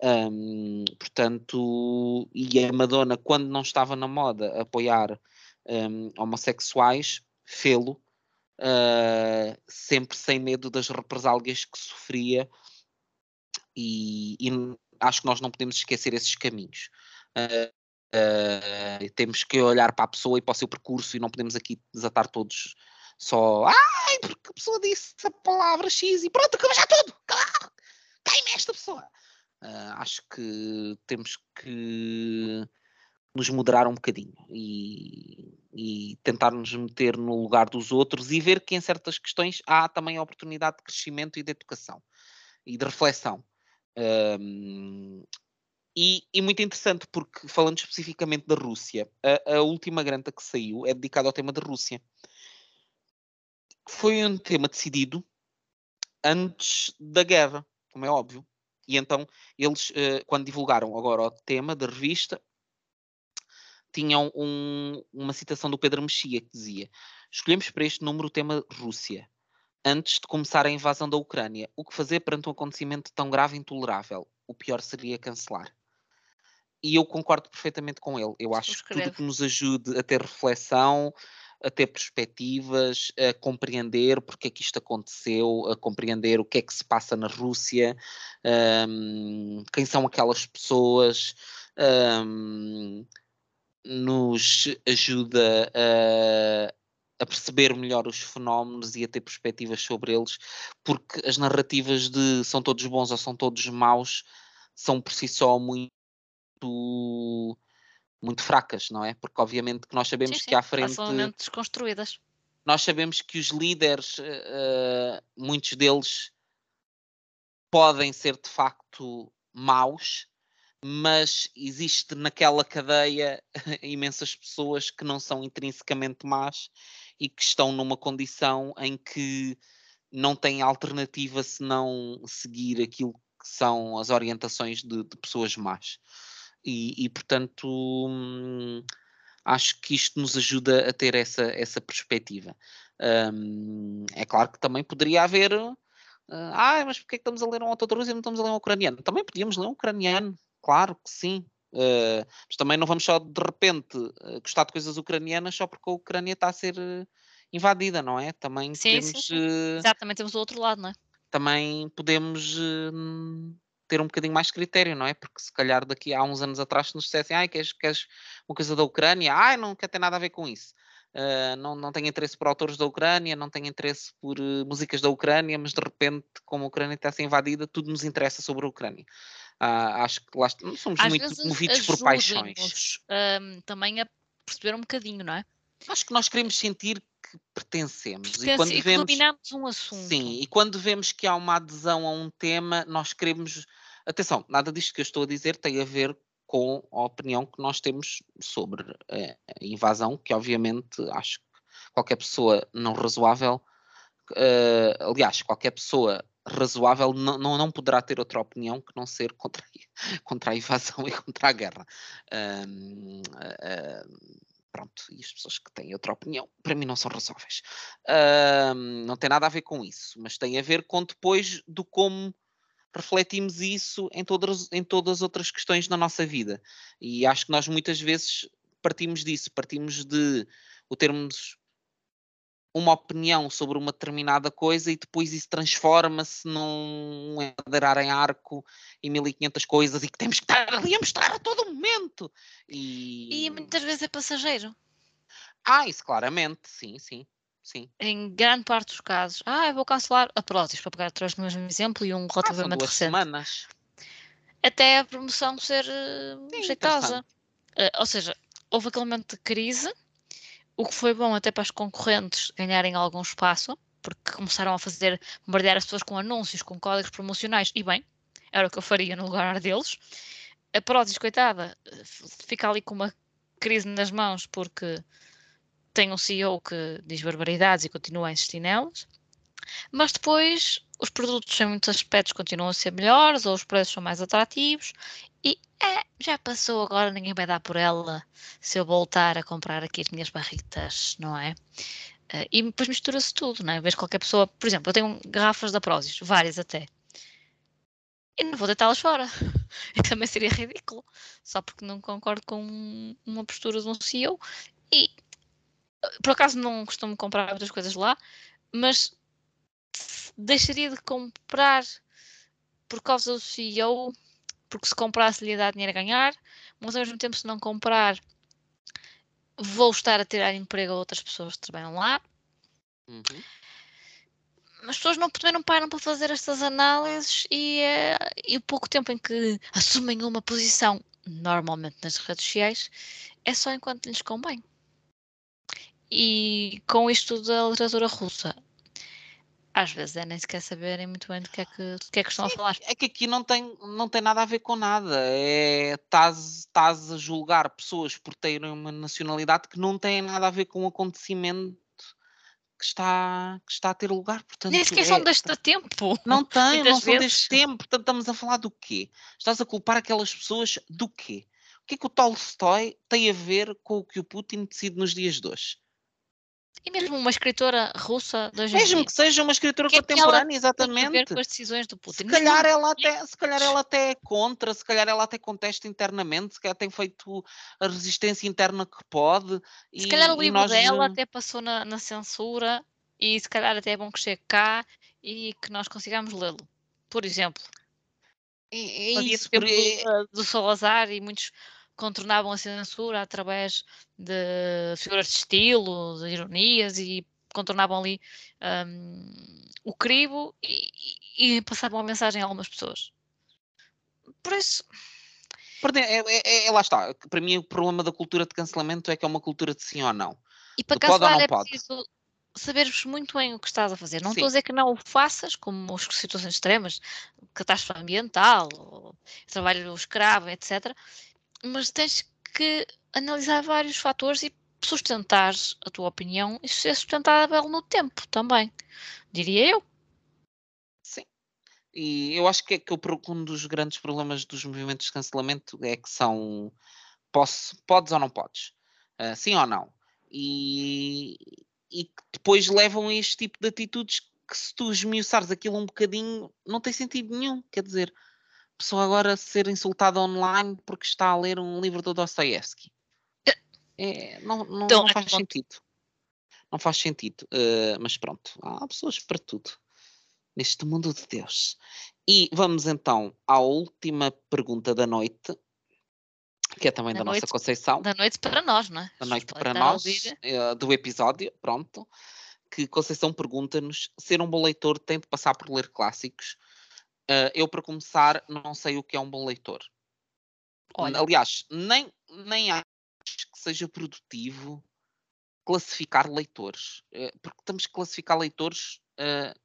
Um, portanto, e a Madonna, quando não estava na moda apoiar um, homossexuais, fê-lo, uh, sempre sem medo das represálias que sofria, e, e, acho que nós não podemos esquecer esses caminhos. Uh, uh, temos que olhar para a pessoa e para o seu percurso, e não podemos aqui desatar todos só, ai, porque a pessoa disse a palavra X e pronto, acabou já tudo, claro, queima esta pessoa. Uh, acho que temos que nos moderar um bocadinho e, e, tentar nos meter no lugar dos outros e ver que em certas questões há também a oportunidade de crescimento e de educação e de reflexão. Um, e, e, muito interessante porque, falando especificamente da Rússia, a, a última granta que saiu é dedicada ao tema da Rússia. Foi um tema decidido antes da guerra, como é óbvio. E então, eles, uh, quando divulgaram agora o tema da revista, tinham um, uma citação do Pedro Mexia que dizia: Escolhemos para este número o tema Rússia, antes de começar a invasão da Ucrânia. O que fazer perante um acontecimento tão grave e intolerável? O pior seria cancelar. E eu concordo perfeitamente com ele. Eu acho que tudo que nos ajude a ter reflexão, a ter perspectivas, a compreender porque é que isto aconteceu, a compreender o que é que se passa na Rússia, um, quem são aquelas pessoas, um, nos ajuda a, a perceber melhor os fenómenos e a ter perspectivas sobre eles, porque as narrativas de são todos bons ou são todos maus são por si só muito muito fracas, não é? Porque obviamente que nós sabemos sim, sim, que à frente. Desconstruídas. Nós sabemos que os líderes, uh, muitos deles podem ser de facto maus, mas existe naquela cadeia *laughs* imensas pessoas que não são intrinsecamente más e que estão numa condição em que não têm alternativa senão seguir aquilo que são as orientações de, de pessoas más. E, e portanto, hum, acho que isto nos ajuda a ter essa, essa perspectiva. Um, é claro que também poderia haver. Uh, ah, mas porquê é que estamos a ler um autor e não estamos a ler um ucraniano? Também podíamos ler um ucraniano, claro que sim. Uh, mas também não vamos só de repente uh, gostar de coisas ucranianas só porque a Ucrânia está a ser invadida, não é? Também sim, podemos. Sim, sim. Exatamente, temos o outro lado, não é? Também podemos ter um bocadinho mais de critério, não é? Porque se calhar daqui a uns anos atrás nos dissessem, ai, queres, queres uma coisa da Ucrânia? Ai, não quer ter nada a ver com isso. Uh, não, não tenho interesse por autores da Ucrânia, não tenho interesse por uh, músicas da Ucrânia, mas de repente, como a Ucrânia está a ser invadida, tudo nos interessa sobre a Ucrânia. Uh, acho que lá somos Às muito movidos por paixões. também a perceber um bocadinho, não é? Acho que nós queremos sentir que pertencemos. Pertence, e quando e vemos, dominamos um assunto. Sim, e quando vemos que há uma adesão a um tema, nós queremos. Atenção, nada disto que eu estou a dizer tem a ver com a opinião que nós temos sobre a invasão, que obviamente acho que qualquer pessoa não razoável, uh, aliás, qualquer pessoa razoável não, não, não, poderá ter outra opinião que não ser contra, *laughs* contra a invasão e contra a guerra. Uh, uh, pronto, e as pessoas que têm outra opinião, para mim não são razoáveis. não tem nada a ver com isso, mas tem a ver com depois do como refletimos isso em todas, em todas as outras questões da nossa vida. E acho que nós muitas vezes partimos disso, partimos de o termos uma opinião sobre uma determinada coisa e depois isso transforma-se num aderar em arco e 1500 coisas e que temos que estar ali a mostrar a todo momento. E, e muitas vezes é passageiro. Ah, isso claramente, sim, sim. Sim. Em grande parte dos casos, ah, eu vou cancelar a Prozis, para pegar atrás do mesmo exemplo e um ah, relativamente ah, recente. semanas. Até a promoção ser uh, Sim, jeitosa. Uh, ou seja, houve aquele momento de crise, o que foi bom até para os concorrentes ganharem algum espaço, porque começaram a fazer, bombardear as pessoas com anúncios, com códigos promocionais, e bem, era o que eu faria no lugar *laughs* deles. A Prozis, coitada, fica ali com uma crise nas mãos porque tem um CEO que diz barbaridades e continua a insistir nelas, mas depois os produtos em muitos aspectos continuam a ser melhores ou os preços são mais atrativos e é, já passou agora, ninguém vai dar por ela se eu voltar a comprar aqui as minhas barritas, não é? Uh, e depois mistura-se tudo, não é? Vejo qualquer pessoa, por exemplo, eu tenho garrafas da Prozis, várias até, e não vou deitá-las fora. *laughs* E também seria ridículo, só porque não concordo com uma postura de um CEO. E por acaso não costumo comprar outras coisas lá, mas deixaria de comprar por causa do CEO, porque se comprasse lhe dar dinheiro a ganhar, mas ao mesmo tempo se não comprar vou estar a tirar emprego a outras pessoas que trabalham lá. Uhum. As pessoas não, também não param para fazer estas análises e, é, e o pouco tempo em que assumem uma posição, normalmente nas redes sociais, é só enquanto lhes convém. E com isto da literatura russa, às vezes é nem sequer saberem muito bem do que é que, do que, é que estão Sim, a falar. É que aqui não tem, não tem nada a ver com nada. É, estás, a julgar pessoas por terem uma nacionalidade que não tem nada a ver com o acontecimento que está, que está a ter lugar. Portanto, Nem sequer é, são deste tempo. Não *laughs* tem, não são deste tempo. Portanto, estamos a falar do quê? Estás a culpar aquelas pessoas do quê? O que é que o Tolstói tem a ver com o que o Putin decide nos dias de hoje? E mesmo uma escritora russa hoje Mesmo que seja uma escritora que contemporânea, é exatamente. Tem a ver com as decisões do Putin. Se calhar, ela até, se calhar ela até é contra, se calhar ela até contesta internamente, se calhar tem feito a resistência interna que pode. Se e, calhar o livro nós... dela até passou na, na, censura e se calhar até é bom que chegue cá e que nós consigamos lê-lo. Por exemplo. É, é isso. Por... Do, do Salazar e muitos contornavam a censura através de figuras de estilo, de ironias e contornavam ali um, o crivo e, e, passavam a mensagem a algumas pessoas. Por isso. É, é, é, lá está. Para mim, o problema da cultura de cancelamento é que é uma cultura de sim ou não. E para cancelar é pode. preciso saberes muito bem o que estás a fazer. Não Sim. estou a dizer que não o faças, como as situações extremas, catástrofe ambiental, trabalho escravo, etc mas tens que analisar vários fatores e sustentar a tua opinião e ser sustentável no tempo também, diria eu. Sim. E eu acho que, é que um dos grandes problemas dos movimentos de cancelamento é que são posso, podes ou não podes, uh, sim ou não. E, e que depois levam a este tipo de atitudes que se tu esmiuçares aquilo um bocadinho não tem sentido nenhum, quer dizer, pessoa agora ser insultada online porque está a ler um livro do Dostoevsky. É, não, não, então, não faz sentido. Não faz sentido. Uh, mas pronto, há pessoas para tudo neste mundo de Deus. E vamos então à última pergunta da noite, que é também da, da noite, nossa Conceição. Da noite para nós, não é? Da noite para nós, uh, do episódio, pronto. Que Conceição pergunta-nos: ser um bom leitor tem de passar por ler clássicos Uh, eu, para começar, não sei o que é um bom leitor. Olha. Aliás, nem, nem acho que seja produtivo classificar leitores. Uh, porque temos que classificar leitores uh,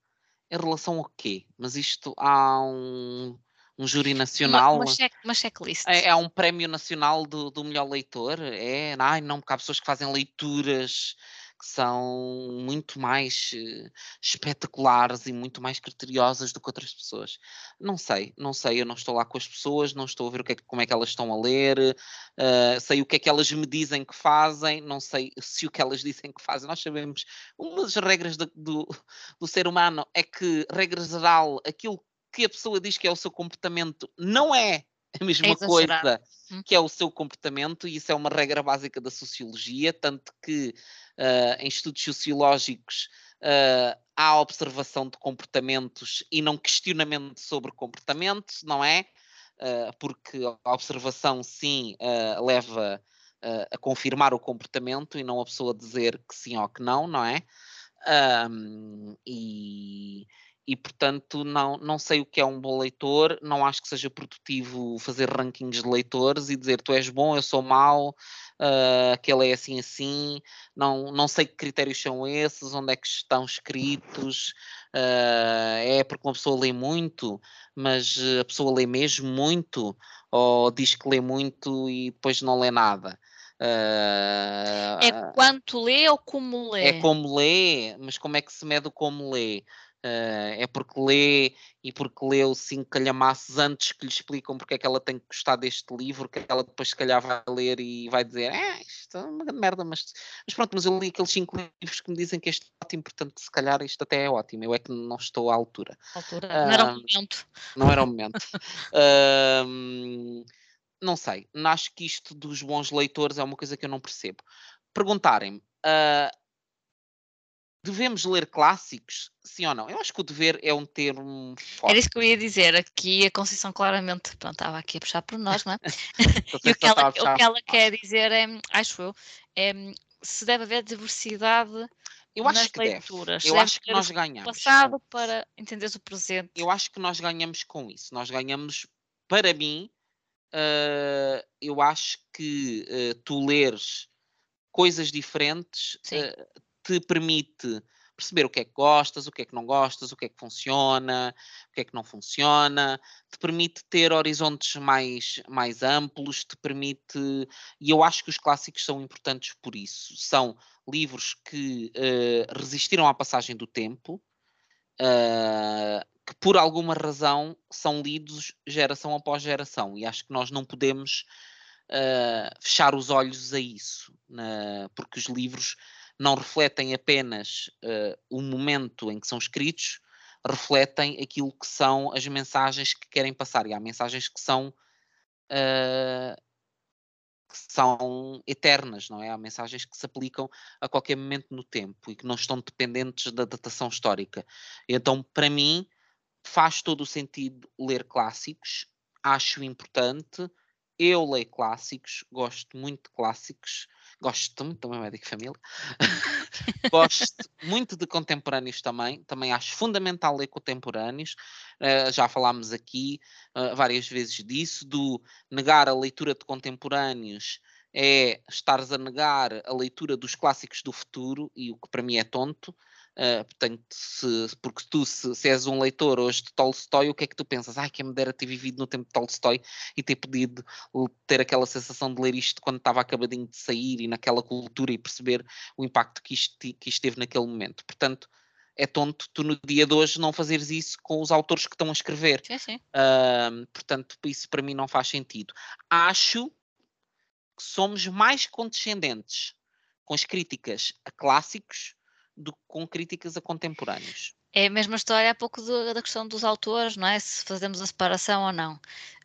em relação ao quê? Mas isto há um, um júri nacional. Uma, uma, check, uma checklist. É, é, um prémio nacional do, do melhor leitor. É, ai, não, porque há pessoas que fazem leituras que são muito mais uh, espetaculares e muito mais criteriosas do que outras pessoas. Não sei, não sei, eu não estou lá com as pessoas, não estou a ver o que é, como é que elas estão a ler, uh, sei o que é que elas me dizem que fazem, não sei se o que elas *laughs* dizem que fazem. Nós sabemos, uma das regras do, do, do ser humano é que, regra geral, aquilo que a pessoa diz que é o seu comportamento não é a *laughs* mesma é coisa hum. que é o seu comportamento, e isso é uma regra básica da sociologia, tanto que uh, em estudos sociológicos uh, há observação de comportamentos e não questionamento sobre comportamentos, não é? Uh, porque a observação sim leva a confirmar o comportamento e não a pessoa dizer que sim ou que não, não é? Um, e, e portanto não, não sei o que é um bom leitor, não acho que seja produtivo fazer rankings de leitores e dizer tu és bom, eu sou mau, uh, aquele é assim assim, não, não sei que critérios são esses, onde é que estão escritos, uh, é porque uma pessoa lê muito, mas a pessoa lê mesmo muito, ou diz que lê muito e depois não lê nada. Uh, é quanto lê ou como lê? É como lê, mas como é que se mede o como lê? Uh, é porque lê e porque leu cinco calhamaços antes que lhe explicam porque é que ela tem que gostar deste livro, que ela depois se calhar vai ler e vai dizer é, isto é uma grande merda, mas, mas pronto, mas eu li aqueles cinco livros que me dizem que este é ótimo, portanto se calhar isto até é ótimo, eu é que não estou à altura. altura. Uh, não era o momento. Não era o momento. *laughs* uh, não sei, acho que isto dos bons leitores é uma coisa que eu não percebo. Perguntarem-me, uh, devemos ler clássicos? Sim ou não? Eu acho que o dever é um termo forte. Era isso que eu ia dizer. Aqui a Conceição claramente pronto, estava aqui a puxar por nós, não é? *laughs* *laughs* e o que ela, o que ela quer dizer é, acho eu, é se deve haver diversidade eu acho nas que leituras. Deve. Eu acho que nós ganhamos. Passado para entender o presente. Eu acho que nós ganhamos com isso. Nós ganhamos, para mim, uh, eu acho que uh, tu leres coisas diferentes uh, te permite perceber o que é que gostas, o que é que não gostas, o que é que funciona, o que é que não funciona, te permite ter horizontes mais, mais amplos, te permite. E eu acho que os clássicos são importantes por isso. São livros que uh, resistiram à passagem do tempo, uh, que por alguma razão são lidos geração após geração, e acho que nós não podemos uh, fechar os olhos a isso, porque os livros não refletem apenas uh, o momento em que são escritos, refletem aquilo que são as mensagens que querem passar. E há mensagens que são, uh, que são eternas, não é? Há mensagens que se aplicam a qualquer momento no tempo e que não estão dependentes da datação histórica. Então, para mim, faz todo o sentido ler clássicos, acho importante. Eu leio clássicos, gosto muito de clássicos gosto muito do meu médico família, gosto muito de contemporâneos também, também acho fundamental ler contemporâneos, uh, já falámos aqui uh, várias vezes disso, do negar a leitura de contemporâneos é estares a negar a leitura dos clássicos do futuro, e o que para mim é tonto, Uh, portanto, se, porque tu, se, se, és um leitor hoje de Tolstói, o que é que tu pensas? Ai, quem me dera ter vivido no tempo de Tolstói e ter podido ter aquela sensação de ler isto quando estava acabadinho de sair e naquela cultura e perceber o impacto que isto, que isto teve naquele momento. Portanto, é tonto tu no dia de hoje não fazeres isso com os autores que estão a escrever. Sim, sim. Uh, portanto, isso para mim não faz sentido. Acho que somos mais condescendentes com as críticas a clássicos do que com críticas a contemporâneos. É a mesma história há pouco do, da questão dos autores, não é? Se fazemos a separação ou não.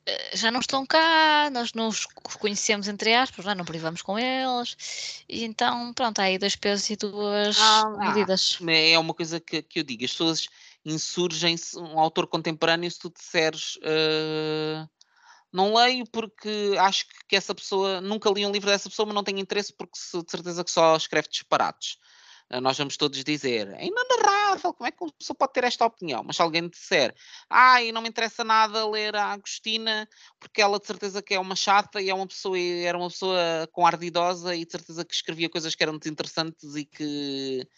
Eh, já não estão cá, nós não os conhecemos entre aspas, não, é? não privamos com eles, e então, pronto, há aí dois pesos e duas ah, medidas. É uma coisa que, que eu digo, as pessoas insurgem-se, um autor contemporâneo, se tu disseres uh, não leio porque acho que essa pessoa, nunca li um livro dessa pessoa, mas não tenho interesse porque de certeza que só escreve disparates. Eh, nós vamos todos dizer, é inenarrável, como é que uma pessoa pode ter esta opinião? Mas se alguém disser, ai, não me interessa nada ler a Agostina, porque ela de certeza que é uma chata e é uma pessoa, era uma pessoa com ar de idosa e de certeza que escrevia coisas que eram desinteressantes e que...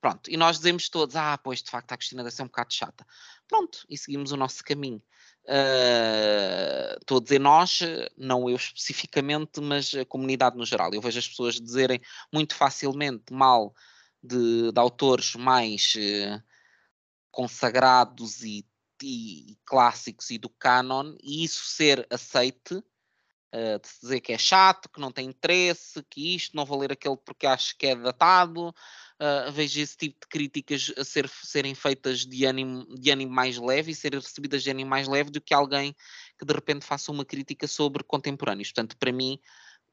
Pronto, e nós dizemos todos, ah, pois de facto a Agostina deve ser um bocado chata. Pronto, e seguimos o nosso caminho. Uh, estou a dizer nós, não eu especificamente, mas a comunidade no geral. Eu vejo as pessoas dizerem muito facilmente mal de, de autores mais uh, consagrados e, e, clássicos e do canon, e isso ser aceite, uh, de dizer que é chato, que não tem interesse, que isto, não vou ler aquele porque acho que é datado, uh, vejo esse tipo de críticas a ser, serem feitas de ânimo, de ânimo mais leve e serem recebidas de ânimo mais leve do que alguém que de repente faça uma crítica sobre contemporâneos. Portanto, para mim,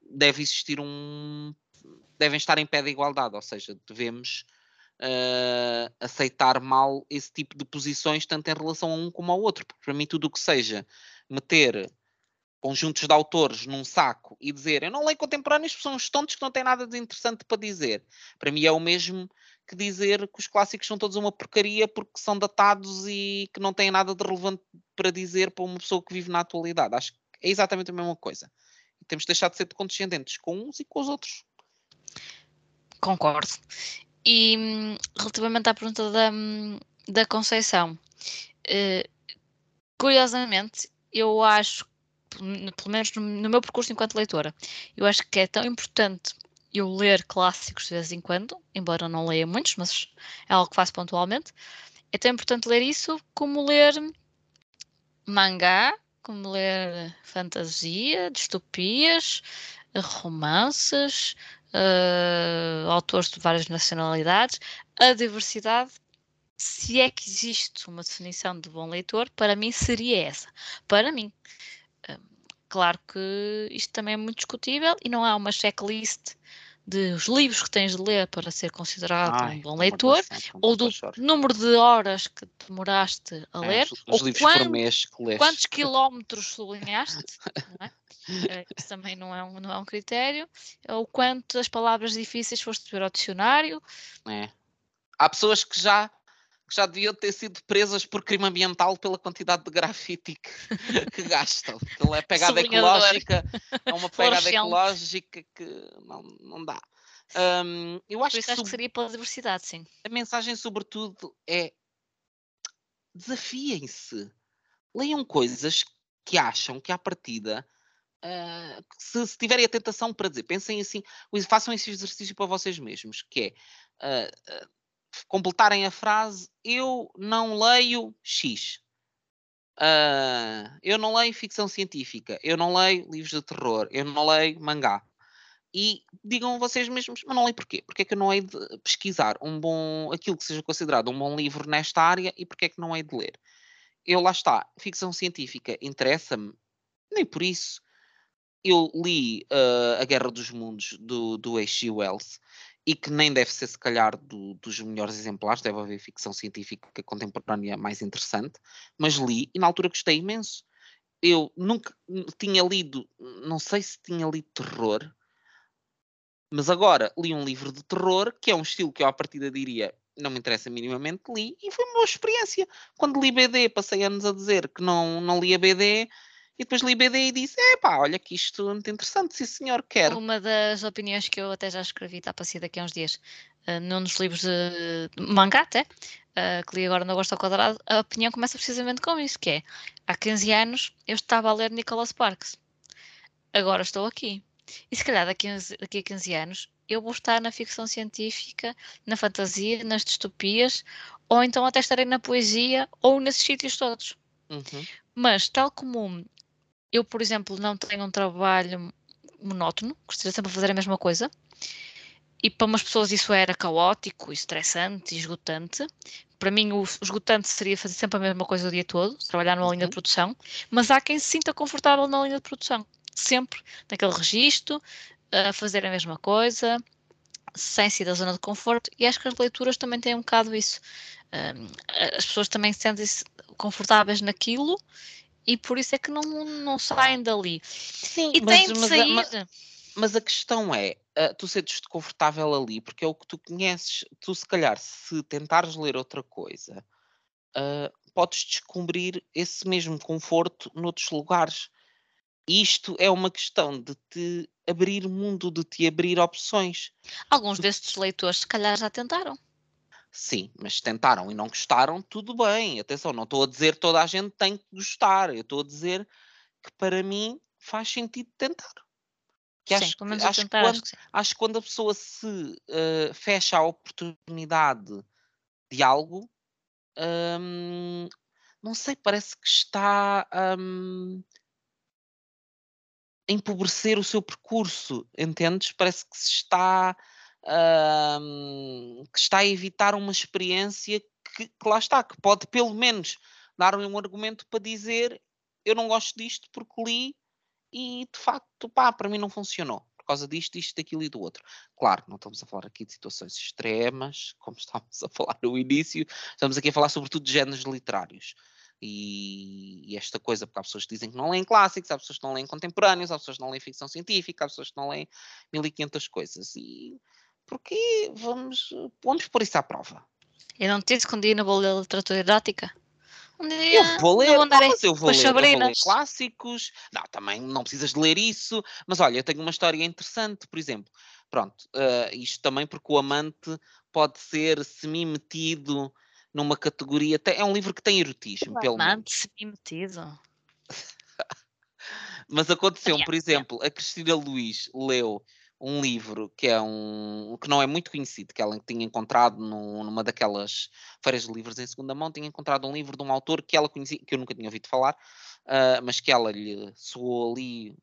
deve existir um. Devem estar em pé de igualdade, ou seja, devemos uh, aceitar mal esse tipo de posições, tanto em relação a um como ao outro, porque para mim, tudo o que seja meter conjuntos de autores num saco e dizer eu não leio contemporâneos porque são uns tontos que não têm nada de interessante para dizer. Para mim é o mesmo que dizer que os clássicos são todos uma porcaria porque são datados e que não têm nada de relevante para dizer para uma pessoa que vive na atualidade. Acho que é exatamente a mesma coisa. Temos de deixar de ser condescendentes com uns e com os outros. Concordo. E hum, relativamente à pergunta da, hum, da Conceição, uh, curiosamente, eu acho pelo menos no, no meu percurso enquanto leitora, eu acho que é tão importante eu ler clássicos de vez em quando, embora não leia muitos, mas é algo que faço pontualmente. É tão importante ler isso como ler mangá, como ler fantasia, distopias, romances, uh, autores de várias nacionalidades. A diversidade, se é que existe uma definição de bom leitor, para mim seria essa. Para mim. Claro que isto também é muito discutível e não há uma checklist de os livros que tens de ler para ser considerado Ai, um bom leitor, ou do número de horas que demoraste a é, ler, ou quantos *laughs* quilómetros sublinhaste, é? Eh, isso também não é, um, não é um critério, ou quantas palavras difíceis foste ver ao dicionário. É. Há pessoas que já que já deviam ter sido presas por crime ambiental pela quantidade de grafite que, *laughs* que gastam. Aquilo é pegada ecológica, é uma pegada ecológica que não, não dá. Um, eu acho, que, acho que seria pela diversidade, sim. A mensagem, sobretudo, é desafiem-se. Leiam coisas que acham que à partida. Uh, se, se, tiverem a tentação para dizer, pensem assim, façam esse exercício para vocês mesmos, que é uh, uh, completarem a frase eu não leio X. Uh, eu não leio ficção científica, eu não leio livros de terror, eu não leio mangá. E digam vocês mesmos, mas não leio porquê? Porque é que eu não hei de pesquisar um bom, aquilo que seja considerado um bom livro nesta área e porque é que não hei de ler? Eu lá está, ficção científica interessa-me, nem por isso. Eu li uh, A Guerra dos Mundos do, do H.G. Wells e que nem deve ser, se calhar, do, dos melhores exemplares, deve haver ficção científica contemporânea mais interessante, mas li e na altura gostei imenso. Eu nunca tinha lido, não sei se tinha lido terror, mas agora li um livro de terror, que é um estilo que eu à partida diria não me interessa minimamente, li e foi uma boa experiência. Quando li BD, passei anos a dizer que não, não lia BD e depois li BD e disse: é pá, olha que isto é muito interessante, sim senhor, quero. Uma das opiniões que eu até já escrevi, está para sair daqui a uns dias, uh, num dos livros de, mangá até, uh, que li agora no Gosto ao Quadrado, a opinião começa precisamente com isso, que é, há 15 anos eu estava a ler Nicholas Sparks, agora estou aqui. E se calhar daqui a, daqui a 15 anos eu vou estar na ficção científica, na fantasia, nas distopias, ou então até estarei na poesia ou nesses sítios todos. Uhum. Mas, tal como eu, por exemplo, não tenho um trabalho monótono, gostaria sempre de fazer a mesma coisa. E para umas pessoas isso era caótico, estressante, esgotante. Para mim, o esgotante seria fazer sempre a mesma coisa o dia todo, trabalhar numa uhum. linha de produção. Mas há quem se sinta confortável na linha de produção, sempre naquele registro, a fazer a mesma coisa, sem sair da zona de conforto. E acho que as leituras também têm um bocado isso. as pessoas também sentem-se confortáveis naquilo e por isso é que não, não saem dali. Sim, e mas, têm de sair. Mas, mas, a questão é, uh, tu sentes confortável ali, porque é o que tu conheces. Tu, se calhar, se tentares ler outra coisa, uh, podes descobrir esse mesmo conforto noutros lugares. Isto é uma questão de te abrir mundo, de te abrir opções. Alguns destes leitores, se calhar, já tentaram. Sim, mas tentaram e não gostaram, tudo bem. Atenção, não estou a dizer que toda a gente tem que gostar. Eu estou a dizer que para mim faz sentido tentar. Que sim, acho, pelo que, menos acho, tentar, quando, acho que sim. acho quando a pessoa se uh, fecha a oportunidade de algo, hum, não sei, parece que está hum, a empobrecer o seu percurso, entendes? Parece que se está hum, que está a evitar uma experiência que, que lá está, que pode pelo menos dar-lhe um argumento para dizer eu não gosto disto porque li e de facto, pá, para mim não funcionou por causa disto, isto, daquilo e do outro. Claro, não estamos a falar aqui de situações extremas, como *laughs* estávamos a falar no início, estamos aqui a falar sobretudo de géneros literários. E, e, esta coisa, porque há pessoas que dizem que não leem clássicos, há pessoas que não leem contemporâneos, há pessoas que não leem ficção científica, há pessoas que não leem 1500 coisas. E porque vamos, vamos pôr isso à prova. Eu não te escondi na boa literatura erótica? Um dia, eu vou ler, não, mas eu vou ler, eu vou ler, clássicos. Não, também não precisas de ler isso. Mas olha, eu tenho uma história interessante, por exemplo. Pronto, uh, isto também porque o amante pode ser semi-metido numa categoria. É um livro que tem erotismo, O pelo menos. amante semi-metido. *laughs* Mas aconteceu, por exemplo, a Cristina Luiz leu um livro que é um que não é muito conhecido, que ela tinha encontrado num- numa daquelas feiras de livros em segunda mão, tinha encontrado um livro de um autor que ela conhecia, que eu nunca tinha ouvido falar, ah, mas que ela lhe soou ali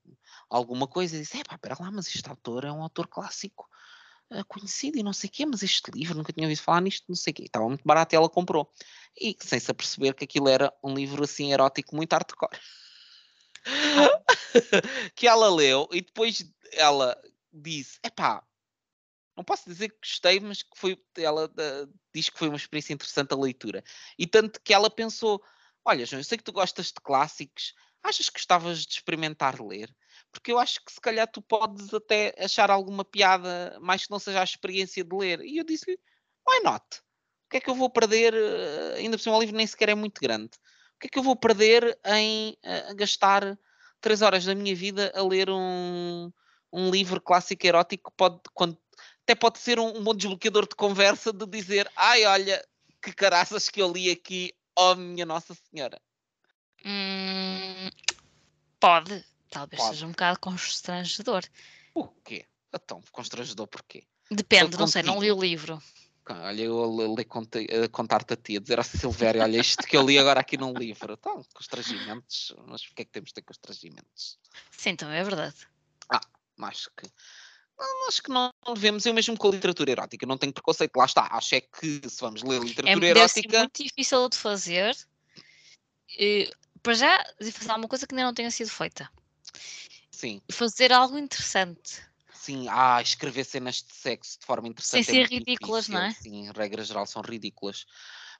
alguma coisa e disse: É pá, pera lá, mas este autor é um autor clássico ah, conhecido e não sei o quê, mas este livro nunca tinha ouvido falar nisto, não sei o quê. Estava muito barato e ela comprou. E sem se aperceber que aquilo era um livro assim erótico muito hardcore. *laughs* que ela leu e depois ela disse: Epá, não posso dizer que gostei, mas que foi. Ela uh, diz que foi uma experiência interessante a leitura. E tanto que ela pensou: Olha, João, eu sei que tu gostas de clássicos, achas que gostavas de experimentar ler? Porque eu acho que se calhar tu podes até achar alguma piada, mais que não seja a experiência de ler. E eu disse-lhe: Why not? O que é que eu vou perder? Uh, ainda por cima, o livro nem sequer é muito grande. O que é que eu vou perder em uh, gastar três horas da minha vida a ler um, um livro clássico erótico pode, quando, até pode ser um, um bom desbloqueador de conversa de dizer ai olha que caraças que eu li aqui oh minha Nossa Senhora Hum, pode. Talvez Pode. seja um bocado constrangedor. o quê? Então, constrangedor porquê? Depende, não sei, não li o livro. Olha, eu a contar-te a ti, a dizer ao Silvério, olha, isto que eu li agora aqui num livro. Então, constrangimentos, mas porquê é que temos de ter constrangimentos? Sim, então é verdade. Acho que. não, Acho que não devemos, eu mesmo com a literatura erótica, não tenho preconceito, lá está. Acho é que se vamos ler É, literatura ser erótica. muito difícil de fazer. Eh, para já, de fazer alguma coisa que ainda não tenha sido feita. Sim, E fazer algo interessante. sim. Ah, escrever cenas de sexo de forma interessante. ser é muito ridículas, não difícil, é? Sim, em regra geral são ridículas.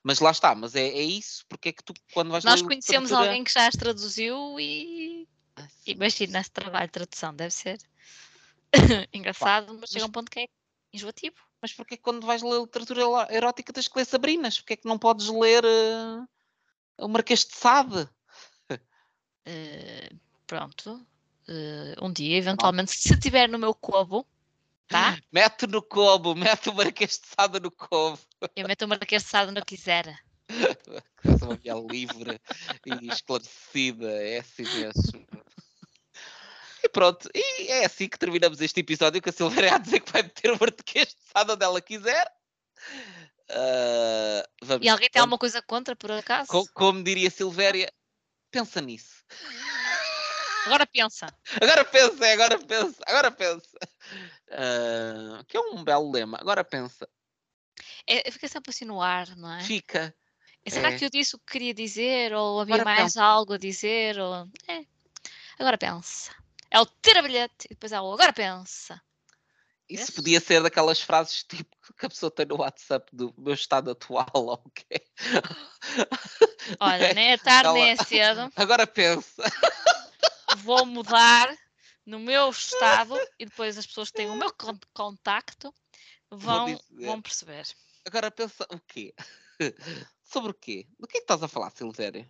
Mas lá está, mas é, é isso, porque é que tu, quando vais Nós conhecemos literatura- alguém que já as traduziu e imagina esse trabalho de tradução, deve ser *coughs* engraçado, mas chega a um ponto que é enjoativo. Mas porquê que quando vais ler literatura erótica tens que ler Sabrinas? Porquê é que não podes ler eh, o Marquês de Sade? *laughs* Eh, pronto. Eh, um dia, eventualmente, se estiver no meu cobo, tá? *gasps* Mete no cobo, mete o Marquês de Sade no cobo. Eu meto uma raqueçada onde eu quiser. Sou *laughs* uma mulher livre e esclarecida, é assim mesmo. Pronto, e é assim que terminamos este episódio com a Silveira a dizer que vai meter o Marquês de Sade onde ela quiser. Ah, vamos E alguém tem alguma coisa contra, por acaso? co- como diria Silvéria, pensa nisso. Agora pensa. Agora pensa, agora pensa, agora pensa. Ah, que é um belo lema. Agora pensa. É, fica sempre assim no ar, não é? Fica. Será é. que eu disse o que queria dizer? Ou havia Agora mais algo a dizer? Ou... É. Agora pensa. É o tira bilhete e depois há o agora pensa. Isso podia ser daquelas frases tipo *laughs* que a pessoa tem no WhatsApp do meu estado atual ou o quê? *laughs* Olha, nem é tarde Ela- nem é cedo. *laughs* Agora pensa. Vou mudar no meu estado e depois as pessoas que têm o meu con- contacto vão, vão perceber. Agora pensa o quê? Sobre o quê? Do que é que estás a falar, Silvério?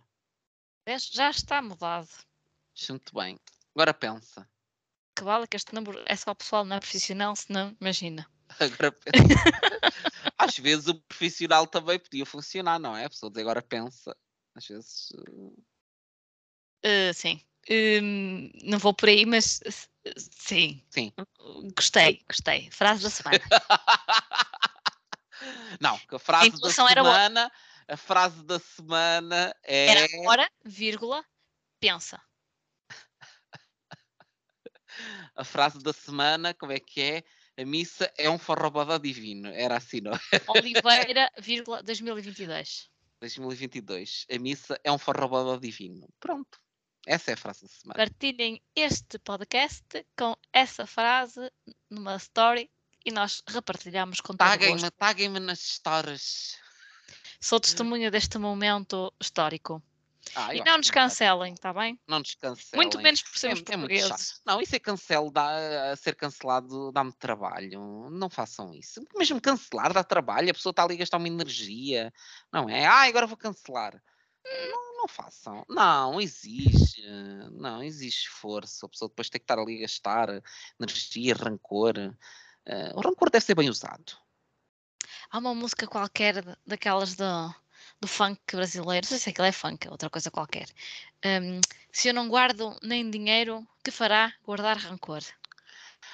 Já está mudado. Muito bem. Agora pensa. Que vale que este número é só pessoal, não é profissional, senão imagina. Agora *laughs* pensa. Às vezes o profissional também podia funcionar, não é? A pessoa diz agora pensa. Às vezes. uh, sim. Hum, não vou por aí, mas s- Sim. Sim. Gostei, gostei. Frase da semana. *laughs* Não, a frase da intuação era semana, a frase da semana é Era ora, vírgula, pensa. *laughs* a frase da semana, como é que é? A missa é um forrobodó divino. Era assim, não? é? *laughs* Oliveira, vírgula, 2022. 2022. A missa é um forrobodó divino. Pronto. Essa é a frase da semana. Partilhem este podcast com essa frase numa story e nós repartilhamos com todo Taguem-me, nas histórias. Sou testemunha deste momento histórico. Ah, E eu não nos vai. cancelem, está bem? Não nos cancelem. Muito menos por É, sermos é chato. portugueses. Não, isso é cancelo, dá, ser cancelado dá-me trabalho. Não façam isso. Mesmo cancelar dá trabalho, a pessoa está ali a gastar uma energia. Não é? Ah, agora vou cancelar. Não, não façam. Não, exige. Não, exige esforço. A pessoa depois tem que estar ali a gastar energia, rancor. Eh, o rancor deve ser bem usado. Há uma música qualquer da- daquelas do, funk brasileiro, não sei se aquilo é funk, é outra coisa qualquer. Hum, se eu não guardo nem dinheiro, que fará guardar rancor?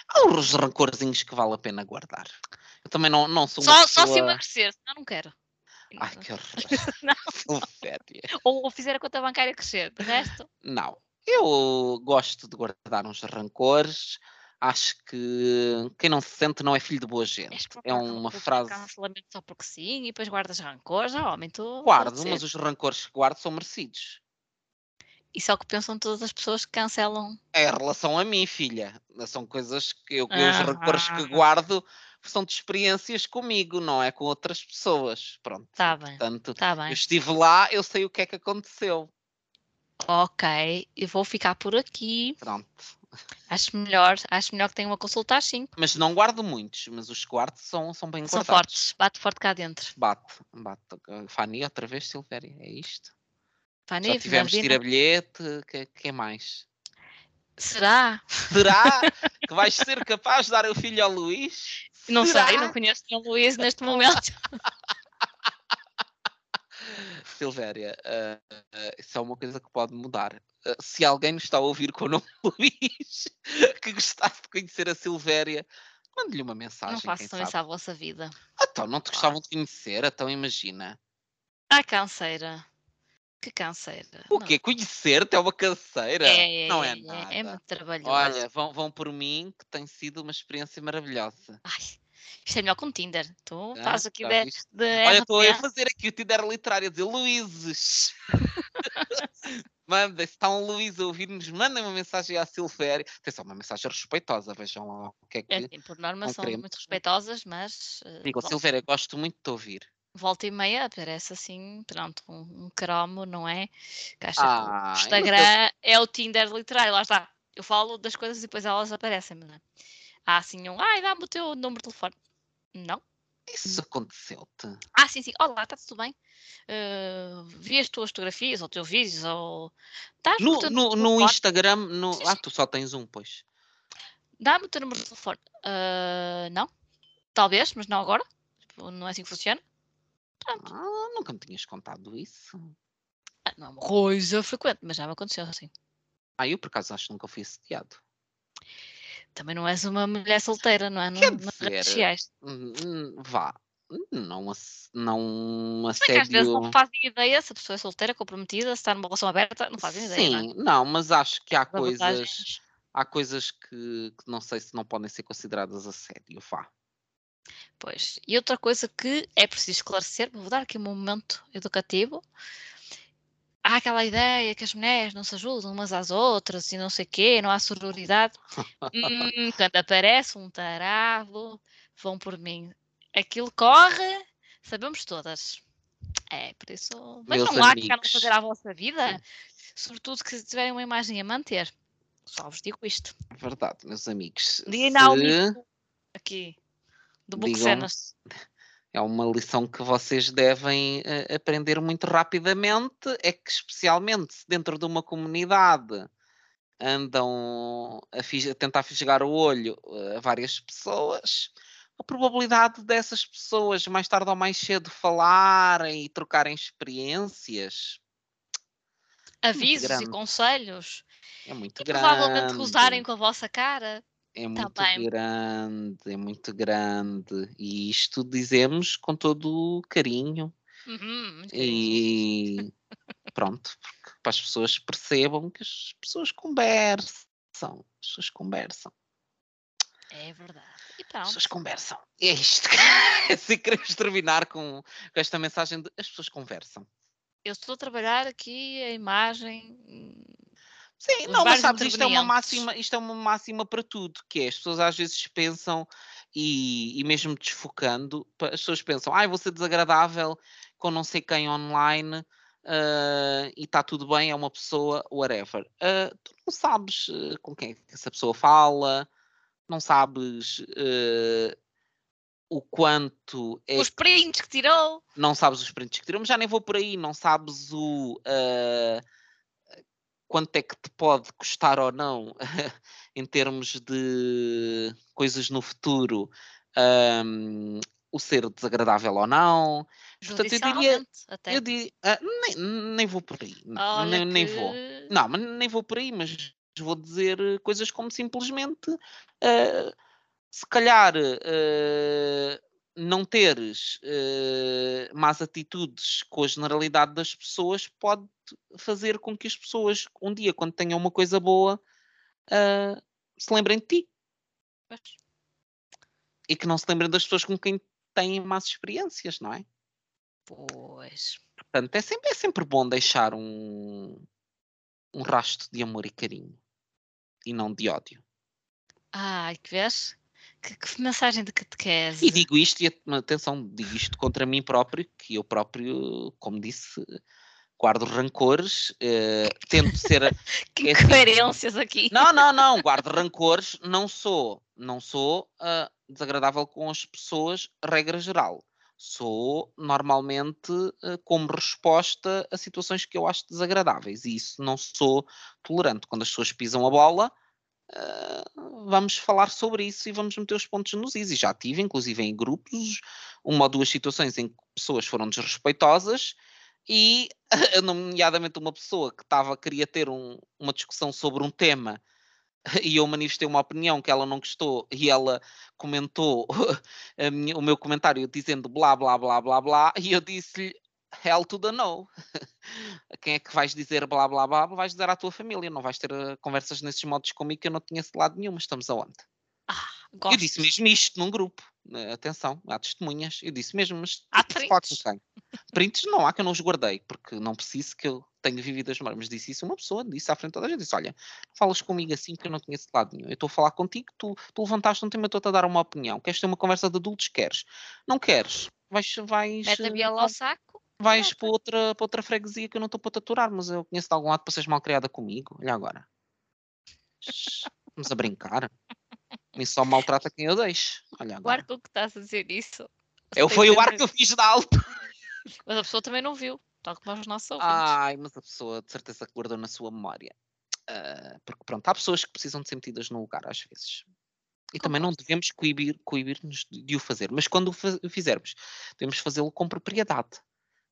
Há os rancorzinhos que vale a pena guardar. Eu também não, não sou uma Só, pessoa... só se emagrecer, senão não quero. Ai, que horror. *laughs* *laughs* Ou, ou fizer a conta bancária crescer, de resto, Não. Eu gosto de guardar uns rancores. Acho que quem não se sente não é filho de boa gente. É uma frase. cancelamento só porque sim e depois guardas rancor, já homem, tu Guardo, mas os rancores que guardo são merecidos. Isso é o que pensam todas as pessoas que cancelam. É em relação a mim, filha. São coisas que eu, eu os rancores que Ah. guardo são de experiências comigo, não é com outras pessoas. Pronto. Tá bem, Portanto, tá eu bem. estive lá, eu sei o que é que aconteceu. Ok, eu vou ficar por aqui. Pronto. Acho melhor, acho melhor que tenha uma consulta 5. Mas não guardo muitos, mas os que guardo são, são bem São guardados. fortes, bate forte cá dentro. Bate, bate. Fanny, outra vez, Silvéria, é isto? Vânia, Já tivemos Fernandina, tira bilhete, que, que mais? será? Será que vais ser capaz de dar o filho ao Luís? Não Será? sei, não conheço o Luís neste momento. *laughs* Silvéria, ah, ah, isso é uma coisa que pode mudar. Ah, se alguém nos está a ouvir com o nome *laughs* Luís, que gostasse de conhecer a Silvéria, mande-lhe uma mensagem. Não façam isso à vossa vida. Ah, Então, não te gostavam de conhecer? Então, imagina. Ah, canseira. Que canseira. O quê? Conhecer-te é uma canseira? É, não é, é, nada. é muito trabalhoso. Olha, vão, vão por mim, que tem sido uma experiência maravilhosa. Ai, isto é melhor que um Tinder. Tu Ah, fazes aqui de, de Olha, estou a fazer aqui o Tinder literário, a dizer Luíses. *laughs* Mandem, se está um Luís a ouvir-nos, mandem uma mensagem à Silvéria. Atenção, uma mensagem respeitosa, vejam lá o que é que. É, sim, por norma são queremos. muito respeitosas, mas eh, Digo, Silvéria, gosto muito de te ouvir. volta e meia aparece assim, pronto, um, um cromo, não é? Acha Ah, Instagram é o Tinder literário, lá está. Eu falo das coisas e depois elas aparecem, não é? Há assim um, ai, dá-me o teu número de telefone. Não. Isso aconteceu-te. Ah, sim, sim. Olá, está tudo bem? Eh, vi as tuas fotografias ou teus vídeos ou. No, teu no, no? Instagram, no... Sim, ah, sim. tu só tens um, pois. Dá-me o teu número de telefone. Ah, não? Talvez, mas não agora. Tipo, Não é assim que funciona. Pronto. Ah, nunca me tinhas contado isso. Ah, Não é uma coisa frequente, mas já me aconteceu assim. Ah, eu por acaso acho que nunca fui assediado. Também não és uma mulher solteira, não é? Não, Quer dizer, redes sociais. Hum, hum, Vá. Não, não Bem que às vezes assédio. não fazem ideia se a pessoa é solteira, comprometida, se está numa relação aberta, não fazem ideia. não é? Sim, não, mas acho que há As coisas, há coisas que, que não sei se não podem ser consideradas assédio. Vá. Pois. E outra coisa que é preciso esclarecer, vou dar aqui um momento educativo. Há aquela ideia que as mulheres não se ajudam umas às outras e não sei o quê, não há sororidade. Hum, quando aparece um tarado, vão por mim. Aquilo corre, sabemos todas. É, por isso. Mas Meus não há que a amigos. fazer à vossa vida, sobretudo que tiverem uma imagem a manter. Só vos digo isto. Verdade, meus amigos. Ao Se aqui do Book Digam. Cenas. É uma lição que vocês devem eh, aprender muito rapidamente, é que especialmente se dentro de uma comunidade andam a, a tentar fisgar o olho eh, a várias pessoas, a probabilidade dessas pessoas mais tarde ou mais cedo falarem e trocarem experiências Avisos e conselhos É muito E grande. provavelmente gozarem com a vossa cara. É muito bem. grande, é muito grande. E isto dizemos com todo o carinho. Uhum, muito. E *laughs* pronto, porque para as pessoas percebam que as pessoas conversam. As pessoas conversam. É verdade. E As pronto. pessoas conversam. É isto. *laughs* *laughs* Assim que queremos terminar com, com esta mensagem de as pessoas conversam. Eu estou a trabalhar aqui a imagem. Sim, Os não, mas sabes, isto é uma máxima, isto é uma máxima para tudo, que é as pessoas às vezes pensam, e, e mesmo desfocando, as pessoas pensam, ai, vou ser desagradável com não sei quem online ah, e está tudo bem, é uma pessoa, whatever. Ah, tu não sabes ah, com quem é que essa pessoa fala, não sabes ah, o quanto é Os prints que tirou. não sabes os prints que tiramos, já nem vou por aí, não sabes o ah, quanto é que te pode custar ou não *laughs* em termos de coisas no futuro ahm, o ser desagradável ou não. Portanto, eu diria, até. eu di- ah, nem, nem vou por aí, n- Olha nem, nem vou. que- Não, mas nem vou por aí, mas vou dizer coisas como simplesmente eh, se calhar eh, não teres eh, más atitudes com a generalidade das pessoas pode fazer com que as pessoas um dia, quando tenham uma coisa boa, eh, se lembrem de ti Pois. e que não se lembrem das pessoas com quem têm más experiências, não é? Pois. Portanto, é sempre, é sempre bom deixar um, um rastro de amor e carinho e não de ódio. Ai, que vês? Que, que mensagem de catequese. E digo isto, e atenção, digo isto contra mim próprio, que eu próprio, como disse, guardo rancores, eh, tento ser. *laughs* que é assim. incoerências aqui. Não, não, não, guardo rancores, não sou, não sou ah, desagradável com as pessoas, regra geral. Sou normalmente ah, como resposta a situações que eu acho desagradáveis e isso não sou tolerante. Quando as pessoas pisam a bola, ah, vamos falar sobre isso e vamos meter os pontos nos is. E já tive, inclusive em grupos, uma ou duas situações em que pessoas foram desrespeitosas e, *laughs* nomeadamente, uma pessoa que estava queria ter um- uma discussão sobre um tema *laughs* e eu manifestei uma opinião que ela não gostou e ela comentou *laughs* minha- o meu comentário dizendo blá blá blá blá blá e eu disse-lhe hell to the no. Quem é que vais dizer blá blá blá? Vais dizer à tua família, não vais ter eh, conversas nesses modos comigo que eu não tinha esse lado nenhum, mas estamos aonde? Gosto. Eu disse mesmo isto num grupo. Eh, Atenção, há testemunhas. Eu disse mesmo, mas *laughs* Há com prints. quem? Prints não há que eu não os guardei, porque não preciso que eu tenha vivido as memórias. Mas disse isso uma pessoa, disse à frente toda a gente, disse, olha, falas comigo assim que eu não conheço de lado nenhum. Eu estou a falar contigo, tu, tu levantaste um tema, estou-te a dar uma opinião. Queres ter uma conversa de adultos? Queres. Não queres? Vais, vais, Mete a eh, viola ao saco. vais para outra, para outra freguesia que eu não estou para te aturar, mas eu conheço de algum lado para seres mal criada comigo. Olha agora. Vamos a brincar. E só maltrata quem eu deixo. Olha O agora. ar com que estás a dizer isso. Eu foi o sempre- ar que eu fiz de alto. *laughs* Mas a pessoa também não viu. Tal como os nossos ouvintes. Ai, mas a pessoa de certeza que guardou na sua memória. Ah, porque pronto, há pessoas que precisam de ser metidas no lugar às vezes. E também não devemos coibir- coibir-nos de, de o fazer. Mas quando o fizermos, devemos fazê-lo com propriedade.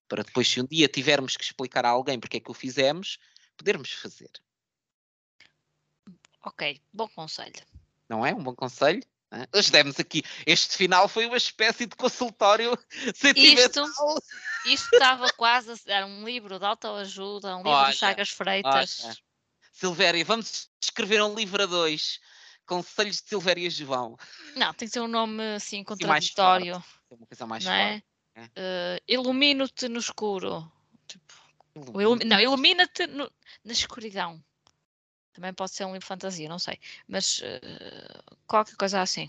Para depois, se um dia tivermos que explicar a alguém porque é que o fizemos, podermos fazer. Ok, bom conselho. Não é? Um bom conselho? Hoje demos aqui. Este final foi uma espécie de consultório *laughs* sentimental. Isto estava quase a ser um livro de autoajuda, um livro Olha, de Chagas Freitas. olha. Silvéria, vamos escrever um livro a dois. Conselhos de Silvéria João. Não, tem que ter um nome assim contraditório. É uma coisa mais não é? é. Eh, Ilumino-te no escuro. Tipo, forte. o ilumi- não, ilumina-te na escuridão. Também pode ser um livro de fantasia, não sei. Mas eh, qualquer coisa assim.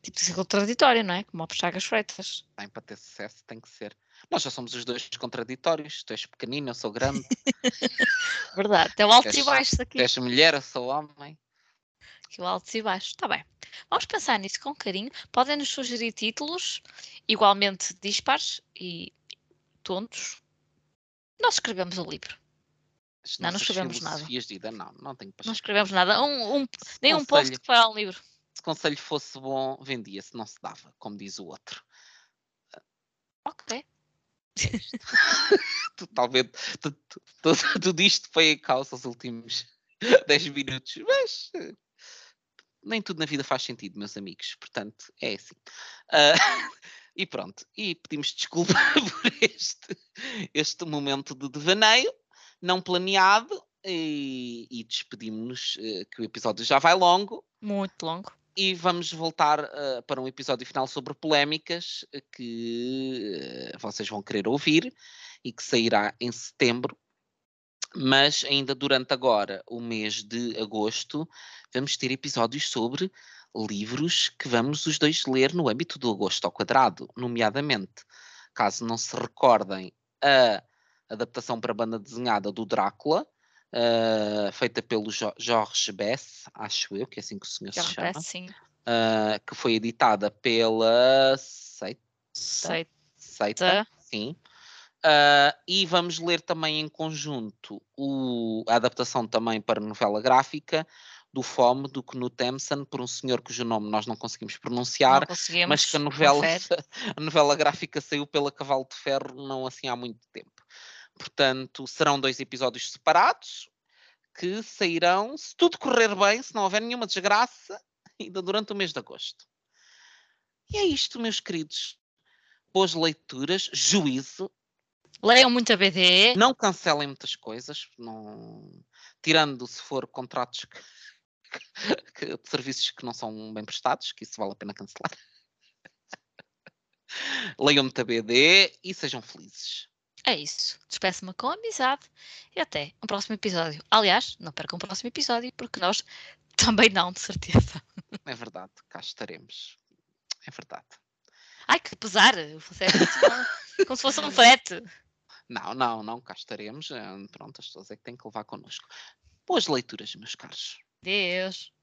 Tipo de ser contraditório, não é? Como o Chagas Freitas. Tem para ter sucesso, tem que ser. Nós já somos os dois contraditórios. Tu és pequenino, eu sou grande. *laughs* Verdade. Tem o alto e baixo aqui. tu és mulher, eu sou homem. Aqui o altos e baixos. Está bem. Vamos pensar nisso com carinho. Podem nos sugerir títulos igualmente dispares e tontos. Nós escrevemos o livro. Não, não escrevemos nada. de vida, não, não tenho Não paixão. escrevemos nada. Um, um- nem um post que fará um livro. Se conselho fosse bom, vendia-se, não se dava, como diz o outro. Ok. *laughs* Totalmente. Tudo, tudo, tudo isto foi em causa os últimos *laughs* 10 minutos. Mas eh, nem tudo na vida faz sentido, meus amigos. Portanto, é assim. Uh, *laughs* e pronto. E pedimos desculpa por este, este momento de devaneio, não planeado. E, e despedimos-nos, uh, que o episódio já vai longo. Muito longo. E vamos voltar uh, para um episódio final sobre polémicas que vocês vão querer ouvir e que sairá em setembro mas ainda durante agora o mês de agosto vamos ter episódios sobre livros que vamos os dois ler no âmbito do agosto ao quadrado, nomeadamente, caso não se recordem, a adaptação para banda desenhada do Drácula, uh, feita pelo jo Jorge Bess, acho eu, que é assim que o senhor Jorge se chama, Bess, sim. Uh, que foi editada pela Seita, Seita. Seita sim. Uh, e vamos ler também em conjunto o, a adaptação também para novela gráfica do Fome, do Knut Emsen, por um senhor cujo nome nós não conseguimos pronunciar, não mas que a novela, *laughs* a novela gráfica saiu pela Cavalo de Ferro não assim há muito tempo. Portanto, serão dois episódios separados que sairão, se tudo correr bem, se não houver nenhuma desgraça, *laughs* ainda durante o mês de agosto. E é isto, meus queridos. Boas leituras, juízo Leiam muito a BD. Não cancelem muitas coisas, não... tirando se for contratos que... *laughs* Que... de serviços que não são bem prestados, que isso vale a pena cancelar. *laughs* Leiam muito a BD e sejam felizes. É isso. Despeço-me com amizade e até um próximo episódio. Aliás, não percam o próximo episódio, porque nós *laughs* também não, de certeza. É verdade, cá estaremos. É verdade. Ai, que pesar! Como se fosse um frete. Não, não, não, cá estaremos. Eh, pronto, as pessoas é que têm que levar connosco. Boas leituras, meus caros. Deus.